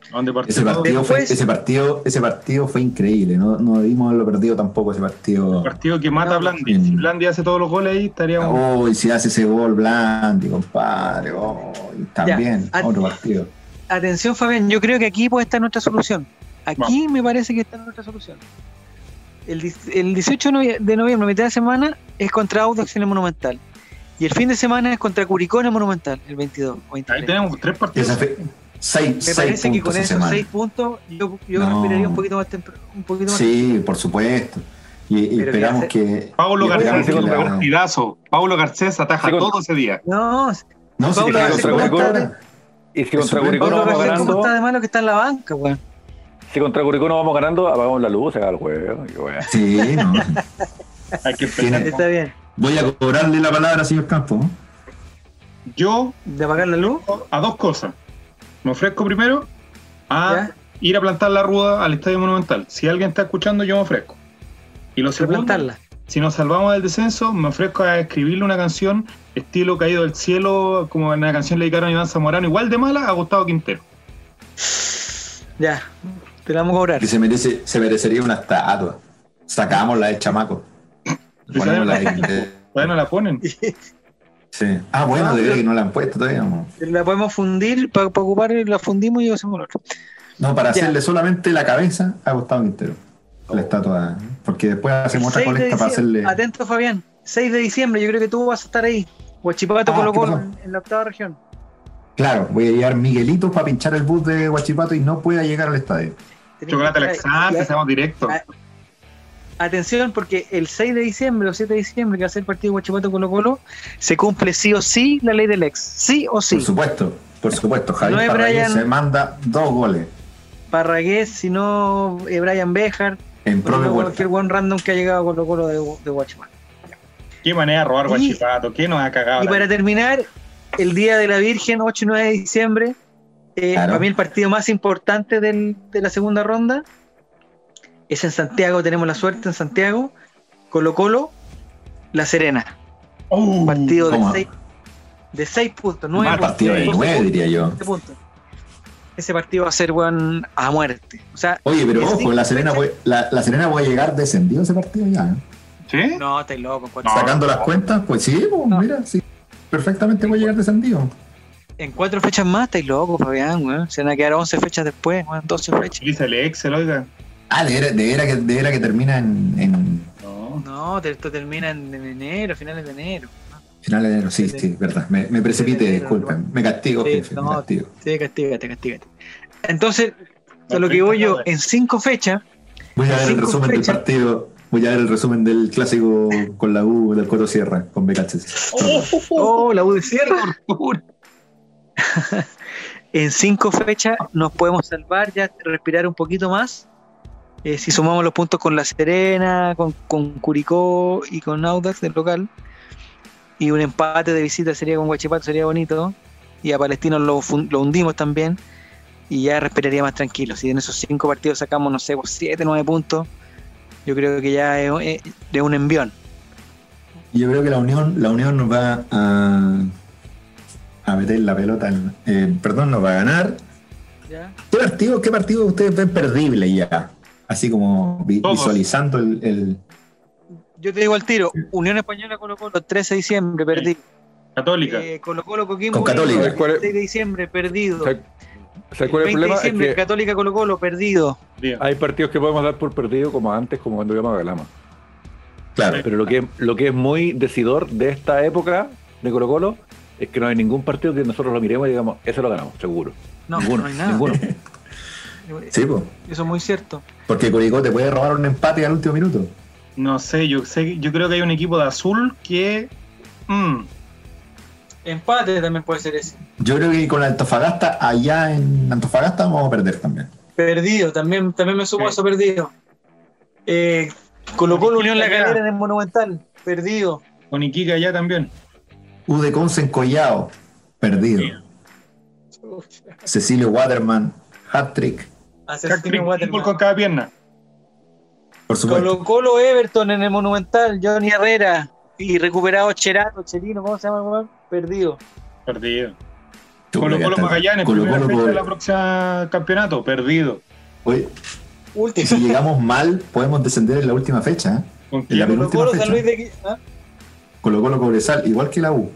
Ese partido, fue, ese, partido, ese partido fue increíble. No, no debimos haberlo perdido tampoco ese partido. partido que mata a Blandi. Si Blandi hace todos los goles ahí, estaríamos. Oh, y si hace ese gol Blandi, compadre. Oh, también, Ya. otro partido. Atención, Fabián, yo creo que aquí puede estar nuestra solución. Aquí me parece que está nuestra solución. El, el 18 de novie- de noviembre, mitad de semana, es contra Audax en el Monumental. Y el fin de semana es contra Curicó en el Monumental, el 22 o 23. Ahí tenemos tres partidos. Seis, Me seis parece que puntos con esos seis puntos yo, yo No. respiraría un poquito más temprano. Un poquito más Sí, por supuesto. Y, esperamos que que. Paulo y Garcés hace que un partidazo. Paulo Garcés ataja Sí, con- todo ese día. No, No, si Garcés contra Curicó. Y si contra Curicó no Pablo vamos ¿cómo ganando, está de malo que está en la banca, weón? si contra Curicó no vamos ganando, apagamos la luz, se acaba el juego. Sí, no. Hay que empezar. Está bien. Voy a cobrarle la palabra, señor Campo. ¿no? Yo ¿De apagar la luz? a dos cosas. Me ofrezco primero a ¿Ya? ir a plantar la rueda al Estadio Monumental. Si alguien está escuchando, yo me ofrezco. Y lo ¿De segundo, plantarla? si nos salvamos del descenso, me ofrezco a escribirle una canción estilo Caído del Cielo, como en la canción le dedicaron a Iván Zamorano, igual de mala, a Gustavo Quintero. Ya, te la vamos a cobrar. Que se, merece, se merecería una estatua. Sacamos la del chamaco. Ponemos la de- Todavía no la ponen. Sí. Ah, bueno, Ah, de pero- ver que no la han puesto todavía. No, La podemos fundir para ocupar, la fundimos y hacemos otro. No, para Ya. hacerle solamente la cabeza a Gustavo Quintero. La estatua. Porque después hacemos otra 6 de colecta para hacerle. Atento, Fabián. 6 de diciembre, yo creo que tú vas a estar ahí. Huachipato Ah, Colo ¿qué Colo pasó? en, en la octava región. Claro, voy a llevar Miguelitos para pinchar el bus de Guachipato y no pueda llegar al estadio. Chocolate. Alexander, estamos directos. Atención, porque el 6 de diciembre o 7 de diciembre, que va a ser el partido Huachipato Colo Colo, se cumple sí o sí la ley del ex. Sí o sí. Por supuesto, por supuesto. Javier No es Parragués Brian- se manda dos goles Parragués, si no Brian Bejar, en pro de cualquier buen random que ha llegado a Colo Colo de, de Huachipato. Qué manera de robar Guachipato. ¿Qué nos ha cagado? Y para terminar, el Día de la Virgen, 8 y 9 de diciembre, eh, Claro. para mí el partido más importante del- de la segunda ronda es en Santiago, tenemos la suerte en Santiago, Colo Colo, La Serena, Uh, partido de ¿cómo? 6 de seis puntos, 9 Mal partido de 9, diría yo. puntos. Ese partido va a ser weón, a muerte. O sea, Oye, pero ojo, la Serena, puede, la, la Serena puede llegar descendido ese partido ya. ¿eh? ¿Sí? No, estáis loco. No. Sacando las cuentas, pues sí, pues, No. mira, sí. Perfectamente puede llegar descendido. En cuatro fechas más estáis locos, Fabián, weón. Se van a quedar 11 fechas después, weón, 12 fechas. Utiliza el Excel, oiga. Ah, de veras de veras que, de veras que termina en, en No. No, esto termina en, en enero, finales de enero. finales de enero. Sí, Sí. sí, verdad. Me, me precipité, disculpen. Me castigo, Sí, jefe, me no, castigo. Sí, castígate, castígate. Entonces, a lo que voy yo, en cinco fechas, Voy a ver el resumen del partido. Voy a ver el resumen del clásico con la U del Coto Sierra, con BKHS. oh, la U de Sierra. en cinco fechas nos podemos salvar, ya respirar un poquito más. Eh, si sumamos los puntos con La Serena, con, con Curicó y con Audax del local, y un empate de visita sería con Guachipato, sería bonito. Y a Palestino lo, lo hundimos también. Y ya respiraría más tranquilo. Si en esos cinco partidos sacamos, no sé, pues, siete, nueve puntos, yo creo que ya es, es un envión. Yo creo que la Unión, la Unión nos va a, a meter la pelota, en- eh, perdón, nos va a ganar. ¿Ya? ¿Qué partido, qué partido ustedes ven perdible ya? Así como vi- visualizando el, el- Yo te digo al tiro. Unión Española Colo Colo, 13 de diciembre, perdido. Católica. Eh, Colo Colo Coquimbo, Con Católica. Unión, ¿Cuál es? 6 de diciembre, perdido. ¿Sabes cuál es el 20 de problema? Es diciembre, que Católica Colo Colo, perdido. Hay partidos que podemos dar por perdido como antes, como cuando íbamos a Galama. Claro, Pero lo que, lo que es muy decidor de esta época de Colo Colo es que no hay ningún partido que nosotros lo miremos y digamos, ese lo ganamos, seguro. No, ninguno, no hay nada. ninguno. sí, pues. Eso es muy cierto. Porque Curicó te puede robar un empate al último minuto. No sé, yo sé, yo creo que hay un equipo de azul que. mm, Empate también puede ser ese. Yo creo que con la Antofagasta, allá en Antofagasta, vamos a perder también. Perdido, también, también me sumo a eso perdido. Eh, Colo Colo Unión La Calera en el Monumental, perdido. con Iquique allá también. U de Conce en Collao, perdido. Cecilio Waterman, hat-trick, Asesino Un Waterman. con cada pierna. por supuesto. Colo Colo Everton en el Monumental, Johnny Herrera y recuperado Cherato, Cherino, ¿cómo se llama? weón? Perdido. Perdido. Tú, Colo Colo. Magallanes, Colo primera Colo por- de la próxima campeonato, perdido. Oye, Último. si llegamos mal, podemos descender en la última fecha. ¿eh? ¿Con En la quién? Colo penúltima Colo San. Luis de ¿ah? Colo Colo Cobresal, igual que la U,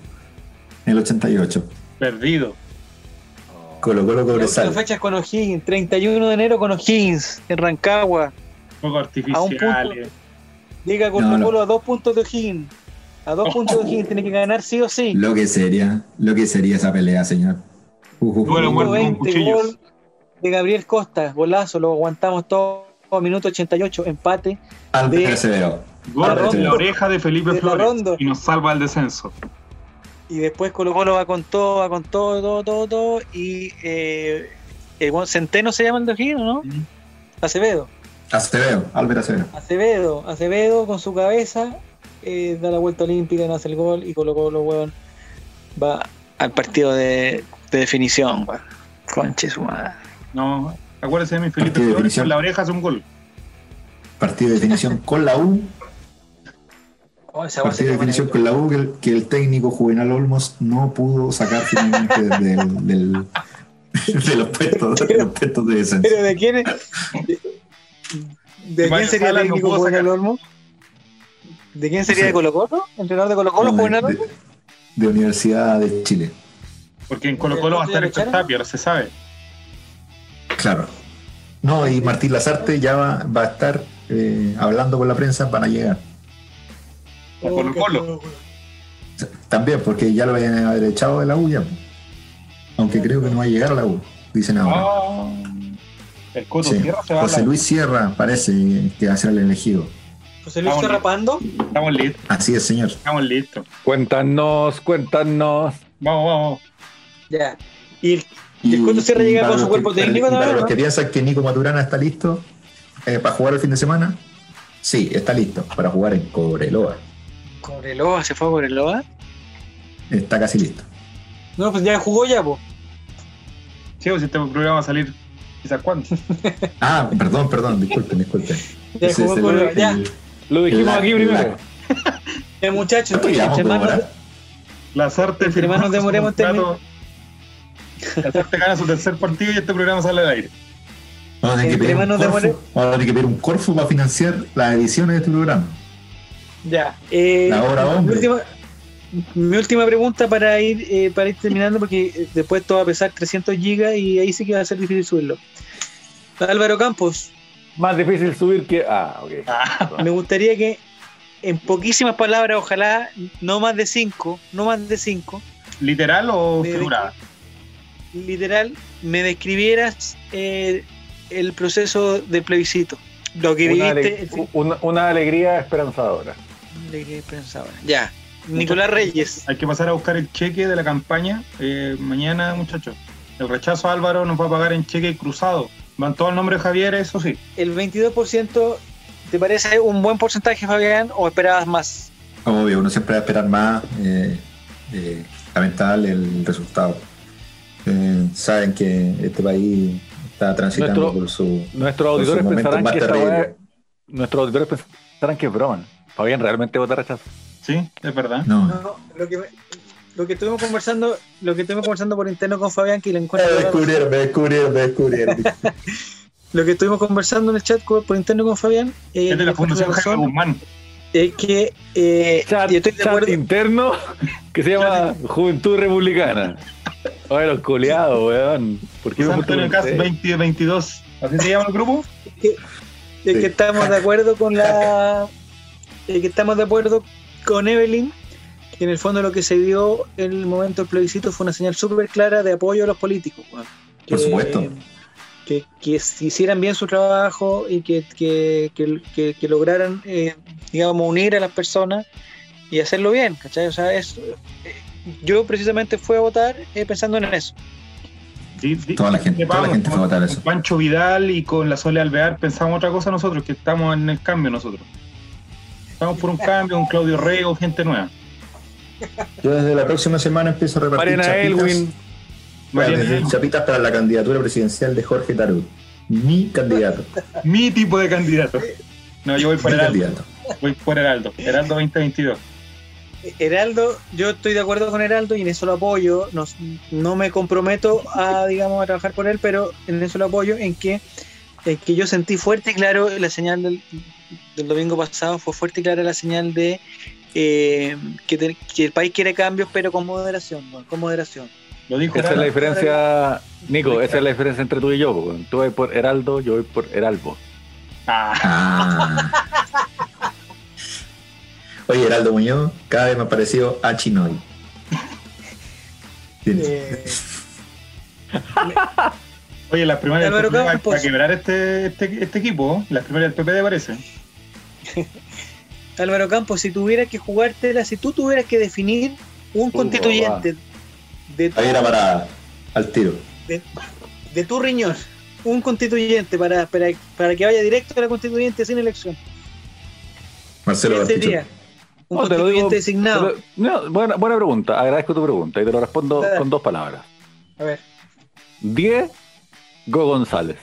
en el 88. Perdido. Colo Colo Cobresal. fecha es con O'Higgins, 31 de enero con O'Higgins, en Rancagua. Un artificiales. Llega Colo No, no. Colo a dos puntos de O'Higgins. A dos puntos de O'Higgins tiene que ganar sí o sí. Lo que sería, lo que sería esa pelea, señor. Uh, uh, uh. 20 cuchillos. gol de Gabriel Costa, golazo, lo aguantamos todo, minuto 88, empate. Albert de-. Gol en la oreja de Felipe De Flores. Y nos salva el descenso. Y después Colo Colo va con todo, va con todo, todo, todo, todo. Y eh, eh, bueno, Centeno se llama el de O'Higgins, ¿no? Mm. Acevedo. Acevedo, Albert Acevedo. Acevedo, Acevedo con su cabeza eh, da la vuelta olímpica, no hace el gol y Colo Colo, weón, va al partido de, de definición, weón. Conche su madre. No, acuérdese de mi Felipe Flores, con la oreja hace un gol. Partido de definición con la U. Oh, esa Partido de definición con la U que el, que el técnico Juvenal Olmos no pudo sacar finalmente del, del, de los puestos, de los puestos de descenso. ¿Pero de quién es? ¿De, de quién sería el no técnico Juvenal sacar. Olmo? ¿De quién sería Sí. de Colo Colo? ¿Entrenador de Colo Colo, No, Juvenal Olmo? de- de Universidad de Chile. Porque en Colo Colo va a estar ¿Ya Héctor? Tapia, no se sabe. Claro. No, y Martín Lazarte ya va, va a estar eh, hablando con la prensa para llegar. A Colo Colo. También, porque ya lo vayan a haber echado de la U ya. Aunque creo que no va a llegar a la U, dicen ahora. Ah, el Coto Sí. Sierra se va a José la- Luis Sierra parece que va a ser el elegido. José Luis Vamos, Carrapando. Estamos listos, Así es, señor. estamos listos. Cuéntanos, cuéntanos. Vamos, vamos. Ya. Y el, ¿Y el Coto Sierra llega con su cuerpo que- técnico y para también, los no? que piensan que Nico Maturana está listo eh, para jugar el fin de semana, sí, está listo para jugar en Cobreloa. Cobreloa, se fue a Cobreloa. Está casi listo. No, pues ya jugó ya, po. Sí, pues este programa va a salir quizás cuándo. Ah, perdón, perdón, disculpen, disculpen. Ya Ese jugó Cobreloa. Ya, el- Lo dijimos la- aquí la- primero. ya muchachos, ¿Cuánto llevamos, entre manos, Bora? Las artes Entre más nos demoremos Las artes gana su tercer partido y este programa sale al aire. Vamos a tener que Entre pedir un manos de Corfu, More- vamos a tener que pedir un Corfu para financiar las ediciones de este programa. Ya. Eh, La hora mi, última, mi última pregunta para ir eh, para ir terminando, porque eh, después todo va a pesar 300 gigas y ahí sí que va a ser difícil subirlo. Álvaro Campos, Más difícil subir que. Ah, ok. Ah, me gustaría que en poquísimas palabras, ojalá no más de 5, no más de 5, ¿Literal o figurada? literal, me describieras eh, el proceso del plebiscito. Lo que Una, viste. ale- el fin- una- una alegría esperanzadora. De que pensaba. Ya. Nicolás Reyes. Hay que pasar a buscar el cheque de la campaña eh, mañana, muchachos. El rechazo a Álvaro nos va a pagar en cheque cruzado. Van todo el nombre de Javier, eso sí. el 22%, ¿te parece un buen porcentaje, Fabián, o esperabas más? Obvio, uno siempre va a esperar más. eh, eh, lamentable el resultado. Eh, saben que este país está transitando Nuestro- por su. Nuestros Por auditores pensarán que esta Nuestros auditores pensarán que es broma. Fabián realmente vota rechazo. Sí, es verdad. No. No, lo que, me- lo que estuvimos conversando, lo que estuvimos conversando por interno con Fabián, que le Me encuentro descubrieron, me descubrieron, me descubrieron. lo que estuvimos conversando en el chat por, interno con Fabián, eh, Es de la Fundación Jaime Guzmán. es que eh, Chat, y estoy de chat interno que se llama Juventud Republicana. Oye, los coleados, weón. ¿Por qué Antonio Cas 2022. ¿Así se llama el grupo? es que Sí. estamos de acuerdo con la es que estamos de acuerdo con Evelyn que en el fondo lo que se dio en el momento del plebiscito fue una señal súper clara de apoyo a los políticos weón. Por Que- supuesto. que, que hicieran bien su trabajo y que, que, que- que- que lograran eh, digamos unir a las personas y hacerlo bien ¿cachai? O sea, es, eh, yo precisamente fui a votar eh, pensando en eso Toda la gente, toda la gente fue a votar eso. Con Pancho Vidal y con la Sole Alvear pensamos otra cosa nosotros, que estamos en el cambio nosotros. Estamos por un cambio, un Claudio Rego, gente nueva. Yo desde la próxima semana empiezo a repartir Mariana chapitas, Elwin. Mariana desde Elwin. chapitas para la candidatura presidencial de Jorge Tarut. Mi candidato. Mi tipo de candidato. No, yo voy por Mi Heraldo. candidato. Voy por Heraldo. Heraldo 2022. Heraldo, yo estoy de acuerdo con Heraldo y en eso lo apoyo. No, no me comprometo a, digamos, a trabajar por él, pero en eso lo apoyo, en que, en que yo sentí fuerte y claro la señal del, del domingo pasado, fue fuerte y clara la señal de eh, que, te- que el país quiere cambios, pero con moderación, ¿no? con moderación. Lo dijo Esa es la diferencia, Nico, esa es la diferencia entre tú y yo. Tú vas por Heraldo, yo voy por Heralbo. Ah. Oye, Heraldo Muñoz, cada vez me ha parecido a Chinoy. Eh, Oye, las primarias para quebrar este, este, este equipo, las primarias del PP te parece. Álvaro Campos, si tuvieras que jugártela, si tú tuvieras que definir un Uh, constituyente de tu, Ahí era para al tiro. de tu riñón, un constituyente para, para, para que vaya directo a la constituyente sin elección, Marcelo ¿quién Bartichotto. sería? Un No, te lo constituyente digo- designado. No, buena, buena pregunta, agradezco tu pregunta y te lo respondo con dos palabras. A ver. 10, Go González.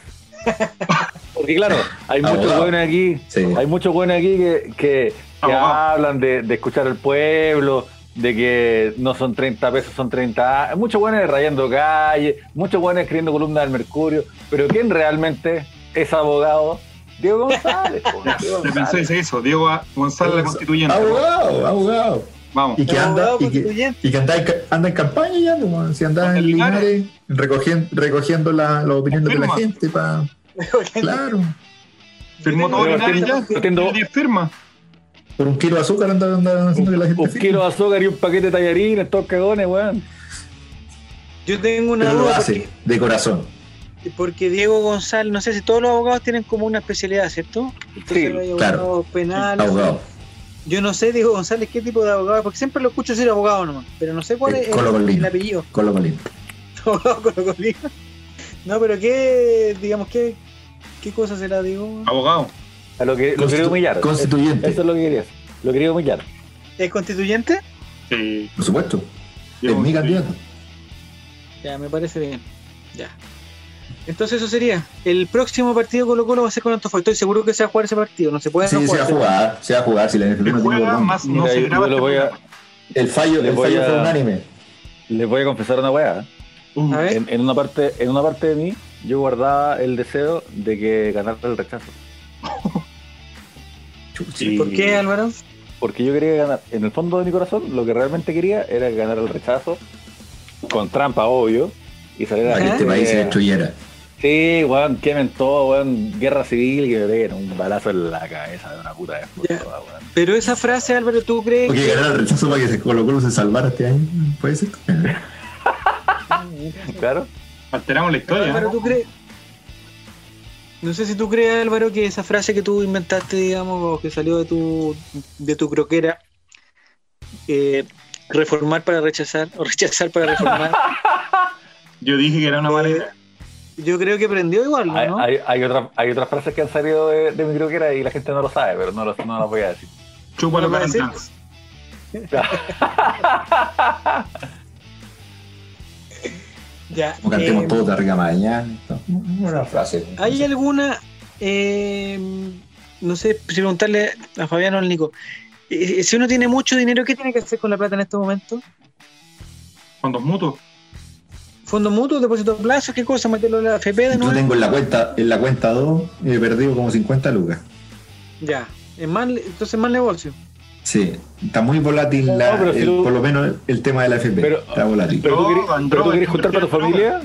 Porque claro, hay muchos Abogado. buenos aquí, Sí. hay muchos buenos aquí que, que, que Abogado. hablan de, de escuchar al pueblo, de que no son 30 pesos, son 30 A. Muchos buenos rayando calle, muchos buenos escribiendo columnas del Mercurio, pero ¿quién realmente es abogado? Diego González. Diego Te González. pensé eso, Diego González, la constituyente. Abogado, abogado. Vamos. Y que anda, y que, constituyente. y que anda, en, ca- anda en campaña ya, si anda En Linares. Recogiendo, recogiendo la, las opiniones de la gente para. Claro. Firmó todo Linares ya. Tiene 10 firmas. Por un kilo de azúcar anda, anda haciendo que la gente Un firme. kilo de azúcar y un paquete de tallarines, todos cagones, weón. Yo tengo una Pero lo duda hace porque, de corazón. porque Diego González, no sé si todos los abogados tienen como una especialidad, ¿cierto? Entonces Sí, hay claro. abogados penales. Abogado. Yo no sé, Diego González, qué tipo de abogado, porque siempre lo escucho decir abogado nomás, pero no sé cuál Eh, es el, apellido. Con lo colino. Abogado Colocolino. No, pero qué, digamos, qué, qué cosa será, Diego? Abogado. A lo que lo quería humillar. Constituyente. Eso es lo que querías. Lo quería humillar. ¿Es constituyente? Sí. Por supuesto. Diego es mi candidato. Ya, me parece bien. Ya. Entonces eso sería. El próximo partido Colo Colo va a ser con Antofagasta. Estoy seguro que se va a jugar ese partido. No se puede Sí, no se va a jugar, se va a jugar. Si la Se no tiene juega más, no Mira, se yo- graba. yo lo este voy a-. El fallo, el voy fallo a- fue unánime. Les voy a confesar una weá. Uh. En, en una parte, en una parte de mí, yo guardaba el deseo de que ganara el rechazo. Sí. ¿Por qué, Álvaro? Porque yo quería ganar, en el fondo de mi corazón, lo que realmente quería era ganar el rechazo, con trampa, obvio, y salir a Para que la este país se destruyera. Sí, weón, quemen todo, weón, guerra civil, que me peguen un balazo en la cabeza de una puta todas, weón. Pero esa frase, Álvaro, ¿tú crees Porque que... ganar el rechazo para que se Colo Colo se salvara este año. Puede ser. Claro. Alteramos la historia. Álvaro, ¿tú crees? No sé si tú crees, Álvaro, que esa frase que tú inventaste, digamos, o que salió de tu, de tu croquera, eh, reformar para rechazar, o rechazar para reformar, Yo dije que era una mala idea. yo creo que prendió igual, Hay, ¿no? hay, hay otras, hay otras frases que han salido de, de mi croquera y la gente no lo sabe, pero no, lo- no las voy a decir. Chupa ¿No Ya. Como cantemos eh, todos de arriba mañana. Una frase. ¿Hay alguna, eh, no sé, preguntarle a Fabián o al Nico, eh, si uno tiene mucho dinero, ¿qué tiene que hacer con la plata en este momento? Fondos mutuos. ¿Fondos mutuos, depósito a plazo? ¿Qué cosa? ¿Meterlo en la FP de Yo nuevo? tengo en la cuenta, en la cuenta 2, he perdido como 50 lucas. Ya. Es más, entonces es más negocio. Sí, está muy volátil, la- pero si el- tú- por lo menos el tema de la FP. Pero- está volátil. Pero tú No, querías, Android, pero tú querías juntar para tu familia.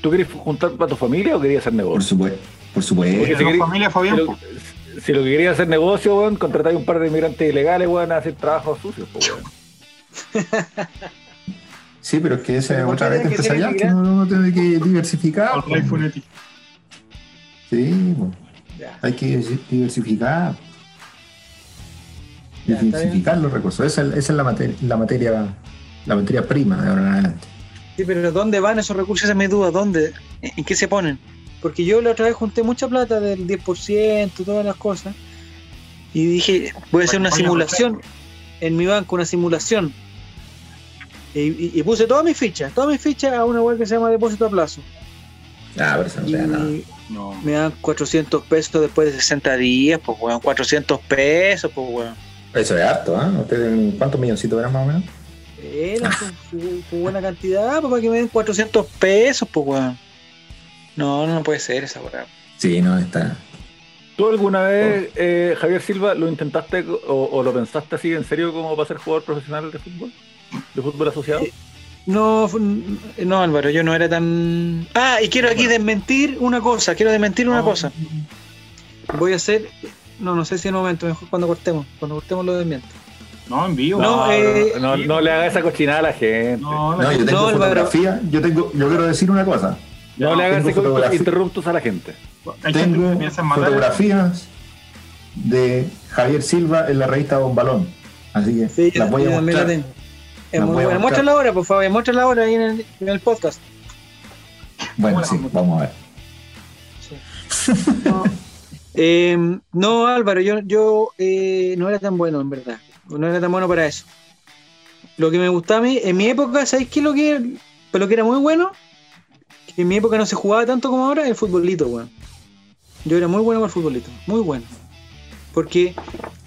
¿Tú querías juntar para tu familia o querías hacer por negocio? supuesto. Por supuesto. Porque Eh, si querí- familia Fabián. Si lo, po. si lo que querías hacer negocio, weón, contratar un par de inmigrantes ilegales, weón, a hacer trabajos sucios, weón. Sí, pero es que esa es ¿Pero por otra vez que empresarial que uno, tiene que diversificar. Sí, pues, hay que diversificar. Diversificar los recursos. Esa, es- esa es la materia, la materia, la materia prima de ahora en adelante. Sí, pero ¿dónde van esos recursos? Esa es mi duda. ¿Dónde? ¿En qué se ponen? Porque yo la otra vez junté mucha plata del 10%, todas las cosas. Y dije, voy a hacer una simulación en mi banco, una simulación. Y, y- y puse todas mis fichas, todas mis fichas a una web que se llama depósito a plazo. Ah, pero eso no. No. me dan 400 pesos después de 60 días, pues weón, 400 pesos, pues weón. Eso es harto, ¿ah? ¿Ustedes cuántos milloncitos eran más o menos? Era su- su buena cantidad pues, para que me den 400 pesos, pues weón. No, no puede ser esa weón. Sí, no, está. ¿Tú alguna vez, eh, Javier Silva, lo intentaste o, o lo pensaste así en serio como para ser jugador profesional de fútbol? ¿De fútbol asociado? Eh, No, no, Álvaro, yo no era tan. Ah, y quiero aquí desmentir una cosa, quiero desmentir una cosa. Voy a hacer. No, no sé si en un momento, mejor cuando cortemos. Cuando cortemos lo desmiento. No, en vivo. No, No, eh, no, no, no le hagas esa cochinada a la gente. No, No, No, yo tengo No, fotografía. Yo tengo, yo quiero decir una cosa. le hagas interruptos a la gente. Tengo fotografías de Javier Silva en la revista Don Balón. Así que Sí, las voy a la mostrar. tengo. Es muy buena. Muéstrala ahora, por favor, muéstrala ahora ahí en el, en el podcast. Bueno, sí, vamos. a ver. No, Eh, no, Álvaro, yo, yo eh, no era tan bueno, en verdad. No era tan bueno para eso. Lo que me gustaba a mí, en mi época, ¿sabéis qué lo que, que era muy bueno? Que en mi época no se jugaba tanto como ahora, el futbolito, weón. Yo era muy bueno para el futbolito, muy bueno. Porque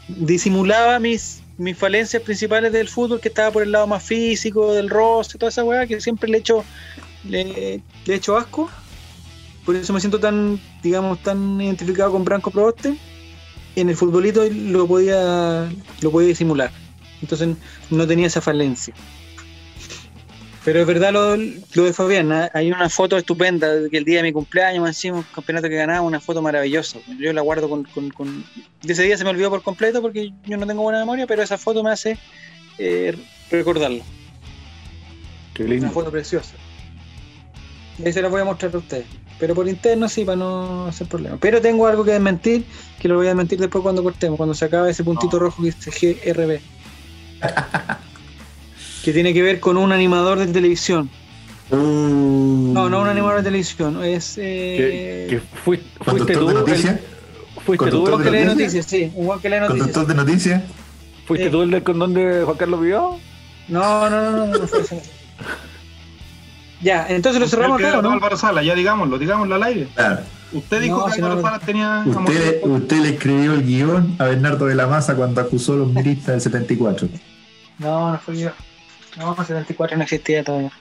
disimulaba mis, mis falencias principales del fútbol, que estaba por el lado más físico, del rostro, toda esa weá, que siempre le echo, le, le echo asco. Por eso me siento tan, digamos, tan identificado con Branco Proboste. En el futbolito lo podía, lo podía disimular. Entonces no tenía esa falencia. Pero es verdad lo, lo de Fabián, ¿ah? hay una foto estupenda que el día de mi cumpleaños, encima un campeonato que ganaba, una foto maravillosa. Yo la guardo con, con, con- de ese día se me olvidó por completo porque yo no tengo buena memoria, pero esa foto me hace eh, recordarla. Qué Una lindo. foto preciosa. Y ahí se la voy a mostrar a ustedes. Pero por interno sí, para no hacer problema. Pero tengo algo que desmentir, que lo voy a desmentir después cuando cortemos, cuando se acabe ese puntito rojo que dice GRB. que tiene que ver con un animador de televisión. Uh, No, no un animador de televisión, es... Que, Eh, fuiste, fuiste ¿Conductor tú, de el- noticias? fuiste tú, el- que lee noticias? sí, un guan que lee noticias. ¿Conductor de noticias? fuiste Sí. tú el del condón de Juan Carlos Vidal. No, no, no, no, no, fue ese. Ya, entonces lo cerramos acá, ¿o quedó ¿no? Álvaro Sala, ya digámoslo, digámoslo al aire. Claro. Usted dijo No, que Álvaro Sala tenía. Usted, usted le escribió el guion a Bernardo de la Maza cuando acusó a los miristas del 74. No, no fue yo. No, 74 no existía todavía.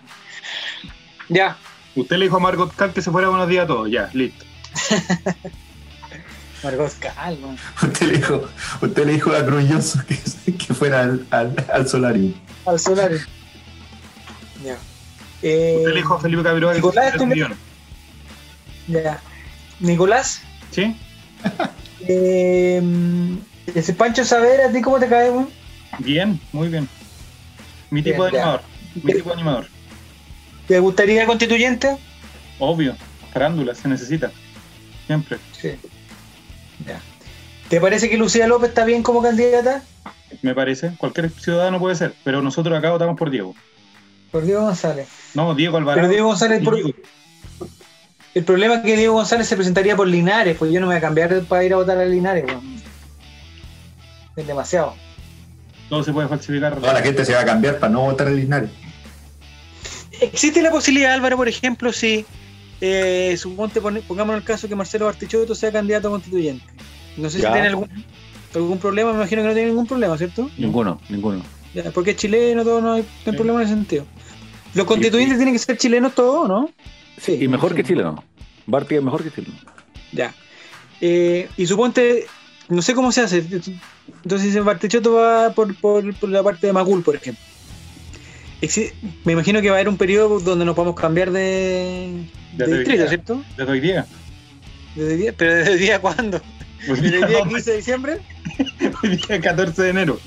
Ya, Usted le dijo a Margot Cal que se fuera buenos días a todos. Ya, listo. Margot calma. Usted le dijo, usted le dijo a Cruz que, que fuera al, al, al solarium. Al solar. Eh, Usted le dijo a Felipe Cabiroa que Nicolás, le- guion. Ya. Nicolás, ¿Sí? eh, ese Pancho Saber, ¿a ti cómo te cae, weón? Bien, muy bien. Mi tipo de ya. animador. Mi tipo de animador. ¿Te gustaría constituyente? Obvio. Farándula, se necesita. Siempre. Sí. Ya. ¿Te parece que Lucía López está bien como candidata? Me parece. Cualquier ciudadano puede ser. Pero nosotros acá votamos por Diego. Por Diego González. No, Diego Alvarado. Pero Diego González, y por- Diego. el problema es que Diego González se presentaría por Linares, pues yo no me voy a cambiar para ir a votar a Linares. Es demasiado. Todo se puede falsificar. Toda la gente se va a cambiar para no votar el Linares. ¿Existe la posibilidad, Álvaro, por ejemplo, si eh, suponte, pongamos el caso que Marcelo Bartichotto sea candidato a constituyente? No sé Ya. si tiene algún, algún problema, me imagino que no tiene ningún problema, ¿cierto? Ninguno, ninguno. Ya, porque es chileno, todo, no hay, no hay problema en ese sentido. Los constituyentes tienen que ser chilenos todos, ¿no? Sí. Y mejor que chileno. Barty es mejor que chileno. Ya. Eh, y suponte, no sé cómo se hace. Entonces, Bartichotto va por, por, por la parte de Macul, por ejemplo. Exi- Me imagino que va a haber un periodo donde nos podamos cambiar de, de distrito, día. ¿cierto? Desde hoy día. ¿Desde día? ¿Pero desde el día cuándo? Hoy ¿Desde el día no, 15 de diciembre? hoy día 14 de enero.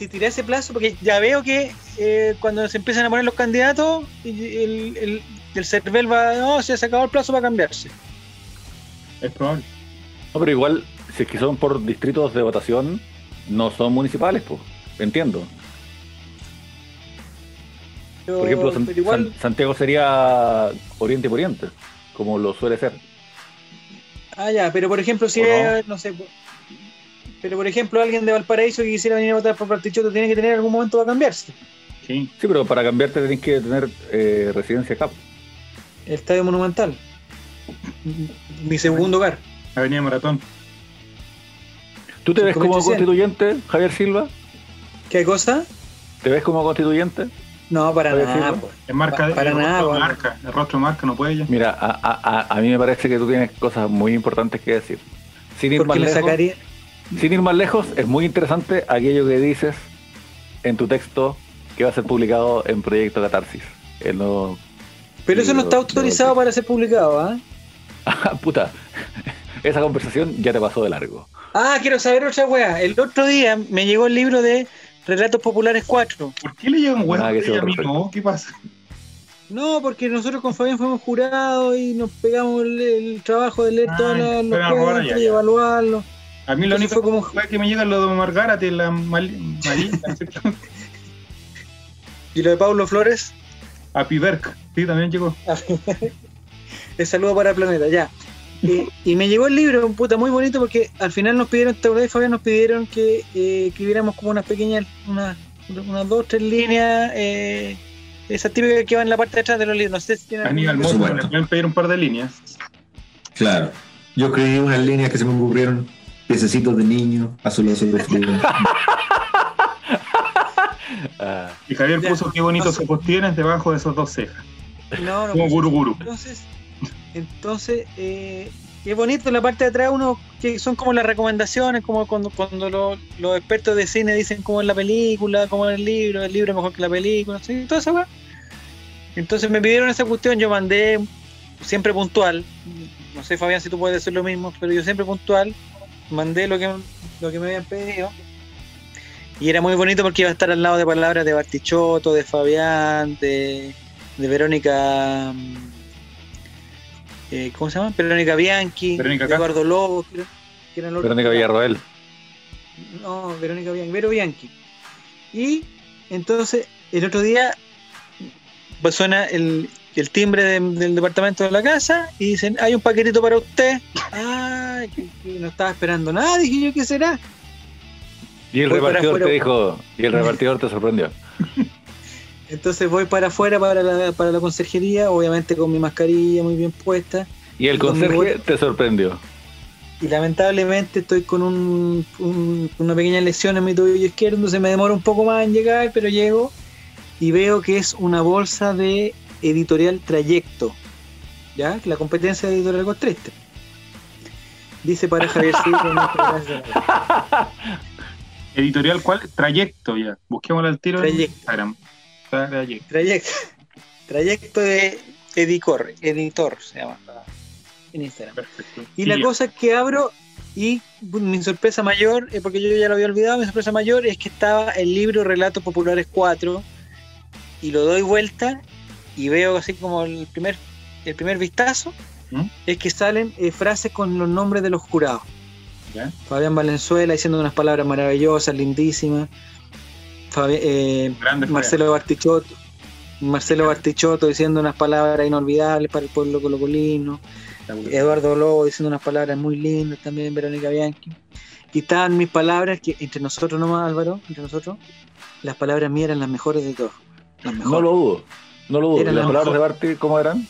¿Existirá ese plazo? Porque ya veo que eh, cuando se empiezan a poner los candidatos, el, el, el CERVEL va, no, se ha acabado el plazo para cambiarse. Es probable. No, pero igual, si es que son por distritos de votación, no son municipales, pues. Entiendo. Pero, Por ejemplo, San- pero igual, San- Santiago sería Oriente y Poniente, como lo suele ser. Ah, ya, pero por ejemplo, si es, no sé, pero por ejemplo, alguien de Valparaíso que quisiera venir a votar por Partichoto tiene que tener algún momento para cambiarse. Sí. Sí, pero para cambiarte tenés que tener eh, residencia acá. El Estadio Monumental. Mi segundo hogar. Avenida Maratón. ¿Tú te ves como Constituyente. Javier Silva? ¿Qué cosa? ¿Te ves como constituyente? No, para nada. pues. Es marca de Para el nada, rostro bueno. marca. El rostro marca, no puede ya. Mira, a, a- mí me parece que tú tienes cosas muy importantes que decir. Sin ir, más Porque me lejos, sacaría. Sin ir más lejos, es muy interesante aquello que dices en tu texto que va a ser publicado en Proyecto Catarsis. El nuevo... Pero eso no está autorizado para ser publicado, ¿ah? Ah, puta, esa conversación ya te pasó de largo. Ah, quiero saber otra weá. El otro día me llegó el libro de Relatos Populares 4. ¿Por qué le llegan Nada que a mí no? ¿Qué pasa? No, porque nosotros con Fabián fuimos jurados y nos pegamos el, el trabajo de leer Ah, cuentos allá, y ya. A mí lo único fue como- fue que me llega lo de Margarate, la mal. Y lo de Pablo Flores, A Piberk, sí, también llegó. el saludo para Planeta, ya. Eh, y me llegó el libro, puta, muy bonito porque al final nos pidieron, ¿te acordás, Fabián? Nos pidieron que eh, escribiéramos como unas pequeñas, unas, unas dos, tres líneas, eh, esas típicas que van en la parte de atrás de los libros. No sé si tienen Aníbal le pueden pedir un par de líneas. Claro. Yo escribí unas líneas que se me ocurrieron Pececitos de niño, azulosos de frío. Ah, Y Javier puso qué bonitos No ojos tienes debajo de esos dos cejas. No, no, Como pues, guru guru. Entonces, entonces eh, es bonito en la parte de atrás uno que son como las recomendaciones, como cuando, cuando lo- los expertos de cine dicen cómo es la película, cómo es el libro, el libro es mejor que la película, ¿sí? toda esa weá. Entonces me pidieron esa cuestión, yo mandé siempre puntual, no sé Fabián si tú puedes decir lo mismo, pero yo siempre puntual, mandé lo que, lo que me habían pedido. Y era muy bonito porque iba a estar al lado de palabras de Bartichotto, de Fabián, de, de Verónica. mm, eh, ¿Cómo se llama? Verónica Bianchi, Verónica de Castro. Eduardo Lobo, que, era- que eran los- Verónica Villarroel. No, Verónica Bianchi, Vero Bianchi. Y entonces el otro día pues suena el, el timbre de- del departamento de la casa y dicen, hay un paquetito para usted. Ay, que, que no estaba esperando nada, dije yo, ¿qué será? Y el Voy repartidor te dijo, y el repartidor te sorprendió. Entonces voy para afuera para la, para la conserjería, obviamente con mi mascarilla muy bien puesta. Y el Y conserje te sorprendió. Y lamentablemente estoy con un, un- una pequeña lesión en mi tobillo izquierdo, entonces me demora un poco más en llegar, pero llego y veo que es una bolsa de editorial Trayecto, ¿ya? La competencia de editorial Costreste. Dice para Javier. Editorial, ¿cuál? Trayecto ya. Busquémoslo al tiro en Trayecto. Instagram. Trayecto. Trayecto, trayecto de Edicor, editor se llama en Instagram. Perfecto. Y la ya. cosa es que abro y mi sorpresa mayor, eh, porque yo ya lo había olvidado, mi sorpresa mayor es que estaba el libro Relatos Populares 4 y lo doy vuelta y veo así como el primer, el primer vistazo, ¿Mm? es que salen eh, frases con los nombres de los jurados. Ya. Fabián Valenzuela diciendo unas palabras maravillosas, lindísimas. Fabi- eh, Marcelo Bartichotto. Marcelo Bartichotto diciendo unas palabras inolvidables para el pueblo colocolino. Eduardo Lobo diciendo unas palabras muy lindas también, Verónica Bianchi. Y estaban mis palabras, que entre nosotros nomás, Álvaro, entre nosotros, las palabras mías eran las mejores de todas. Las mejores. No lo dudo. No lo dudo. Era ¿Y las la palabras de. Barty cómo eran?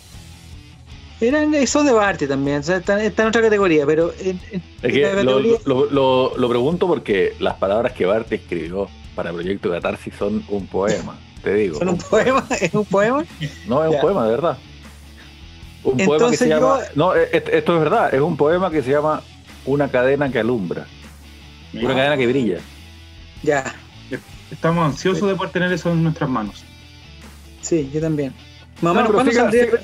Eran, eh, son de Barte también, o sea, están, están en otra categoría, pero en, en- Es que lo, categoría- lo- lo- lo pregunto porque las palabras que Barty escribió para Proyecto Catarsis son un poema, te digo. son un poema, es un poema. No, es un poema, de verdad. Un poema que se yo- llama. No, e- et- esto es verdad, es un poema que se llama Una cadena que alumbra, una cadena que brilla. Ya, Estamos ansiosos de poder tener eso en nuestras manos. Sí, yo también. Más o No, menos, pero ¿cuándo siga- saldría? siga-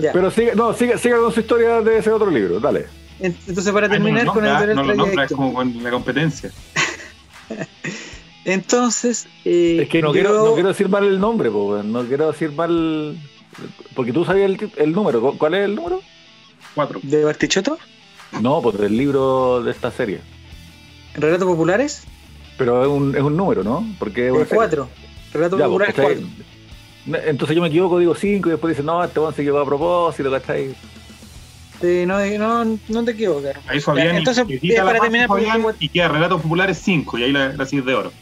Ya. Pero siga, no, siga, siga con su historia de ese otro libro, dale. Entonces, para Ay, no terminar lo con el no lo nombra, es Trayecto. como con la competencia. Entonces, eh, Es que no, yo- quiero, no quiero decir mal el nombre, po, no quiero decir mal. Porque tú sabías el, el número. ¿Cu- ¿Cuál es el número? Cuatro. ¿De Bartichotto? No, pues del libro de esta serie. ¿Relatos populares? Pero es un, es un número, ¿no? Porque es una serie. cuatro. Relatos Ya, populares pues, cuatro. Entonces yo me equivoco, digo 5 y después dicen, no, este weón se equivocó a propósito, ¿cachai? Sí, no, no, no te equivocas. Ahí Fabián Ya, entonces, edita eh, la para terminar, porque Fabián, tengo- y queda Relatos Populares 5 y ahí la, la sigues de oro.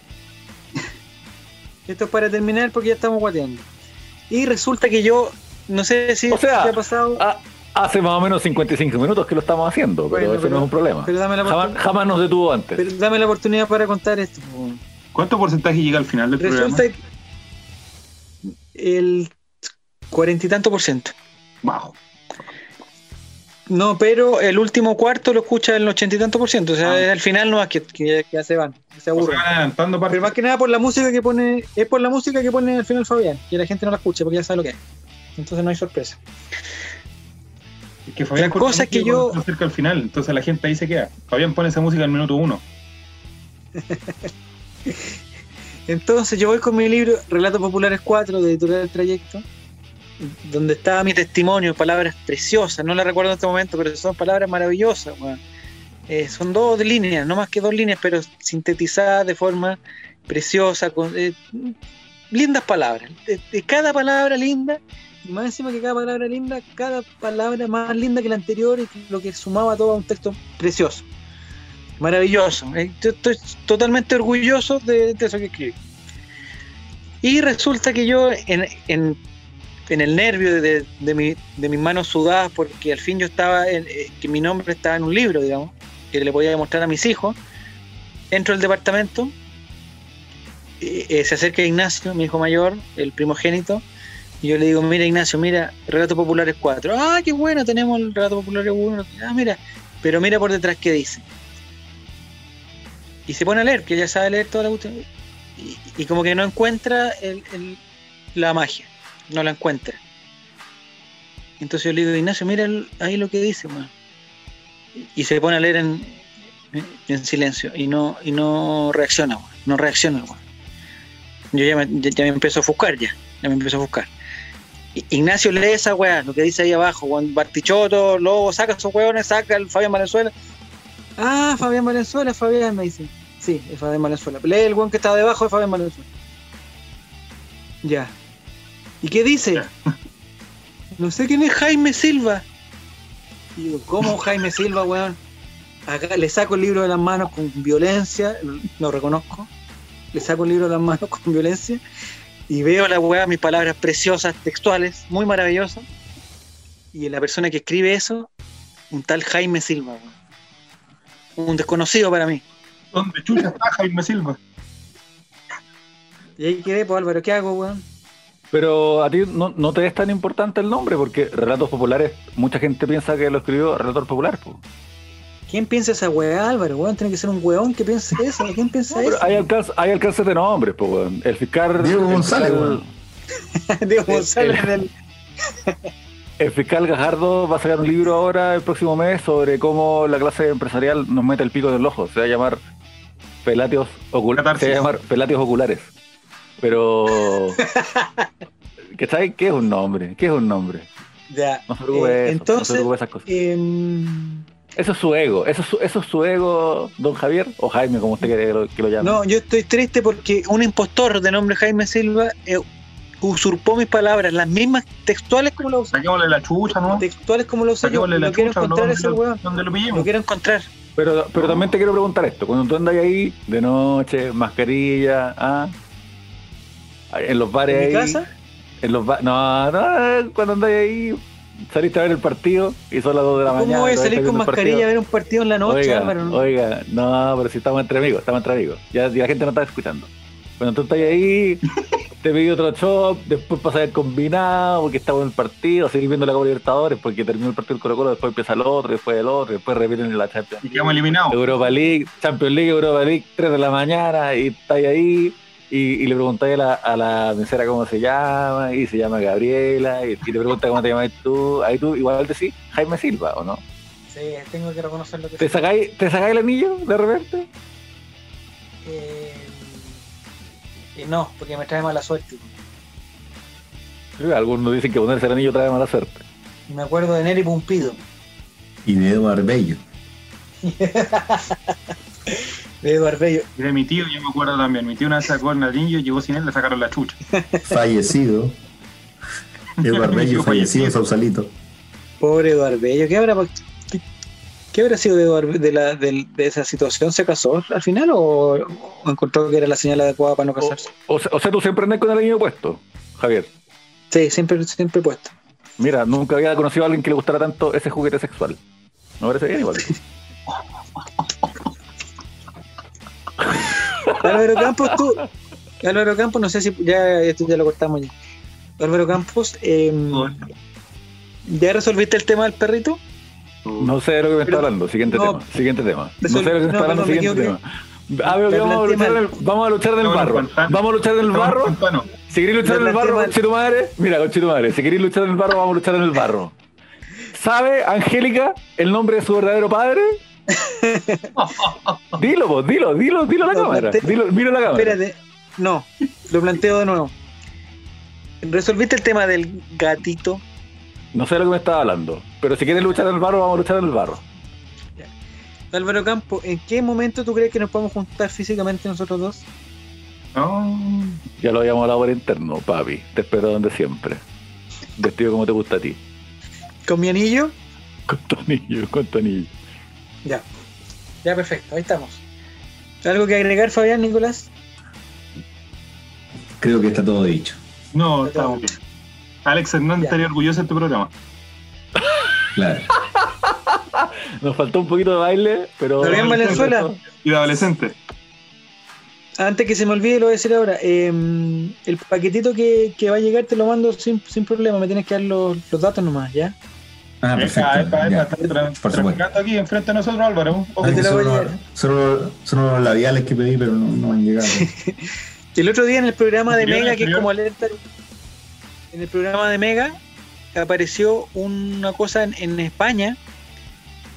Esto es para terminar porque ya estamos guateando. Y resulta que yo, no sé si O sea, ha pasado, hace más o menos 55 minutos que lo estamos haciendo, pero Bueno, eso pero- no es un problema. pero dame la Jamás, nos detuvo antes. pero dame la oportunidad para contar esto. ¿Cuánto porcentaje llega al final del Resulta programa? que el cuarenta y tanto por ciento. Bajo. No, pero el último cuarto lo escucha el ochenta y tanto por ciento. O sea, Ah. al final no es que, que, que ya se van, se aburren. adelantando. Pero más que nada por la música que pone, es por la música que pone al final Fabián, que la gente no la escucha porque ya sabe lo que es. Entonces no hay sorpresa. Es que Fabián La cosa es que yo- cerca al final, entonces la gente ahí se queda. Fabián pone esa música al minuto uno. Entonces yo voy con mi libro Relatos Populares 4 de Editorial del Trayecto, donde estaba mi testimonio, palabras preciosas, no las recuerdo en este momento, pero son palabras maravillosas. weón. Eh, son dos líneas, no más que dos líneas, pero sintetizadas de forma preciosa, con eh, lindas palabras. De cada palabra linda, y más encima que cada palabra linda, cada palabra más linda que la anterior, y lo que sumaba todo a un texto precioso. Maravilloso. Eh, estoy totalmente orgulloso de, eso que escribí. Y resulta que yo, en, en- el nervio de, de mi- de mis manos sudadas, porque al fin yo estaba, en- eh, que mi nombre estaba en un libro, digamos, que le podía mostrar a mis hijos. Entro al departamento, eh, se acerca Ignacio, mi hijo mayor, el primogénito, y yo le digo, mira Ignacio, mira, Relatos Populares 4. Ah, qué bueno, tenemos el Relato Populares 1. Ah, mira, pero mira por detrás qué dice. Y se pone a leer, que ya sabe leer toda la cuestión. Y, y como que no encuentra la magia, no la encuentra. Entonces yo le digo, Ignacio, mira ahí lo que dice, weón. Y se pone a leer en, en silencio y no, y no reacciona, weón. No reacciona, weón. Yo ya me, ya, empiezo a ofuscar ya, ya me empiezo a ofuscar. Ignacio lee esa weá, lo que dice ahí abajo, weón. Bartichotto, Lobo, saca esos weones, saca el Fabián Valenzuela. Ah, Fabián Valenzuela, Fabián me dice. Sí, es Fabián Valenzuela. Lee el weón que estaba debajo de Fabián Valenzuela. Ya. ¿Y qué dice? Ya. No sé quién es Jaime Silva. Y digo, ¿cómo Jaime Silva, weón? Acá le saco el libro de las manos con violencia, lo reconozco. Le saco el libro de las manos con violencia y veo la weá, mis palabras preciosas, textuales, muy maravillosas. Y la persona que escribe eso, un tal Jaime Silva, weón. Un desconocido para mí. ¿Dónde chucha está Jaime Silva? Y ahí quedé, pues Álvaro, ¿qué hago, weón? Pero a ti no, no te es tan importante el nombre, porque Relatos Populares, mucha gente piensa que lo escribió Relator Popular. po. ¿Quién piensa esa weá, Álvaro? Weón, tiene que ser un weón que piense eso. ¿Quién piensa eso? hay, alcance, hay alcances de nombres, po, weón. El fiscal. Diego González, weón. Diego González el- del- El fiscal Gajardo va a sacar un libro ahora el próximo mes sobre cómo la clase empresarial nos mete el pico en el ojo. Se va a llamar Pelatios, ocul- se va a llamar Pelatios Oculares. Pero. ¿Qué sabes qué es un nombre? ¿Qué es un nombre? Ya. No se preocupe Eh, no se entonces, esas cosas. em, Eso es su ego, eso es su, eso es su ego, don Javier, o Jaime, como usted quiere que lo, que lo llame. no, yo estoy triste porque un impostor de nombre Jaime Silva eh, usurpó mis palabras, las mismas textuales como lo usé. Saquémosle la chucha, ¿no? Textuales como lo usé yo. Saquémosle la Lo quiero chucha, ¿no? encontrar ese ¿Dónde, weón. dónde lo Lo pillemos? quiero encontrar. Pero, pero también te quiero preguntar esto, cuando tú andas ahí de noche, mascarilla, ah, en los bares ¿En mi ahí, casa? en los ba- no, no, cuando andas ahí, saliste a ver el partido y son las 2 de la mañana. ¿Cómo voy a salir con mascarilla a ver un partido en la noche, oiga, Álvaro? ¿no? oiga, no, pero si estamos entre amigos, estamos entre amigos. Ya, ya la gente no está escuchando. Cuando tú estás ahí, te pedí otro shop, después pasas el combinado, porque estamos en el partido, seguir viendo la Copa Libertadores, porque terminó el partido del Colo Colo, después empieza el otro, después el otro, después repiten la Champions. Y quedamos eliminados. Europa League, Champions League, Europa League, 3 de la mañana, y estáis ahí, y, y le preguntáis a la, a la mesera cómo se llama, y se llama Gabriela, y, y te pregunta cómo te llamas tú, ahí tú igual decís Jaime Silva, ¿o no? Sí, tengo que reconocer lo que ¿Te sacáis, ¿Te sacáis el anillo de repente? Eh, eh, no, porque me trae mala suerte. Algunos dicen que ponerse el anillo trae mala suerte. Me acuerdo de Neri Pumpido. Y de Eduardo Bello. De Eduardo Bello. Y de mi tío, yo me acuerdo también. Mi tío una vez sacó el anillo, llegó sin él, le sacaron la chucha. Fallecido. Eduardo Bello fallecido, Sausalito. Pobre Eduardo Bello. ¿Qué habrá, qué, habrá sido de, Eduardo, de, la, del- de esa situación? ¿Se casó al final o, o encontró que era la señal adecuada para no casarse? O, sea- o sea, tú siempre andas con el anillo puesto, Javier. Sí, siempre, siempre puesto. Mira, nunca había conocido a alguien que le gustara tanto ese juguete sexual. Me parece bien igual. Álvaro Campos, tú. Álvaro Campos, no sé si ya esto ya lo cortamos ya. Álvaro Campos, eh, ¿ya resolviste el tema del perrito? No sé de lo que me está hablando. Siguiente no. tema. Siguiente tema. No sé de lo que me está hablando. Siguiente tema. Ah, veo que Me vamos a luchar en mal. el, vamos a luchar en el Estamos en barro. Vamos a luchar en el Estamos barro. Si queréis luchar en el barro, con tu madre, mira, con tu madre, si queréis luchar en el barro, vamos a luchar en el barro. ¿Sabe, Angélica, el nombre de su verdadero padre? dilo, vos, dilo, dilo, dilo a la Lo cámara. Dilo, mira la cámara. Espérate, no, lo planteo de nuevo. ¿Resolviste el tema del gatito? No sé de lo que me estaba hablando. Pero si quieres luchar en el barro, vamos a luchar en el barro. Álvaro Campo, ¿en qué momento tú crees que nos podemos juntar físicamente nosotros dos? No. Ya lo habíamos hablado por interno, papi. Te espero donde siempre. Vestido como te gusta a ti. ¿Con mi anillo? Con tu anillo, con tu anillo. Ya. Ya, perfecto, ahí estamos. ¿Algo que agregar, Fabián, Nicolás? Creo que está todo dicho. No, estamos bien. Alex Hernández Ya. estaría orgulloso de tu programa. Claro. Nos faltó un poquito de baile, pero. Está bien, Valenzuela. Y de adolescente. Antes que se me olvide, lo voy a decir ahora. eh, el paquetito que, que va a llegar te lo mando sin, sin problema. Me tienes que dar los, los datos nomás, ¿ya? Ah, perfecto. Epa, epa, ya. epa, está tra- Por supuesto. traficando aquí enfrente de nosotros, Álvaro. Te son, llevar. son son unos labiales que pedí, pero no, no han llegado. El otro día en el programa de Mega, que es como alerta, en el programa de Mega apareció una cosa en, España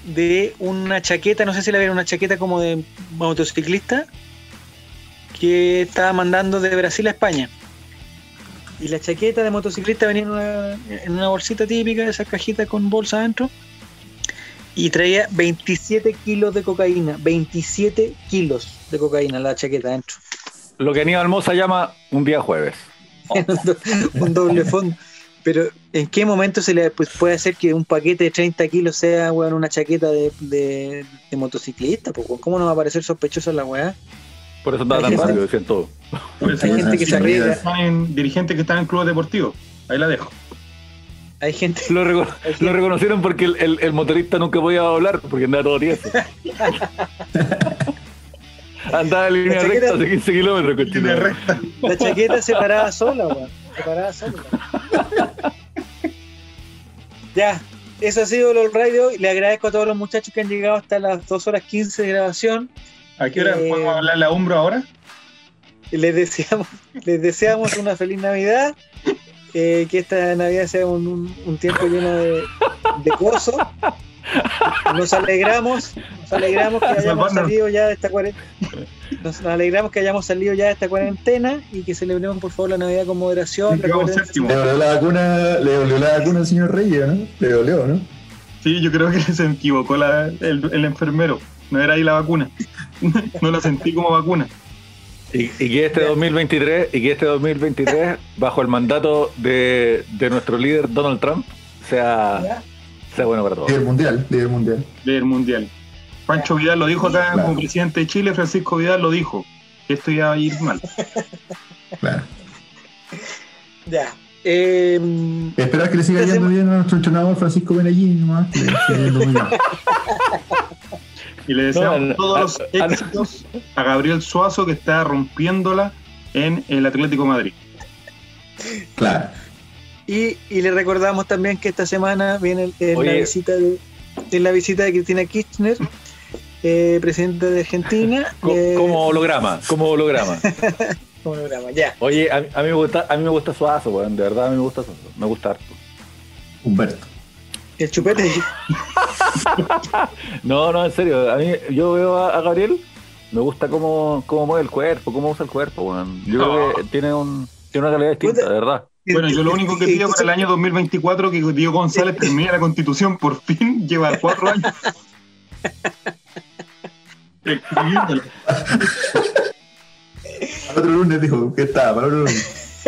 de una chaqueta, no sé si la vieron, una chaqueta como de motociclista que estaba mandando de Brasil a España. Y la chaqueta de motociclista venía en una, bolsita típica, esa cajita con bolsa adentro, y traía 27 kilos de cocaína, 27 kilos de cocaína la chaqueta adentro. Lo que Aníbal Mosa llama un día jueves. un doble fondo. Pero, ¿en qué momento se le pues, puede hacer que un paquete de 30 kilos sea weón, una chaqueta de, de, de motociclista? po? ¿Cómo no va a parecer sospechoso la weá? Por eso andaba Hay tan rápido, decían todo. Por eso Hay gente que se arriesga. en dirigentes que están en clubes deportivos. Ahí la dejo. Hay gente. Lo, reco- Hay gente- lo reconocieron porque el, el- el motorista nunca podía hablar, porque andaba todo tieso. andaba en línea chaqueta- recta hace 15 kilómetros, cochino. recta. La chaqueta se paraba sola, weón. Se paraba sola. ya, eso ha sido el Radio. Le agradezco a todos los muchachos que han llegado hasta las 2 horas 15 de grabación. ¿A qué hora Eh, podemos hablar la Umbro ahora? Les deseamos, les deseamos una feliz Navidad. eh, que esta Navidad sea un, un- un tiempo lleno de, de gozo. Nos alegramos, nos alegramos que hayamos salido ya de esta cuarentena. Nos alegramos que hayamos salido ya de esta cuarentena y que celebremos por favor la Navidad con moderación. Le dolió la vacuna, le dolió la vacuna al señor Reyes, ¿no? Le dolió, ¿no? Sí, yo creo que se equivocó la- el, el enfermero. No era ahí la vacuna. No la sentí como vacuna. Y, y que este 2023, y que este 2023, bajo el mandato de, de nuestro líder Donald Trump, sea, ¿Ya? Sea bueno para todos. Líder mundial, líder mundial. del mundial. Pancho Vidal lo dijo acá Claro. como presidente de Chile, Francisco Vidal lo dijo. Esto iba a ir mal. Claro. Ya. Eh, Esperar que le siga yendo bien a nuestro entrenador Francisco Benallín, nomás. que le siga yendo muy bien. Y le deseamos No, no, todos los a- a- éxitos a Gabriel Suazo que está rompiéndola en el Atlético de Madrid. Claro. Y, y le recordamos también que esta semana viene el- la visita de, en la visita de Cristina Kirchner, eh, presidenta de Argentina. Co- eh, Como holograma, como holograma. como ya. Oye, a, mí- a mí me gusta, a mí me gusta Suazo, weón, de verdad a mí me gusta Suazo, me gusta harto. Humberto. El chupete. No, no, en serio, a mí yo veo a, a Gabriel, me gusta cómo, cómo mueve el cuerpo, cómo usa el cuerpo, weón. Yo creo que tiene un tiene una calidad distinta, de verdad. Bueno, yo lo único que pido para el año 2024 que Diego González termine la constitución por fin, lleva cuatro años. Para otro lunes dijo que estaba, para otro lunes.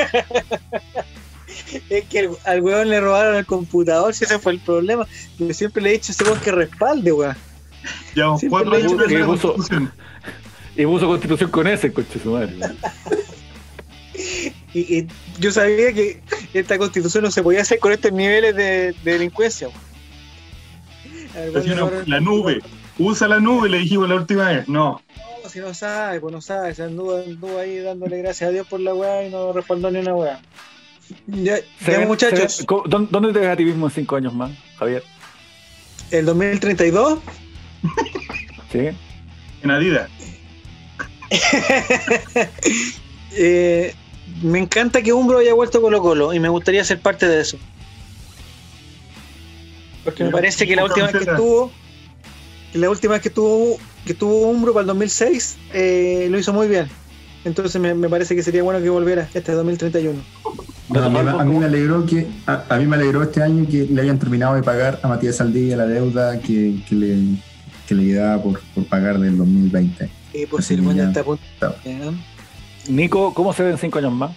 Es que al, al weón le robaron el computador, si ese fue el problema. Yo siempre le he dicho ese weón que respalde, weón. Siempre cuatro años la que puso- constitución. Y puso constitución con ese, coche su madre. Y, y yo sabía que esta constitución no se podía hacer con estos niveles de, de delincuencia, no, la nube. Usa la nube, le dijimos la última vez. No. No, si no sabe, pues no sabe, se anduvo, anduvo ahí dándole gracias a Dios por la weá y no respaldó ni una weá. Ya, Se ya, ven- muchachos, se ven- ¿cómo- ¿dó- ¿Dónde te ves a ti mismo en cinco años más, Javier? el 2032, ¿Sí? En Adidas. eh, me encanta que Umbro haya vuelto Colo Colo y me gustaría ser parte de eso. Porque me parece que la ¿cómo última vez que estuvo, que la última vez que estuvo, que estuvo Umbro para el 2006, eh, lo hizo muy bien. Entonces me, me parece que sería bueno que volviera este 2031. No, a, mí, a mí me alegró que a, a mí me alegró este año que le hayan terminado de pagar a Matías Saldivia la deuda que, que le, que le quedaba por, por pagar del 2020. Y por Así si el está a punto. Nico, ¿cómo se ven cinco años más?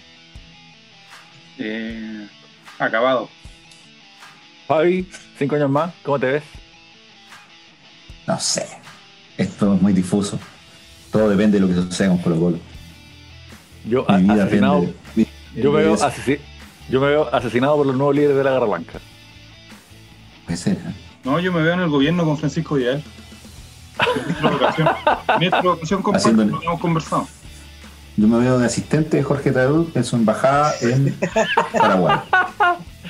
Eh, acabado. Fabi, cinco años más, ¿cómo te ves? No sé. Esto es muy difuso. Todo depende de lo que suceda con Colo Colo. Yo, Mi a- vida asesinado, de- yo, me veo asesi- yo me veo asesinado por los nuevos líderes de la Garra Blanca. Puede ser, ¿eh? No, yo me veo en el gobierno con Francisco Vidal. De Educación. Ministro de Educación, compadre, Haciéndole- lo hemos conversado. Yo me veo de asistente de Jorge Tarut en su embajada en Paraguay.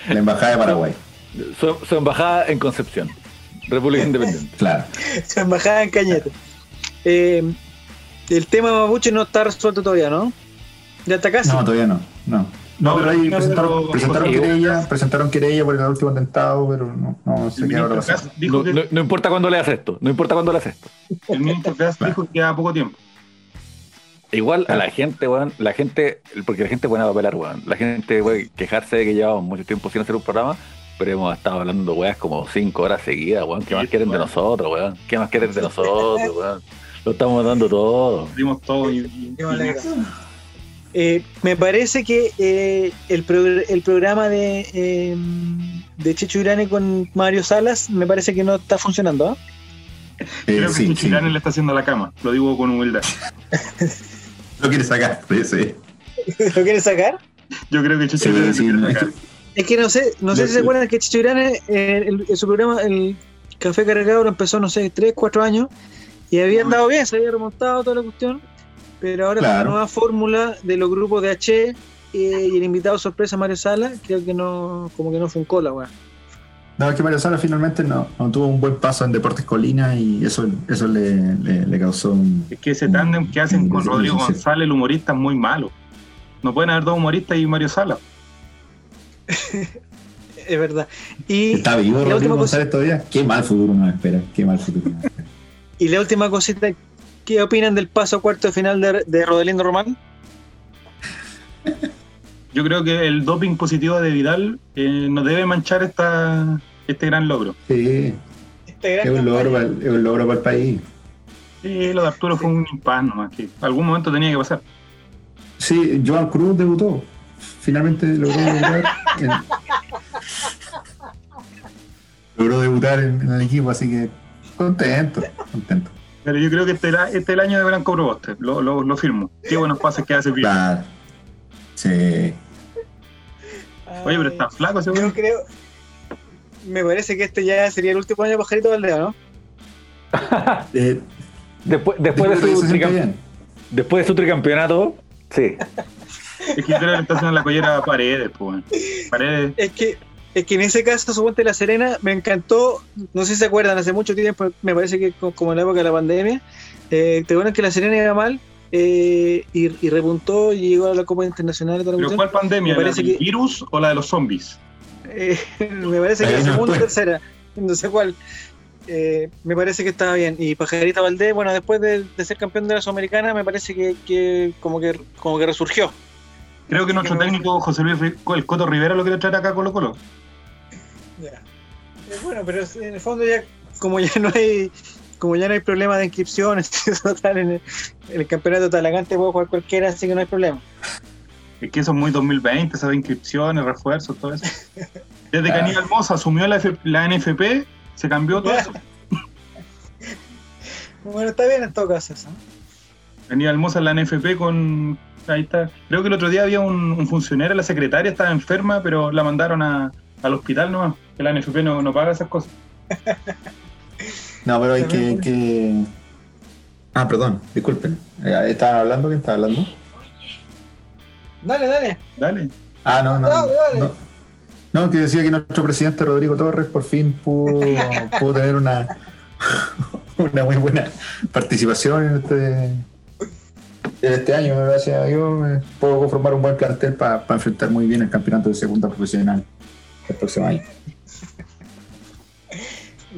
La embajada de Paraguay, Su, su embajada en Concepción, República Independiente. claro. Su embajada en Cañete. Eh, el tema Mapuche no está resuelto todavía, ¿no? Ya está casi. No, todavía no. No, no pero ahí No, presentaron, pero- presentaron querella, presentaron querella por el último atentado, pero no, no sé qué dijo No, no- no importa cuándo le haces esto, no importa cuándo le haces esto. el ministro Gas dijo que queda poco tiempo. Igual a la gente, weón, la gente, porque la gente es buena para pelar, weón. La gente, weón, quejarse de que llevamos mucho tiempo sin hacer un programa, pero hemos estado hablando, weón, como cinco horas seguidas, weón. ¿Qué más quieren de nosotros, weón? ¿Qué más quieren de nosotros, weón? Lo estamos dando todo. Dimos todo y, y-. Eh, me parece que eh, el, progr- el programa de, eh, de Checho Irane con Mario Salas me parece que no está funcionando. ¿ah? Eh, creo que sí, le está haciendo la cama. Lo digo con humildad. Lo quiere sacar, sí. ¿Lo quieres sacar? Yo creo que Chichirane Sí, sí, quiere sacar. que- Es que no sé, no sé si se acuerdan que eh, el- en su programa, el Café Cargado, lo empezó, no sé, 3, 4 años, y había andado bien, se había remontado toda la cuestión, pero ahora con Claro. la nueva fórmula de los grupos de H eh, y el invitado sorpresa Mario Sala, creo que no, como que no fue un cola, weón. No, es que Mario Sala finalmente no, no tuvo un buen paso en Deportes Colina y eso, eso le, le- le causó un. Es que ese tándem que hacen con Rodrigo. González, el humorista, es muy malo. No pueden haber dos humoristas y Mario Sala. Es verdad. Y, ¿Está vivo Rodrigo última cosa- González todavía? Qué mal futuro nos espera. Qué mal futuro nos espera. y la última cosita, ¿qué opinan del paso cuarto de final de, de Rodelindo Román? Yo creo que el doping positivo de Vidal eh, no debe manchar esta, este gran logro. Sí, Este es un logro para el, es un logro para el país. Sí, lo de Arturo fue un impas nomás, que algún momento tenía que pasar. Sí, Joan Cruz debutó. Finalmente logró debutar en, logró debutar en, en el equipo, así que contento, contento. Pero yo creo que este, era- este es el año de Blanco Proboste, lo, lo, lo firmo. Qué buenos pases que hace Vidal. Claro. Sí. Oye, pero está flaco ese Yo creo. Me parece que este ya sería el último año de Pajarito Valdeo, ¿no? Eh, Después, después, de su se siente tricam- bien. después de su tricampeonato, sí. Es que yo creo que le está haciendo la collera a Paredes, pues. Paredes, Es que, es que en ese caso, suponte La Serena, me encantó. No sé si se acuerdan, hace mucho tiempo, me parece que co- como en la época de la pandemia, eh, te acuerdas que La Serena iba mal eh, y, y repuntó y llegó a la Copa Internacional. ¿Pero cuestión. cuál pandemia? ¿La parece del que- virus o la de los zombies? Eh, me parece que la segunda o tercera, no sé cuál. Eh, me parece que estaba bien. Y Pajarita Valdés, bueno, después de, de ser campeón de la Sudamericana, me parece que, que como que como que resurgió. Creo que nuestro técnico José Luis el Coto Rivera lo quiere traer acá a Colo Colo. Ya. Eh, bueno, pero en el fondo ya, como ya no hay, como ya no hay problema de inscripciones, total, en el, en el campeonato talagante puede jugar cualquiera, así que no hay problema. Es que eso es muy 2020, esas inscripciones, refuerzos, todo eso. Desde que Ah. Aníbal Mosa asumió la, F- la NFP, se cambió todo eso. Bueno, está bien en todo caso eso. Aníbal Mosa en la NFP con... Ahí está. Creo que el otro día había un, un funcionario, la secretaria estaba enferma, pero la mandaron a- al hospital nomás. Que la NFP no, no paga esas cosas. No, pero hay que, que- Ah, perdón, disculpen. Eh, ¿Estaban hablando? ¿Quién estaba hablando? Dale, dale. Dale. Ah, no, no. Dale, dale. No, no, que decía que nuestro presidente Rodrigo Torres por fin pudo, pudo tener una, una muy buena participación en este, en este año. Gracias a Dios, eh, puedo conformar un buen plantel para enfrentar muy bien el campeonato de segunda profesional el próximo año.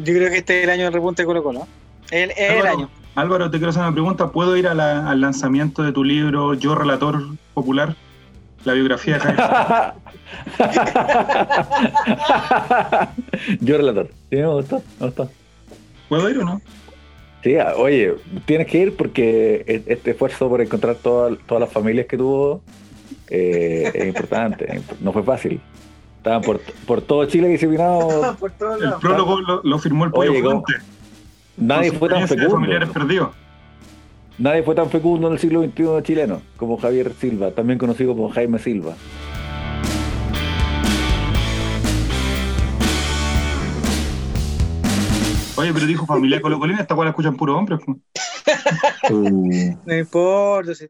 Yo creo que este es el año del repunte de Colo Colo. El, es el Álvaro, año. Álvaro, te quiero hacer una pregunta. ¿Puedo ir a la- al lanzamiento de tu libro Yo, Relator Popular? La biografía de Jaime. Yo relator. Sí, me gustó, me gustó. ¿Puedo ir o no? Sí, ah, oye, tienes que ir porque e- este esfuerzo por encontrar toda- todas las familias que tuvo eh, es importante. No fue fácil. Estaban por, por todo Chile disciplinados. Por todos El prólogo lo, lo firmó el Pollo Oye. Nadie fue tan fecundo. Nadie fue tan fecundo en el siglo XXI chileno como Javier Silva, también conocido como Jaime Silva. Oye, pero dijo familia colocolina, esta cual la escuchan puro hombres. pues. No importa. si-